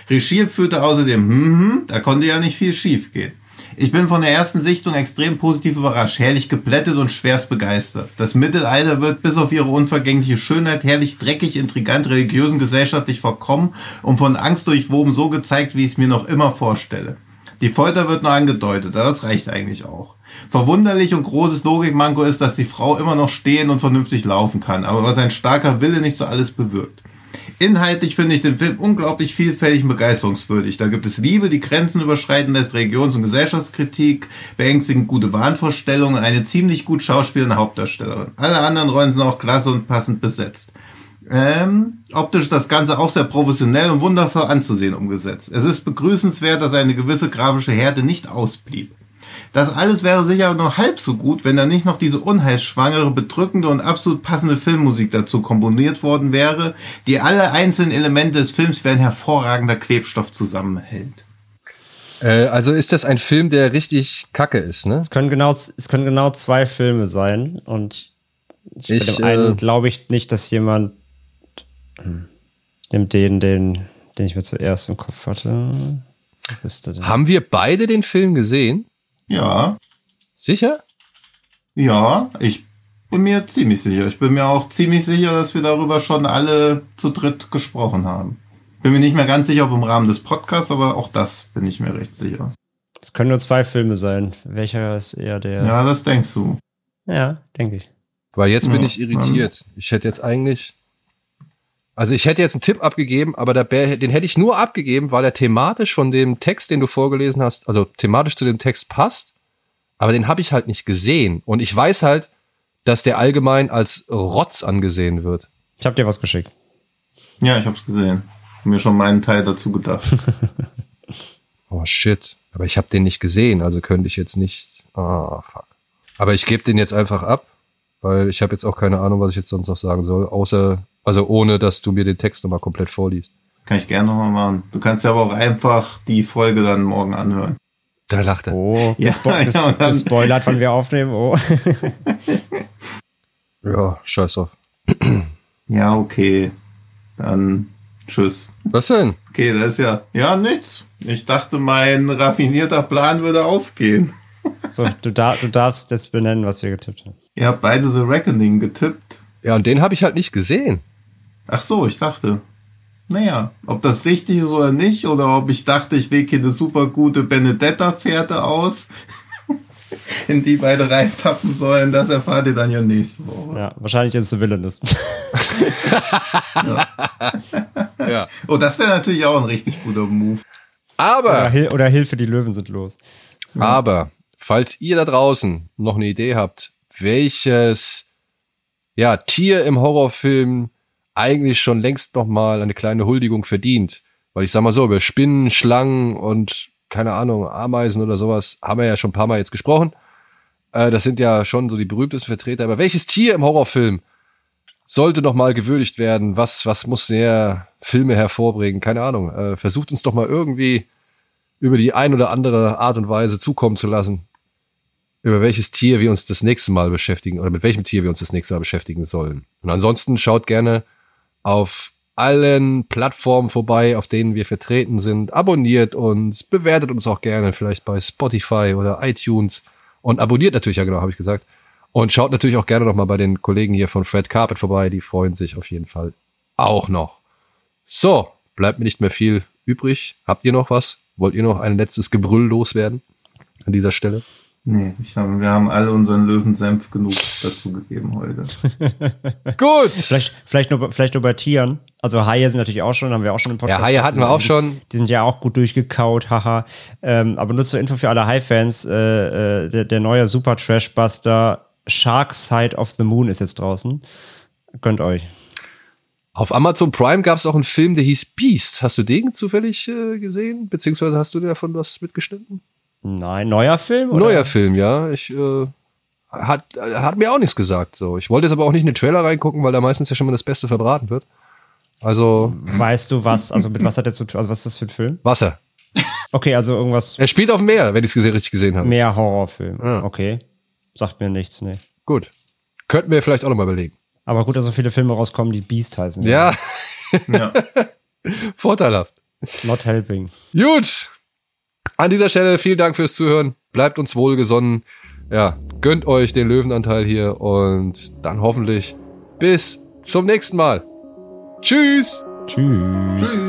Regie führte außerdem, hm, hm, da konnte ja nicht viel schiefgehen. Ich bin von der ersten Sichtung extrem positiv überrascht, herrlich geplättet und schwerst begeistert. Das Mittelalter wird bis auf ihre unvergängliche Schönheit herrlich dreckig, intrigant, religiös und gesellschaftlich verkommen und von Angst durchwoben so gezeigt, wie ich es mir noch immer vorstelle. Die Folter wird nur angedeutet, aber das reicht eigentlich auch. Verwunderlich und großes Logikmanko ist, dass die Frau immer noch stehen und vernünftig laufen kann, aber was ein starker Wille nicht so alles bewirkt. Inhaltlich finde ich den Film unglaublich vielfältig und begeisterungswürdig. Da gibt es Liebe, die Grenzen überschreiten lässt, Religions- und Gesellschaftskritik, beängstigend gute Wahnvorstellungen eine ziemlich gut schauspielende Hauptdarstellerin. Alle anderen Rollen sind auch klasse und passend besetzt. Ähm, optisch ist das Ganze auch sehr professionell und wundervoll anzusehen umgesetzt. Es ist begrüßenswert, dass eine gewisse grafische Härte nicht ausblieb. Das alles wäre sicher nur halb so gut, wenn da nicht noch diese unheilsschwangere, bedrückende und absolut passende Filmmusik dazu komponiert worden wäre, die alle einzelnen Elemente des Films wie ein hervorragender Klebstoff zusammenhält. Äh, also ist das ein Film, der richtig kacke ist, ne? Es können genau, es können genau zwei Filme sein und ich, Ich, bei dem einen äh, glaube ich nicht, dass jemand hm, nimmt den, den, den ich mir zuerst im Kopf hatte. Haben wir beide den Film gesehen? Ja, Sicher? ja, ich bin mir ziemlich sicher. Ich bin mir auch ziemlich sicher, dass wir darüber schon alle zu dritt gesprochen haben. Bin mir nicht mehr ganz sicher, ob im Rahmen des Podcasts, aber auch das bin ich mir recht sicher. Es können nur zwei Filme sein. Welcher ist eher der? Ja, das denkst du. Ja, denke ich. Weil jetzt bin Ja, ich irritiert. Ich hätte jetzt eigentlich. Also ich hätte jetzt einen Tipp abgegeben, aber der Bär, den hätte ich nur abgegeben, weil er thematisch von dem Text, den du vorgelesen hast, also thematisch zu dem Text passt. Aber den habe ich halt nicht gesehen. Und ich weiß halt, dass der allgemein als Rotz angesehen wird. Ich habe dir was geschickt. Ja, ich hab's gesehen. Hab mir schon meinen Teil dazu gedacht. Oh shit. Aber ich habe den nicht gesehen, also könnte ich jetzt nicht. Ah, fuck. Aber ich gebe den jetzt einfach ab, weil ich habe jetzt auch keine Ahnung, was ich jetzt sonst noch sagen soll, außer, also ohne, dass du mir den Text nochmal komplett vorliest. Kann ich gerne nochmal machen. Du kannst ja aber auch einfach die Folge dann morgen anhören. Da lacht er. Oh, Ja, ges ja, gespoilert, wann wir aufnehmen. Oh. Ja, scheiß drauf. Ja, okay. Dann tschüss. Was denn? Okay, das ist ja, ja, nichts. Ich dachte, mein raffinierter Plan würde aufgehen. So, du, dar du darfst jetzt benennen, was wir getippt haben. Ihr habt beide The Reckoning getippt. Ja, und den habe ich halt nicht gesehen. Ach so, ich dachte. Naja, ob das richtig ist oder nicht, oder ob ich dachte, ich lege hier eine super gute Benedetta-Fährte aus, in die beide reintappen sollen, das erfahrt ihr dann ja nächste Woche. Ja, wahrscheinlich ist es Villainous. Ja. Oh, das wäre natürlich auch ein richtig guter Move. Oder, Aber, Hil oder Hilfe, die Löwen sind los. aber, falls ihr da draußen noch eine Idee habt, welches ja, Tier im Horrorfilm eigentlich schon längst noch mal eine kleine Huldigung verdient. Weil ich sag mal so, über Spinnen, Schlangen und keine Ahnung, Ameisen oder sowas haben wir ja schon ein paar Mal jetzt gesprochen. Äh, das sind ja schon so die berühmtesten Vertreter. Aber welches Tier im Horrorfilm sollte noch mal gewürdigt werden? Was, was muss der Filme hervorbringen? Keine Ahnung. Äh, versucht uns doch mal irgendwie über die ein oder andere Art und Weise zukommen zu lassen. Über welches Tier wir uns das nächste Mal beschäftigen oder mit welchem Tier wir uns das nächste Mal beschäftigen sollen. Und ansonsten schaut gerne auf allen Plattformen vorbei, auf denen wir vertreten sind. Abonniert uns, bewertet uns auch gerne, vielleicht bei Spotify oder iTunes. Und abonniert natürlich, ja genau, habe ich gesagt. Und schaut natürlich auch gerne noch mal bei den Kollegen hier von Fred Carpet vorbei. Die freuen sich auf jeden Fall auch noch. So, bleibt mir nicht mehr viel übrig. Habt ihr noch was? Wollt ihr noch ein letztes Gebrüll loswerden an dieser Stelle? Nee, ich hab, wir haben alle unseren Löwensenf genug dazu gegeben heute. Gut! Vielleicht, vielleicht, nur, vielleicht nur bei Tieren. Also Haie sind natürlich auch schon, haben wir auch schon im Podcast. Ja, Haie hatten wir auch schon. Die sind ja auch gut durchgekaut, haha. Ähm, aber nur zur Info für alle Hai-Fans, äh, äh, der, der neue Super Trash-Buster Shark Side of the Moon ist jetzt draußen. Gönnt euch. Auf Amazon Prime gab es auch einen Film, der hieß Beast. Hast du den zufällig äh, gesehen? Beziehungsweise hast du davon was mitgeschnitten? Nein, neuer Film? Oder? Neuer Film, ja. Ich äh, hat, hat mir auch nichts gesagt. So, ich wollte jetzt aber auch nicht in den Trailer reingucken, weil da meistens ja schon mal das Beste verbraten wird. Also Weißt du was? Also mit was hat der zu tun? Also was ist das für ein Film? Wasser. Okay, also irgendwas Er spielt auf dem Meer, wenn ich es richtig gesehen habe. mehr Horrorfilm. Ja. Okay. Sagt mir nichts, nee. Gut. Könnten wir vielleicht auch noch mal überlegen. Aber gut, dass so viele Filme rauskommen, die Beast heißen. Ja, Ja. vorteilhaft. Not helping. Gut. An dieser Stelle vielen Dank fürs Zuhören. Bleibt uns wohlgesonnen. Ja, gönnt euch den Löwenanteil hier und dann hoffentlich bis zum nächsten Mal. Tschüss. Tschüss. Tschüss.